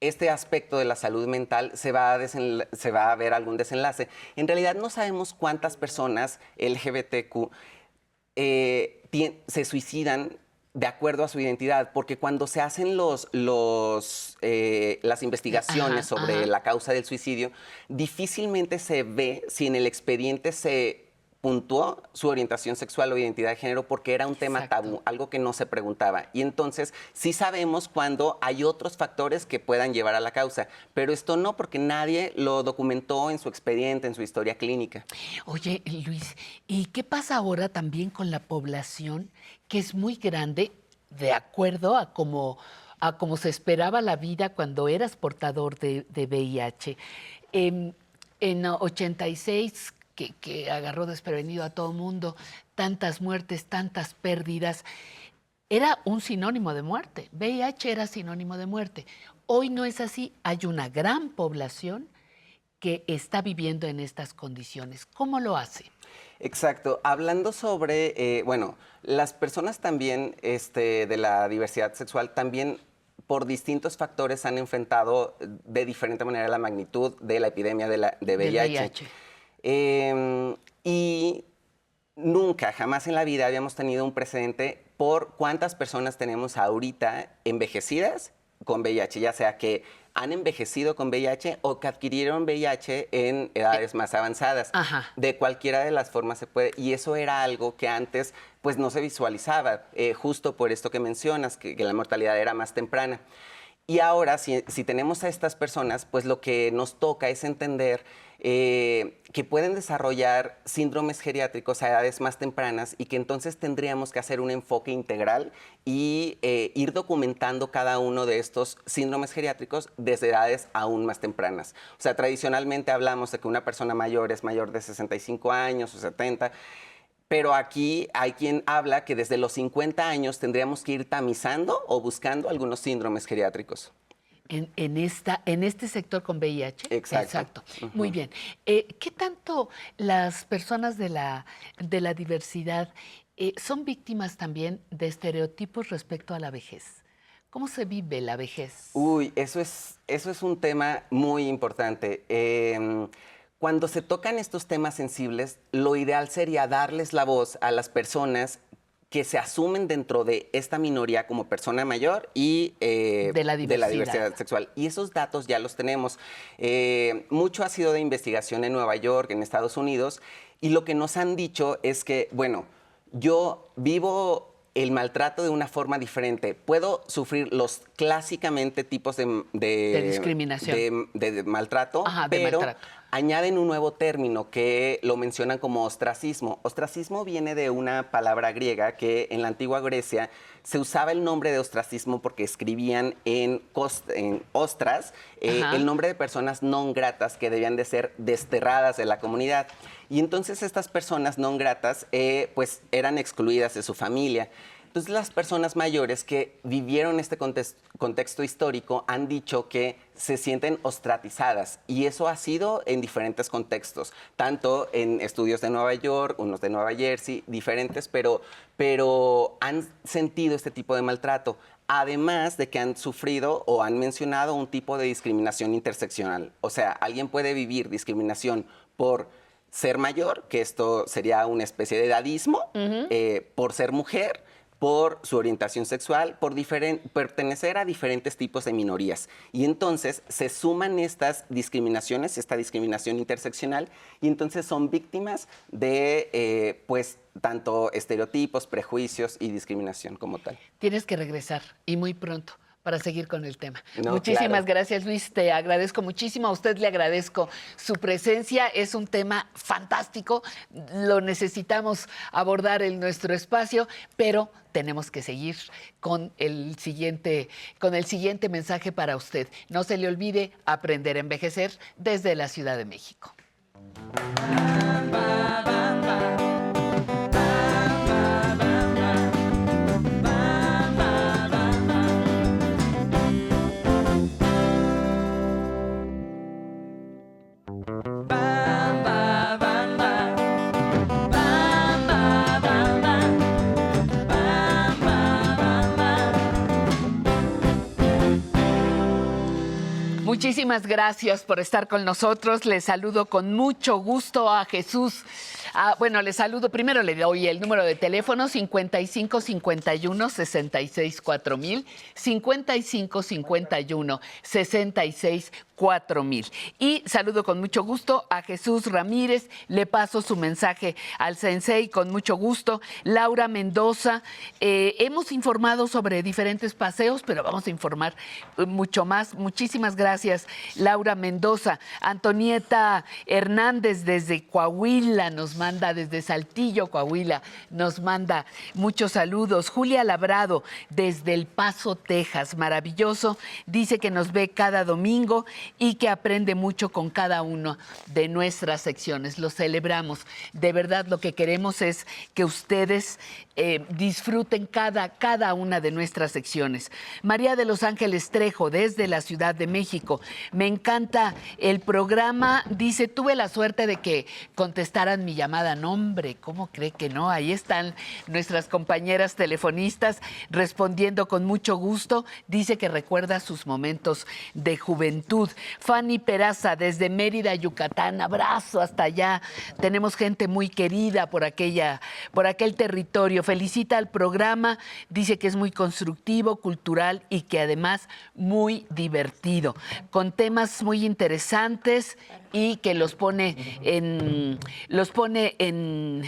este aspecto de la salud mental se va, a se va a ver algún desenlace. En realidad no sabemos cuántas personas LGBTQ eh, se suicidan de acuerdo a su identidad, porque cuando se hacen los, los, eh, las investigaciones Ajá, sobre ajá. la causa del suicidio, difícilmente se ve si en el expediente se puntuó su orientación sexual o identidad de género porque era un tema tabú, algo que no se preguntaba. Y entonces sí sabemos cuando hay otros factores que puedan llevar a la causa, pero esto no porque nadie lo documentó en su expediente, en su historia clínica. Oye, Luis, ¿y qué pasa ahora también con la población que es muy grande de acuerdo a cómo, se esperaba la vida cuando eras portador de, de VIH? Em, en 86, que, que agarró desprevenido a todo mundo, tantas muertes, tantas pérdidas, era un sinónimo de muerte. VIH era sinónimo de muerte. Hoy no es así. Hay una gran población que está viviendo en estas condiciones. ¿Cómo lo hace? Exacto. Hablando sobre, eh, bueno, las personas también este, de la diversidad sexual también por distintos factores han enfrentado de diferente manera la magnitud de la epidemia de, la, de VIH. VIH. Eh, y nunca, jamás en la vida habíamos tenido un precedente por cuántas personas tenemos ahorita envejecidas con VIH, ya sea que han envejecido con VIH o que adquirieron VIH en edades más avanzadas. De cualquiera de las formas se puede. Y eso era algo que antes pues no se visualizaba, eh, justo por esto que mencionas, que, que la mortalidad era más temprana. Y ahora, si, si tenemos a estas personas, pues lo que nos toca es entender eh, que pueden desarrollar síndromes geriátricos a edades más tempranas y que entonces tendríamos que hacer un enfoque integral y eh, ir documentando cada uno de estos síndromes geriátricos desde edades aún más tempranas. O sea, tradicionalmente hablamos de que una persona mayor es mayor de 65 años o 70. Pero aquí hay quien habla que desde los 50 años tendríamos que ir tamizando o buscando algunos síndromes geriátricos. En, en esta, en este sector con VIH. Exacto. Muy bien. Eh, ¿Qué tanto las personas de la, de la diversidad eh, son víctimas también de estereotipos respecto a la vejez? ¿Cómo se vive la vejez? Uy, eso es, eso es un tema muy importante. Eh, cuando se tocan estos temas sensibles, lo ideal sería darles la voz a las personas que se asumen dentro de esta minoría como persona mayor y eh, De la diversidad. diversidad sexual. Y esos datos ya los tenemos. Eh, mucho ha sido de investigación en Nueva York, en Estados Unidos, y lo que nos han dicho es que, bueno, yo vivo el maltrato de una forma diferente. Puedo sufrir los clásicamente tipos de, de, De discriminación. de- de maltrato, Ajá, de pero maltrato. Añaden un nuevo término que lo mencionan como ostracismo. Ostracismo viene de una palabra griega que en la antigua Grecia se usaba el nombre de ostracismo porque escribían en, ostras eh, el nombre de personas no gratas que debían de ser desterradas de la comunidad. Y entonces estas personas no gratas eh, pues eran excluidas de su familia. Entonces las personas mayores que vivieron este contexto histórico han dicho que se sienten ostratizadas y eso ha sido en diferentes contextos, tanto en estudios de Nueva York, unos de Nueva Jersey, diferentes, pero, pero han sentido este tipo de maltrato. Además de que han sufrido o han mencionado un tipo de discriminación interseccional. O sea, alguien puede vivir discriminación por ser mayor, que esto sería una especie de edadismo, eh, por ser mujer, por su orientación sexual, por pertenecer a diferentes tipos de minorías. Y entonces se suman estas discriminaciones, esta discriminación interseccional, y entonces son víctimas de, eh, pues, tanto estereotipos, prejuicios y discriminación como tal. Tienes que regresar y muy pronto para seguir con el tema. No, Muchísimas claro. gracias, Luis. Te agradezco muchísimo. A usted le agradezco su presencia. Es un tema fantástico. Lo necesitamos abordar en nuestro espacio, pero tenemos que seguir con el siguiente, con el siguiente mensaje para usted. No se le olvide aprender a envejecer desde la Ciudad de México. Muchísimas gracias por estar con nosotros. Les saludo con mucho gusto a Jesús. Ah, bueno, les saludo. Primero le doy el número de teléfono 55 51 66 4000, 55 51 66 4000. Y saludo con mucho gusto a Jesús Ramírez. Le paso su mensaje al sensei con mucho gusto. Laura Mendoza. eh, hemos informado sobre diferentes paseos, pero vamos a informar eh, mucho más. Muchísimas gracias, Laura Mendoza. Antonieta Hernández desde Coahuila nos manda, desde Saltillo, Coahuila, nos manda muchos saludos. Julia Labrado desde El Paso, Texas. Maravilloso. Dice que nos ve cada domingo y que aprende mucho con cada uno de nuestras secciones. Lo celebramos. De verdad, lo que queremos es que ustedes eh, disfruten cada, cada una de nuestras secciones. María de Los Ángeles Trejo, desde la Ciudad de México. Me encanta el programa. Dice, tuve la suerte de que contestaran mi llamada. No, hombre, ¿cómo cree que no? Ahí están nuestras compañeras telefonistas respondiendo con mucho gusto. Dice que recuerda sus momentos de juventud. Fanny Peraza, desde Mérida, Yucatán. Abrazo hasta allá. Tenemos gente muy querida por, aquella, por aquel territorio. Felicita al programa. Dice que es muy constructivo, cultural y que además muy divertido. Con temas muy interesantes y que los pone en, los pone en,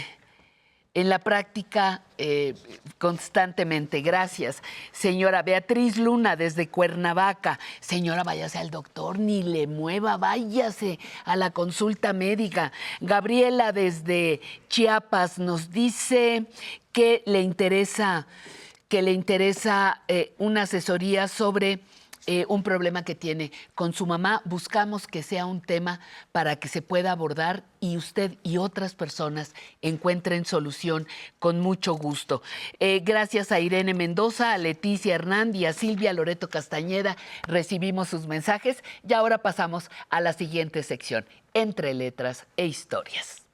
en la práctica eh, constantemente. Gracias. Señora Beatriz Luna, desde Cuernavaca. Señora, váyase al doctor, ni le mueva, váyase a la consulta médica. Gabriela, desde Chiapas, nos dice que le interesa, que le interesa eh, una asesoría sobre eh, un problema que tiene con su mamá. Buscamos que sea un tema para que se pueda abordar y usted y otras personas encuentren solución con mucho gusto. Eh, gracias a Irene Mendoza, a Leticia Hernández a Silvia Loreto Castañeda recibimos sus mensajes y ahora pasamos a la siguiente sección, entre letras e historias.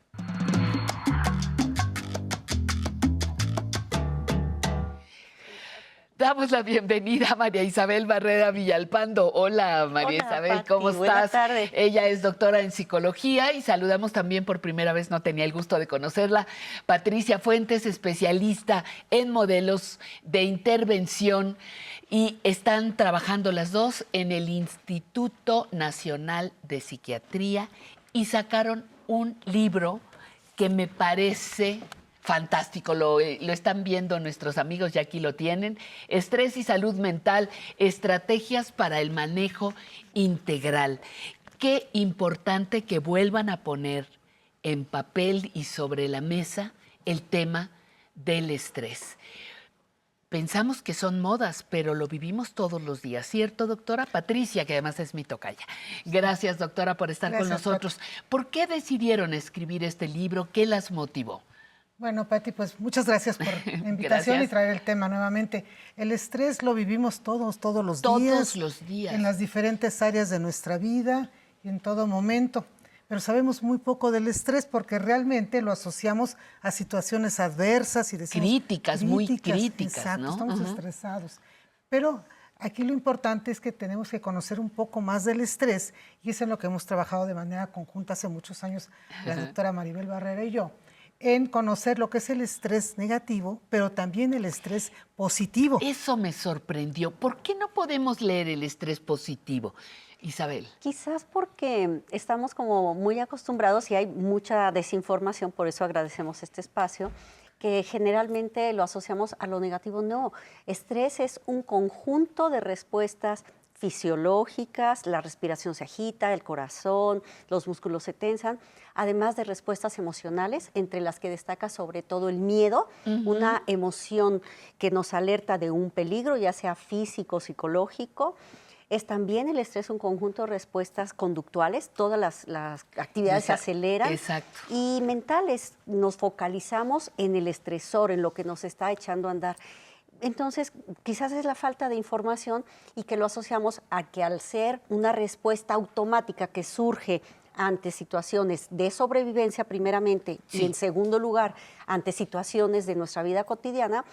Damos la bienvenida a María Isabel Barrera Villalpando. Hola María Hola, Isabel, Pati, ¿cómo buenas estás? tardes. Ella es doctora en psicología y saludamos también por primera vez, no tenía el gusto de conocerla, Patricia Fuentes, especialista en modelos de intervención y están trabajando las dos en el Instituto Nacional de Psiquiatría y sacaron un libro que me parece fantástico. Lo, eh, lo están viendo nuestros amigos, ya aquí lo tienen. Estrés y salud mental, estrategias para el manejo integral. Qué importante que vuelvan a poner en papel y sobre la mesa el tema del estrés. Pensamos que son modas, pero lo vivimos todos los días, ¿cierto, doctora? Patricia, que además es mi tocaya. Gracias, doctora, por estar con nosotros. ¿Por qué decidieron escribir este libro? ¿Qué las motivó? Bueno, Pati, pues muchas gracias por [laughs] la invitación Gracias. y traer el tema nuevamente. El estrés lo vivimos todos, todos los Todos días. los días. En las diferentes áreas de nuestra vida y en todo momento. Pero sabemos muy poco del estrés porque realmente lo asociamos a situaciones adversas y decimos, Críticas, muy críticas, Exacto, ¿no? estamos Ajá. estresados. Pero Aquí lo importante es que tenemos que conocer un poco más del estrés y es en lo que hemos trabajado de manera conjunta hace muchos años la doctora Maribel Barrera y yo, en conocer lo que es el estrés negativo, pero también el estrés positivo. Eso me sorprendió. ¿Por qué no podemos leer el estrés positivo? Isabel. Quizás porque estamos como muy acostumbrados y hay mucha desinformación, por eso agradecemos este espacio, que generalmente lo asociamos a lo negativo. No, estrés es un conjunto de respuestas fisiológicas, la respiración se agita, el corazón, los músculos se tensan, además de respuestas emocionales, entre las que destaca sobre todo el miedo, una emoción que nos alerta de un peligro, ya sea físico, psicológico. Es también el estrés un conjunto de respuestas conductuales, todas las, las actividades se aceleran. exacto. Y mentales, nos focalizamos en el estresor, en lo que nos está echando a andar. Entonces, quizás es la falta de información y que lo asociamos a que al ser una respuesta automática que surge ante situaciones de sobrevivencia primeramente y en segundo lugar ante situaciones de nuestra vida cotidiana,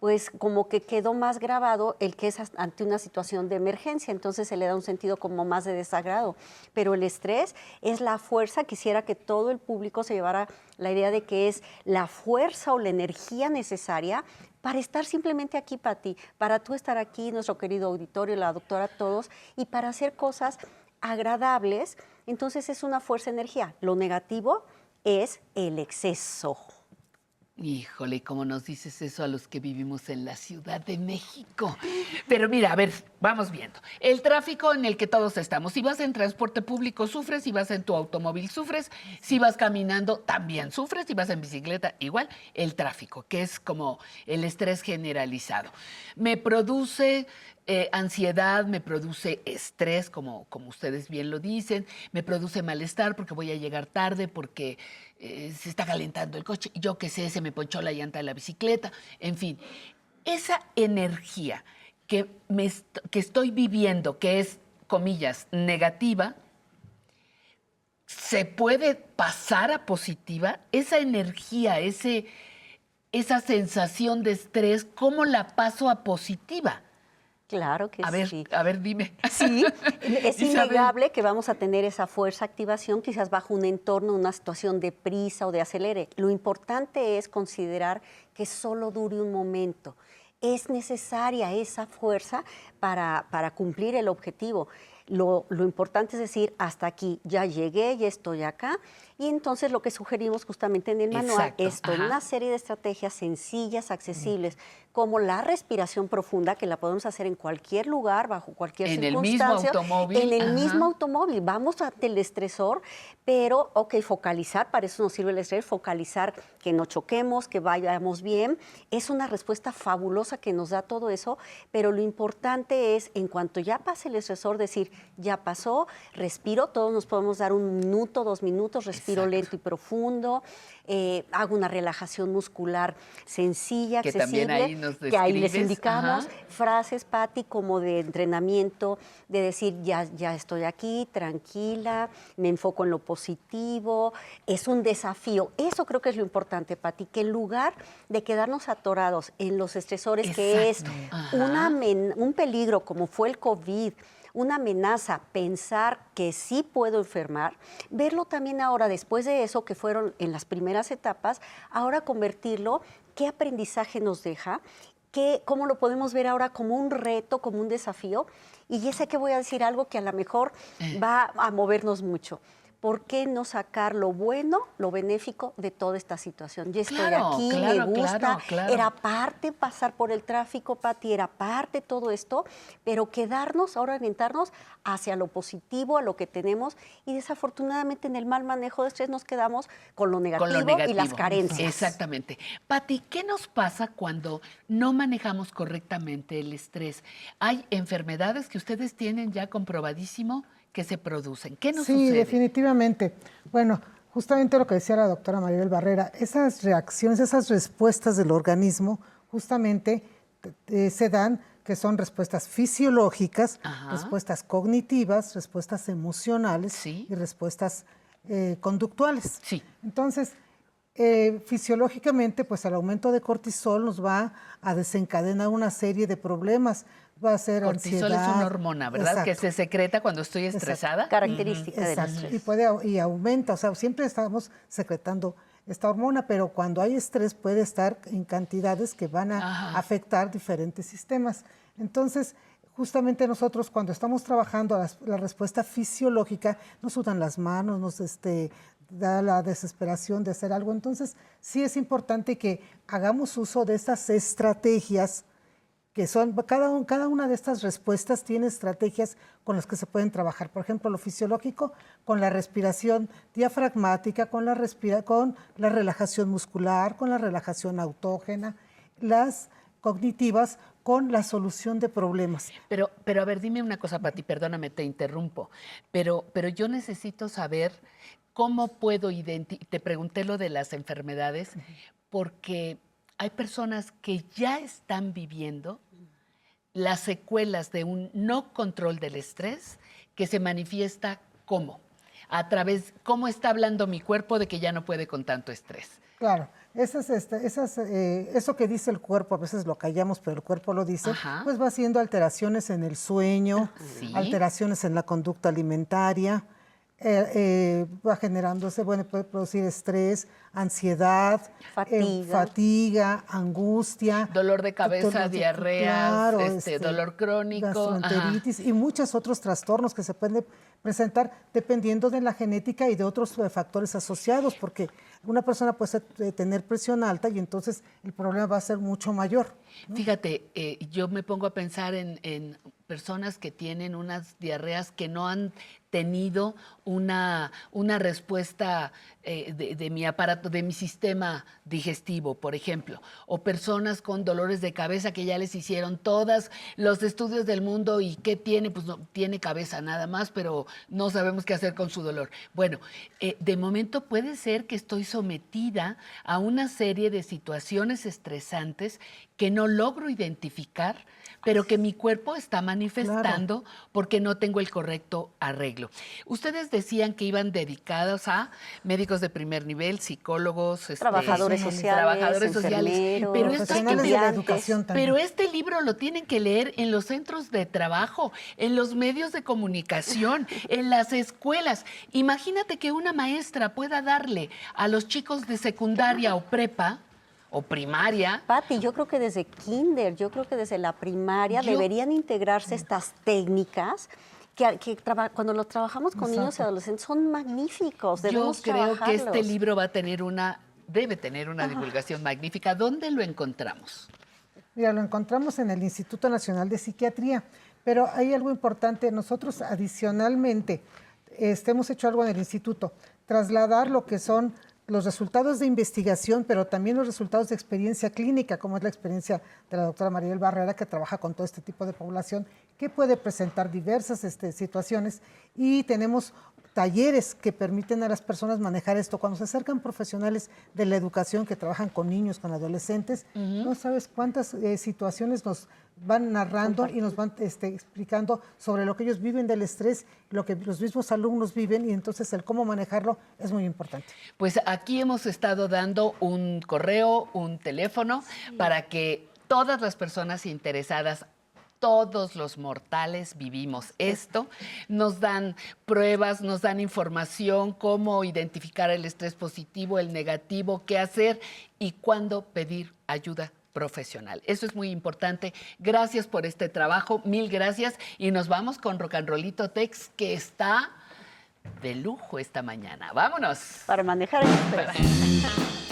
pues como que quedó más grabado el que es ante una situación de emergencia, entonces se le da un sentido como más de desagrado. Pero el estrés es la fuerza, quisiera que todo el público se llevara la idea de que es la fuerza o la energía necesaria para estar simplemente aquí para ti, para tú estar aquí, nuestro querido auditorio, la doctora, todos, y para hacer cosas agradables, entonces es una fuerza energía. Lo negativo es el exceso. Híjole, ¿y ¿cómo nos dices eso a los que vivimos en la Ciudad de México? Pero mira, a ver, vamos viendo. El tráfico en el que todos estamos. Si vas en transporte público, sufres. Si vas en tu automóvil, sufres. Si vas caminando, también sufres. Si vas en bicicleta, igual. El tráfico, que es como el estrés generalizado. Me produce eh, ansiedad, me produce estrés, como, como ustedes bien lo dicen, me produce malestar porque voy a llegar tarde, porque eh, se está calentando el coche, yo qué sé, se me ponchó la llanta de la bicicleta, en fin. Esa energía que, me que estoy viviendo, que es, comillas, negativa, se puede pasar a positiva, esa energía, ese, esa sensación de estrés, ¿cómo la paso a positiva? Claro que a ver, sí. A ver, dime. Sí, [laughs] es innegable que vamos a tener esa fuerza activación quizás bajo un entorno, una situación de prisa o de acelere. Lo importante es considerar que solo dure un momento. Es necesaria esa fuerza para, para cumplir el objetivo. Lo, lo importante es decir, hasta aquí, ya llegué, ya estoy acá. Y entonces lo que sugerimos justamente en el manual Exacto, es toda una serie de estrategias sencillas, accesibles, como la respiración profunda, que la podemos hacer en cualquier lugar, bajo cualquier En el mismo circunstancia. automóvil, En el ajá. mismo automóvil. Vamos ante el estresor, pero, ok, focalizar, para eso nos sirve el estrés, focalizar que no choquemos, que vayamos bien. Es una respuesta fabulosa que nos da todo eso, pero lo importante es, en cuanto ya pase el estresor, decir, ya pasó, respiro, todos nos podemos dar un minuto, dos minutos, respiro lento y profundo, eh, hago una relajación muscular sencilla, Que también accesible, ahí nos que ahí les indicamos ajá. frases, Patti, como de entrenamiento, de decir, ya, ya estoy aquí, tranquila, me enfoco en lo positivo, es un desafío. Eso creo que es lo importante, Patti, que en lugar de quedarnos atorados en los estresores, que es una un peligro como fue el COVID, una amenaza, pensar que sí puedo enfermar, verlo también ahora, después de eso, que fueron en las primeras etapas, ahora convertirlo, qué aprendizaje nos deja, qué, cómo lo podemos ver ahora como un reto, como un desafío. Y ya sé que voy a decir algo que a lo mejor va a movernos mucho. ¿Por qué no sacar lo bueno, lo benéfico de toda esta situación? Ya estoy Claro, aquí, claro, me gusta, claro. era parte pasar por el tráfico, Pati, era parte todo esto, pero quedarnos, ahora orientarnos hacia lo positivo, a lo que tenemos, y desafortunadamente en el mal manejo de estrés nos quedamos con lo negativo, Con lo negativo. y las carencias. Exactamente. Pati, ¿qué nos pasa cuando no manejamos correctamente el estrés? Hay enfermedades que ustedes tienen ya comprobadísimo que se producen. ¿Qué nos sí, sucede? definitivamente. Bueno, justamente lo que decía la doctora Maribel Barrera, esas reacciones, esas respuestas del organismo, justamente eh, se dan que son respuestas fisiológicas, Ajá. respuestas cognitivas, respuestas emocionales y respuestas eh, conductuales. Entonces, eh, fisiológicamente, pues el aumento de cortisol nos va a desencadenar una serie de problemas, va a ser Cortisol es una hormona, ¿verdad? Que se secreta cuando estoy Exacto. estresada. Exacto. Y puede y aumenta, o sea, siempre estamos secretando esta hormona, pero cuando hay estrés puede estar en cantidades que van a Ajá. afectar diferentes sistemas. Entonces, justamente nosotros cuando estamos trabajando las- la, respuesta fisiológica, nos sudan las manos, nos este, da la desesperación de hacer algo. Entonces, sí es importante que hagamos uso de estas estrategias que son, cada, un- cada una de estas respuestas tiene estrategias con las que se pueden trabajar. Por ejemplo, lo fisiológico con la respiración diafragmática, con la, respira, con la relajación muscular, con la relajación autógena, las cognitivas con la solución de problemas. Pero, pero a ver, dime una cosa, Pati, perdóname, te interrumpo. Pero, pero yo necesito saber cómo puedo identificar. Te pregunté lo de las enfermedades, porque hay personas que ya están viviendo las secuelas de un no control del estrés que se manifiesta cómo. A través, cómo está hablando mi cuerpo de que ya no puede con tanto estrés. Claro, esas, este, esas, eh, eso que dice el cuerpo, a veces lo callamos, pero el cuerpo lo dice, Ajá. pues va haciendo alteraciones en el sueño, Sí. alteraciones en la conducta alimentaria, eh, eh, va generándose, bueno, puede producir estrés, ansiedad, eh, Fatiga. fatiga, angustia. Dolor de cabeza, dolor de- diarreas, este, dolor crónico, gastroenteritis y muchos otros trastornos que se pueden presentar dependiendo de la genética y de otros eh, factores asociados, porque una persona puede tener presión alta y entonces el problema va a ser mucho mayor. Fíjate, eh, yo me pongo a pensar en, en personas que tienen unas diarreas que no han tenido una, una respuesta eh, de, de mi aparato, de mi sistema digestivo, por ejemplo, o personas con dolores de cabeza que ya les hicieron todos los estudios del mundo y qué tiene, pues no tiene cabeza nada más, pero no sabemos qué hacer con su dolor. Bueno, eh, de momento puede ser que estoy sometida a una serie de situaciones estresantes que no logro identificar, pero que mi cuerpo está manifestando porque no tengo el correcto arreglo. Ustedes decían que iban dedicados a médicos de primer nivel, psicólogos, este, Trabajadores sociales, trabajadores sociales, pero esto hay que de educación también. Pero este libro lo tienen que leer en los centros de trabajo, en los medios de comunicación, [laughs] en las escuelas. Imagínate que una maestra pueda darle a los chicos de secundaria o prepa o primaria. Pati, yo creo que desde kinder, yo creo que desde la primaria Yo- deberían integrarse estas técnicas que, que traba- cuando lo trabajamos con niños y adolescentes son magníficos. Yo Debemos creo que este libro va a tener una, debe tener una divulgación magnífica. ¿Dónde lo encontramos? Mira, lo encontramos en el Instituto Nacional de Psiquiatría, pero hay algo importante. Nosotros adicionalmente este, hemos hecho algo en el instituto, trasladar lo que son los resultados de investigación, pero también los resultados de experiencia clínica, como es la experiencia de la doctora Maribel Barrera, que trabaja con todo este tipo de población, que puede presentar diversas este, situaciones. Y tenemos talleres que permiten a las personas manejar esto. Cuando se acercan profesionales de la educación que trabajan con niños, con adolescentes, no sabes cuántas eh, situaciones nos van narrando y nos van este, explicando sobre lo que ellos viven del estrés, lo que los mismos alumnos viven y entonces el cómo manejarlo es muy importante. Pues aquí hemos estado dando un correo, un teléfono, para que todas las personas interesadas todos los mortales vivimos esto, nos dan pruebas, nos dan información, cómo identificar el estrés positivo, el negativo, qué hacer y cuándo pedir ayuda profesional. Eso es muy importante. Gracias por este trabajo, mil gracias y nos vamos con Rollito Tex que está de lujo esta mañana. Vámonos. Para manejar el estrés.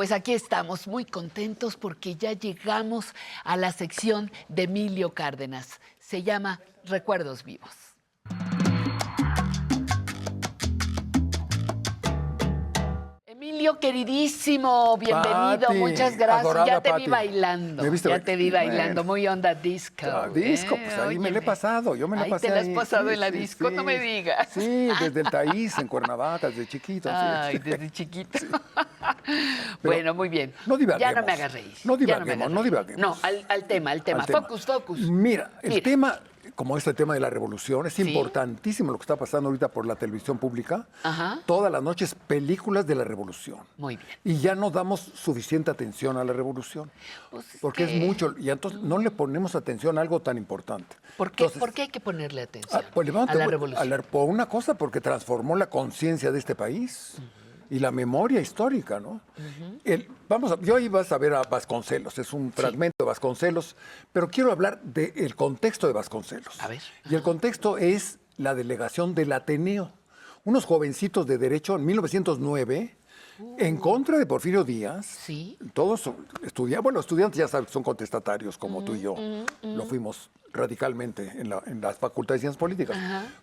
Pues aquí estamos muy contentos porque ya llegamos a la sección de Emilio Cárdenas. Se llama Recuerdos Vivos. Queridísimo, bienvenido, Pati, muchas gracias. ya te vi bailando, ¿Me viste ya te vi bailando, muy onda disco. Ah, disco, pues ahí me la he pasado, yo me la Ahí pasé te la has ahí, pasado sí, en la sí, disco, no me digas. Sí, desde el Taís, en Cuernavaca, desde chiquito. Ay, desde chiquito. [laughs] bueno, muy bien. No divaguemos. Ya no me hagas reír. No divaguemos, no divaguemos. No, al, al tema, al tema. Al tema. Focus, focus. Mira, el Mira. tema, como este tema de la revolución, es importantísimo lo que está pasando ahorita por la televisión pública. Ajá. Todas las noches películas de la revolución. Muy bien. Y ya no damos suficiente atención a la revolución. porque que- es mucho. Y entonces no le ponemos atención a algo tan importante. ¿Por qué, Entonces, ¿Por qué hay que ponerle atención Ah, pues a la revolución? a la- por una cosa, porque transformó la conciencia de este país y la memoria histórica, ¿no? El- vamos a, yo iba a ver a Vasconcelos, es un fragmento de Vasconcelos, pero quiero hablar del contexto de Vasconcelos. A ver. Y el contexto es la delegación del Ateneo. Unos jovencitos de derecho en 1909, en contra de Porfirio Díaz. Sí. Todos estudiantes, bueno, estudiantes ya sabes, son contestatarios como tú y yo. ujú, ujú. Lo fuimos radicalmente en, la- en las facultades de ciencias políticas.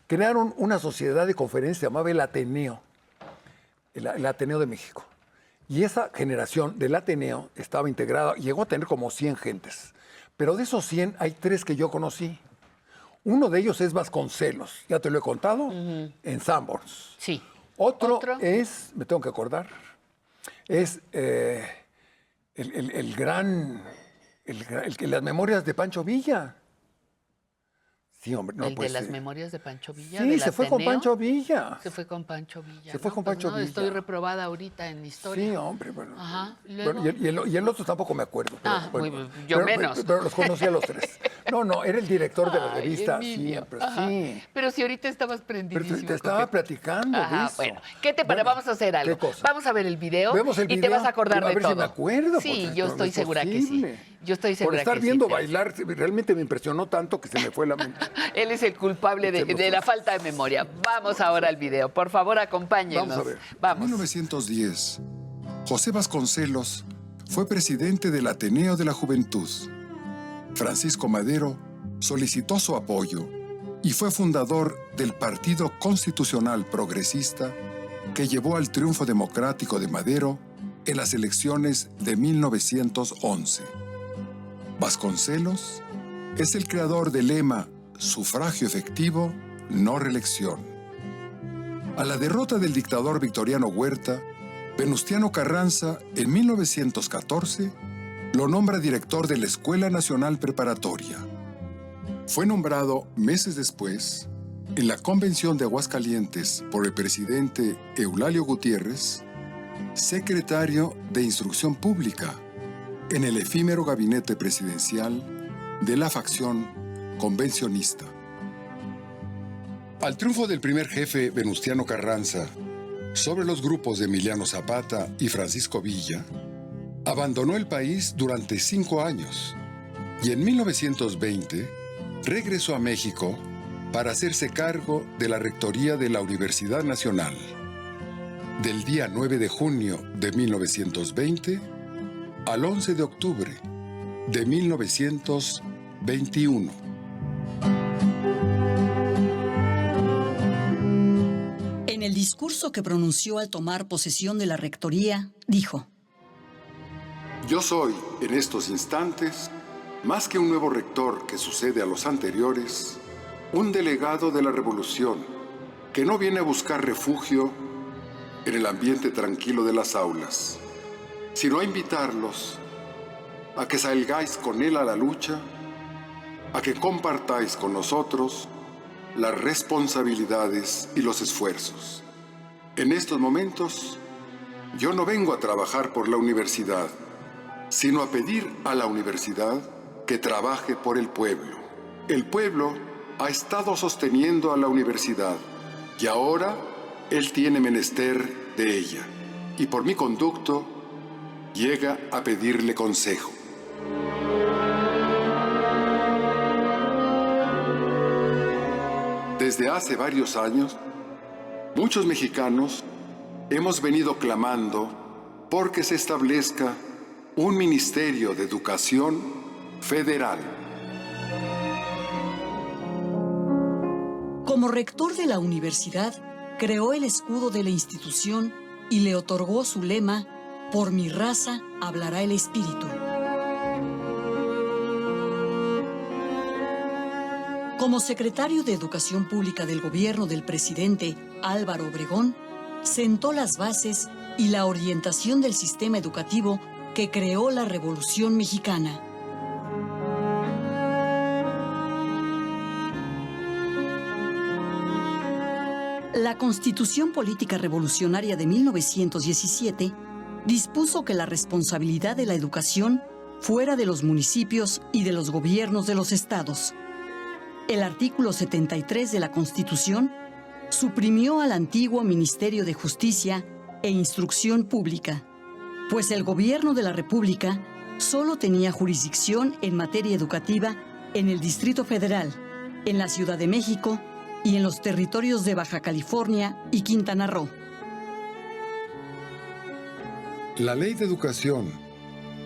Crearon una sociedad de conferencia, se llamaba el Ateneo, el, el Ateneo de México. Y esa generación del Ateneo estaba integrada, llegó a tener como 100 gentes. Pero de esos 100 hay tres que yo conocí. Uno de ellos es Vasconcelos, ya te lo he contado, en Sanborns. Sí. Otro, es, me tengo que acordar, es eh, el, el- el gran, el, las memorias de Pancho Villa. Sí, hombre, no el puede de las ser. memorias de Pancho Villa. Sí, se fue con. Pancho Villa. Se fue con Pancho Villa. Se fue ¿no? con Pues Pancho no, Villa. Estoy reprobada ahorita en historia. Sí, hombre, bueno. Ajá. y Bueno, luego- y, el, y el- otro tampoco me acuerdo. pero Ah, bueno, muy- yo pero- menos. Pero, los conocí a los tres. No, no, era el director de la [laughs] Ay, revista Emilio, siempre, ajá. sí. Pero si ahorita estabas Pero prendidísimo. te, te estaba que- platicando Ajá, de eso. bueno, ¿qué te parece? Vamos a hacer algo. ¿Qué cosa? Vamos a ver el video, Vemos el y te video, vas a acordar a de ver todo. si me acuerdo. Sí, yo estoy es segura que sí. Posible. Yo estoy Por estar que viendo bailar, realmente me impresionó tanto que se me fue la mente. [laughs] Él es el culpable de, de la falta de memoria. Vamos ahora al video. Por favor, acompáñenos. Vamos a ver. Vamos. 1910, José Vasconcelos fue presidente del Ateneo de la Juventud. Francisco Madero solicitó su apoyo y fue fundador del Partido Constitucional Progresista que llevó al triunfo democrático de Madero en las elecciones de 1911. Vasconcelos es el creador del lema sufragio efectivo, no reelección. A la derrota del dictador Victoriano Huerta, Venustiano Carranza, en 1914, lo nombra director de la Escuela Nacional Preparatoria. Fue nombrado meses después, en la Convención de Aguascalientes por el presidente Eulalio Gutiérrez, secretario de Instrucción Pública en el efímero gabinete presidencial de la facción convencionista. Al triunfo del primer jefe Venustiano Carranza sobre los grupos de Emiliano Zapata y Francisco Villa, abandonó el país durante cinco años y en 1920 regresó a México para hacerse cargo de la rectoría de la Universidad Nacional. Del día 9 de junio de 1920 al 11 de octubre de 1921. En el discurso que pronunció al tomar posesión de la rectoría, dijo, Yo soy, en estos instantes, más que un nuevo rector que sucede a los anteriores, un delegado de la revolución que no viene a buscar refugio en el ambiente tranquilo de las aulas, sino a invitarlos a que salgáis con él a la lucha, a que compartáis con nosotros las responsabilidades y los esfuerzos. En estos momentos, yo no vengo a trabajar por la universidad, sino a pedir a la universidad que trabaje por el pueblo. El pueblo ha estado sosteniendo a la universidad y ahora él tiene menester de ella. Y por mi conducto llega a pedirle consejo. Desde hace varios años, muchos mexicanos hemos venido clamando porque se establezca un Ministerio de Educación Federal. Como rector de la universidad, creó el escudo de la institución y le otorgó su lema, Por mi raza hablará el espíritu. Como secretario de Educación Pública del gobierno del presidente Álvaro Obregón, sentó las bases y la orientación del sistema educativo que creó la Revolución Mexicana. La Constitución Política Revolucionaria de 1917 dispuso que la responsabilidad de la educación fuera de los municipios y de los gobiernos de los estados. El artículo 73 de la Constitución suprimió al antiguo Ministerio de Justicia e Instrucción Pública, pues el gobierno de la República solo tenía jurisdicción en materia educativa en el Distrito Federal, en la Ciudad de México y en los territorios de Baja California y Quintana Roo. La ley de educación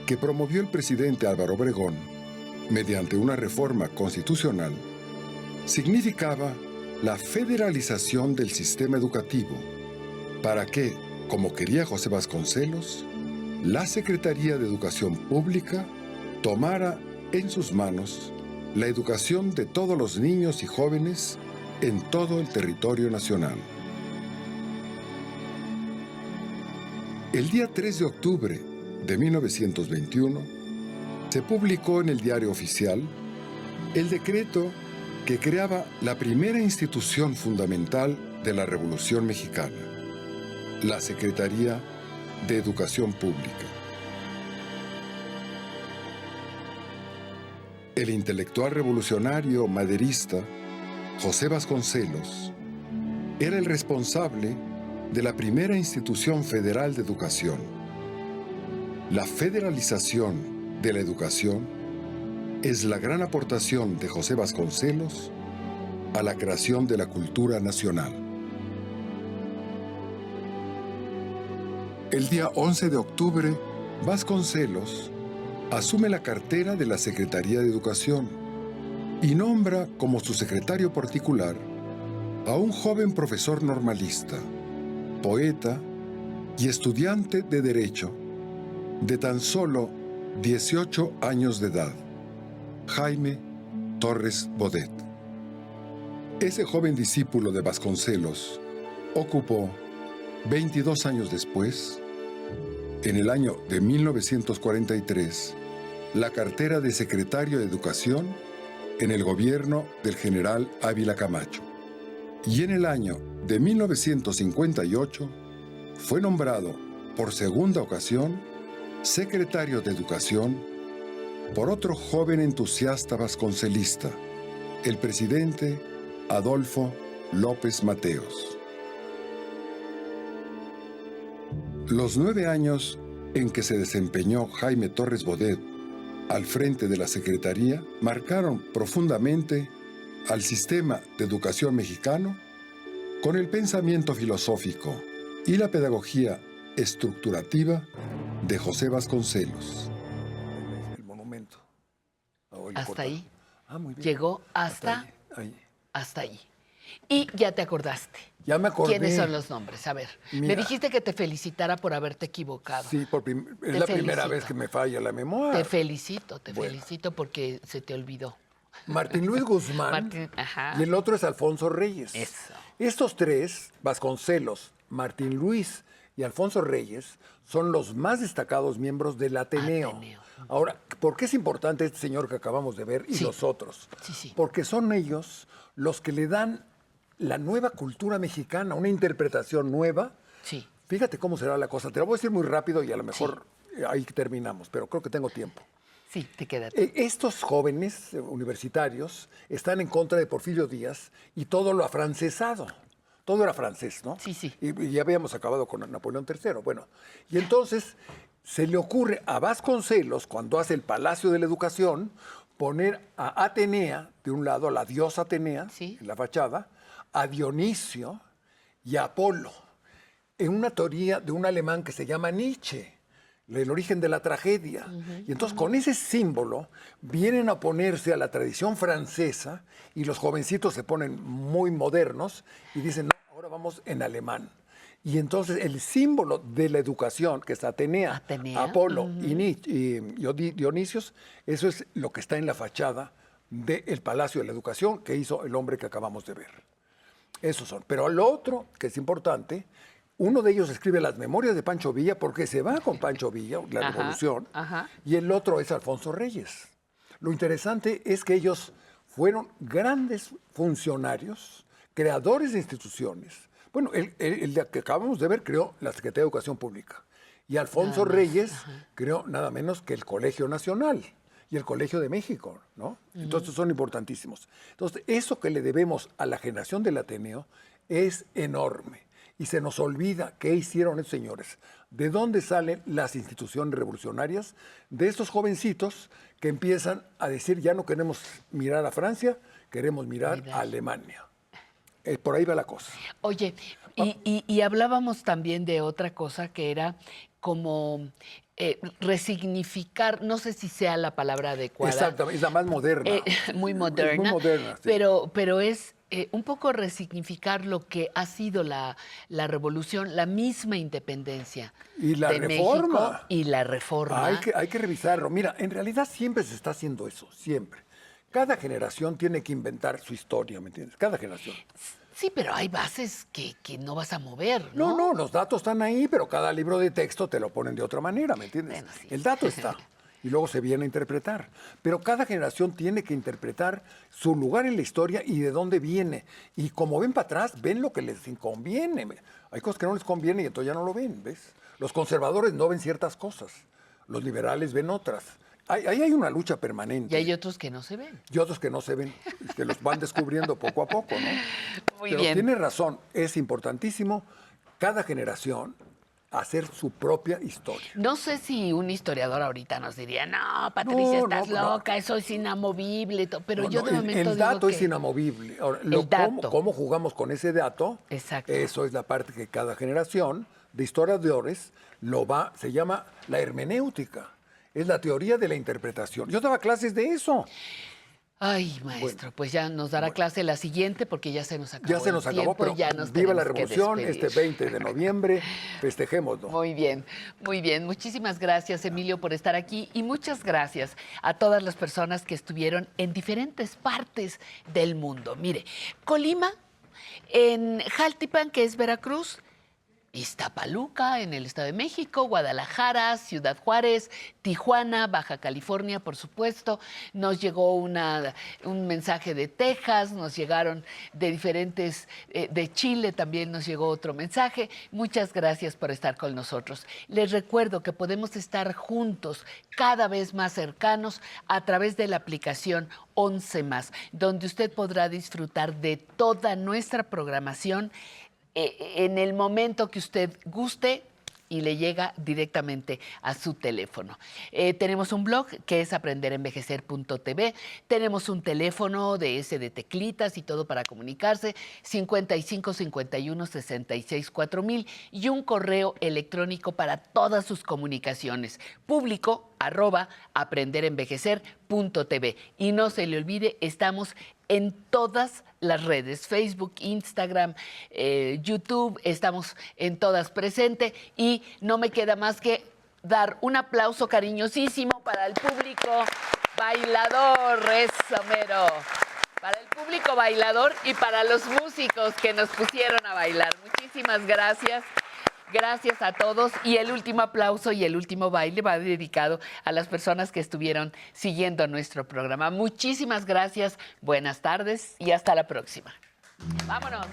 que promovió el presidente Álvaro Obregón mediante una reforma constitucional significaba la federalización del sistema educativo para que, como quería José Vasconcelos, la Secretaría de Educación Pública tomara en sus manos la educación de todos los niños y jóvenes en todo el territorio nacional. El día 3 de octubre de 1921 se publicó en el Diario Oficial el decreto que creaba la primera institución fundamental de la Revolución Mexicana, la Secretaría de Educación Pública. El intelectual revolucionario maderista José Vasconcelos era el responsable de la primera institución federal de educación. La federalización de la educación es la gran aportación de José Vasconcelos a la creación de la cultura nacional. El día 11 de octubre, Vasconcelos asume la cartera de la Secretaría de Educación y nombra como su secretario particular a un joven profesor normalista, poeta y estudiante de Derecho de tan solo 18 años de edad, Jaime Torres Bodet. Ese joven discípulo de Vasconcelos ocupó, 22 años después, en el año de 1943 la cartera de secretario de Educación en el gobierno del general Ávila Camacho. Y en el año de 1958 fue nombrado por segunda ocasión secretario de Educación por otro joven entusiasta vasconcelista, el presidente Adolfo López Mateos. Los nueve años en que se desempeñó Jaime Torres Bodet al frente de la Secretaría marcaron profundamente al sistema de educación mexicano con el pensamiento filosófico y la pedagogía estructurativa de José Vasconcelos. El monumento. Hasta ahí. Ah, muy bien. Llegó hasta, Ahí. hasta ahí. Y ya te acordaste. Ya me acordé. ¿Quiénes son los nombres? A ver, me dijiste que te felicitara por haberte equivocado. Sí, por prim- es la primera vez que me falla la memoria. Te felicito, te Bueno. felicito porque se te olvidó. Martín Luis Guzmán [laughs] Martín, ajá. y el otro es Alfonso Reyes. Eso. Estos tres, Vasconcelos, Martín Luis y Alfonso Reyes, son los más destacados miembros del Ateneo. Ahora, ¿por qué es importante este señor que acabamos de ver y Sí. los otros? Sí, sí. Porque son ellos los que le dan la nueva cultura mexicana, una interpretación nueva. Sí. Fíjate cómo será la cosa. Te lo voy a decir muy rápido y a lo mejor eh, ahí terminamos, pero creo que tengo tiempo. Sí, te queda. Eh, Estos jóvenes eh, universitarios están en contra de Porfirio Díaz y todo lo afrancesado. Todo era francés, ¿no? Sí, sí. Y, y ya habíamos acabado con Napoleón III. Bueno, y entonces se le ocurre a Vasconcelos, cuando hace el Palacio de la Educación, poner a Atenea, de un lado, a la diosa Atenea, en la fachada, a Dionisio y a Apolo, en una teoría de un alemán que se llama Nietzsche el origen de la tragedia. Y entonces con ese símbolo vienen a oponerse a la tradición francesa y los jovencitos se ponen muy modernos y dicen, no, ahora vamos en alemán. Y entonces el símbolo de la educación, que es Atenea, Atenea, Apolo y, y Dionisios, eso es lo que está en la fachada del Palacio de la Educación que hizo el hombre que acabamos de ver. Esos son. Pero al otro, que es importante, uno de ellos escribe las memorias de Pancho Villa porque se va con Pancho Villa, la Ajá, revolución, Ajá. y el otro es Alfonso Reyes. Lo interesante es que ellos fueron grandes funcionarios, creadores de instituciones. Bueno, el, el- el que acabamos de ver creó la Secretaría de Educación Pública. Y Alfonso más, Reyes creó nada menos que el Colegio Nacional y el Colegio de México, ¿no? Entonces son importantísimos. Entonces, eso que le debemos a la generación del Ateneo es enorme. Y se nos olvida qué hicieron estos señores. ¿De dónde salen las instituciones revolucionarias? De estos jovencitos que empiezan a decir, ya no queremos mirar a Francia, queremos mirar a Alemania. Eh, por ahí va la cosa. Oye, Ah. y, y- y hablábamos también de otra cosa que era como eh, resignificar, no sé si sea la palabra adecuada. Exactamente, es la más moderna. Eh, [laughs] muy moderna. Muy moderna, sí. pero, pero es eh, un poco resignificar lo que ha sido la, la revolución, la misma independencia Y la de reforma. México y la reforma. Hay que, hay que revisarlo. Mira, en realidad siempre se está haciendo eso, siempre. Cada generación tiene que inventar su historia, ¿me entiendes? Cada generación. Sí, pero hay bases que, que no vas a mover, ¿no? No, no, los datos están ahí, pero cada libro de texto te lo ponen de otra manera, ¿me entiendes? El dato está. [laughs] Y luego se viene a interpretar. Pero cada generación tiene que interpretar su lugar en la historia y de dónde viene. Y como ven para atrás, ven lo que les conviene. Hay cosas que no les conviene y entonces ya no lo ven, ¿ves? Los conservadores no ven ciertas cosas. Los liberales ven otras. Ahí hay una lucha permanente. Y hay otros que no se ven. Y otros que no se ven, que los van descubriendo poco a poco, ¿no? [laughs] Muy Pero bien. tiene razón, es importantísimo cada generación hacer su propia historia. No sé si un historiador ahorita nos diría, no, Patricia, No, estás no, no. loca, eso es inamovible, to-". pero yo de el- momento el, digo dato es que- inamovible. Ahora, El lo- cómo, dato. cómo jugamos con ese dato, eso es la parte que cada generación de historiadores lo va, se llama la hermenéutica. Es la teoría de la interpretación. Yo daba clases de eso. Ay, maestro, pues ya nos dará clase la siguiente porque ya se nos acabó. Ya se el nos acabó, tiempo, pero ya nos viva la revolución este 20 de noviembre, festejémoslo. Muy bien, muy bien. Muchísimas gracias, Emilio, por estar aquí y muchas gracias a todas las personas que estuvieron en diferentes partes del mundo. Mire, Colima, en Jaltipan, que es Veracruz, Iztapaluca, en el Estado de México, Guadalajara, Ciudad Juárez, Tijuana, Baja California, por supuesto. Nos llegó un mensaje de Texas, nos llegaron de diferentes, eh, de Chile también nos llegó otro mensaje. Muchas gracias por estar con nosotros. Les recuerdo que podemos estar juntos, cada vez más cercanos, a través de la aplicación 11 más, donde usted podrá disfrutar de toda nuestra programación en el momento que usted guste y le llega directamente a su teléfono. Eh, tenemos un blog que es aprenderenvejecer.tv. Tenemos un teléfono de ese de teclitas y todo para comunicarse, 55 51 66 4000 y un correo electrónico para todas sus comunicaciones, público arroba aprenderenvejecer.tv. Y no se le olvide, estamos en todas las redes, Facebook, Instagram, eh, YouTube, estamos en todas presentes y no me queda más que dar un aplauso cariñosísimo para el público bailador, eso mero. Para el público bailador y para los músicos que nos pusieron a bailar. Muchísimas gracias. Gracias a todos y el último aplauso y el último baile va dedicado a las personas que estuvieron siguiendo nuestro programa. Muchísimas gracias, buenas tardes y hasta la próxima. Vámonos.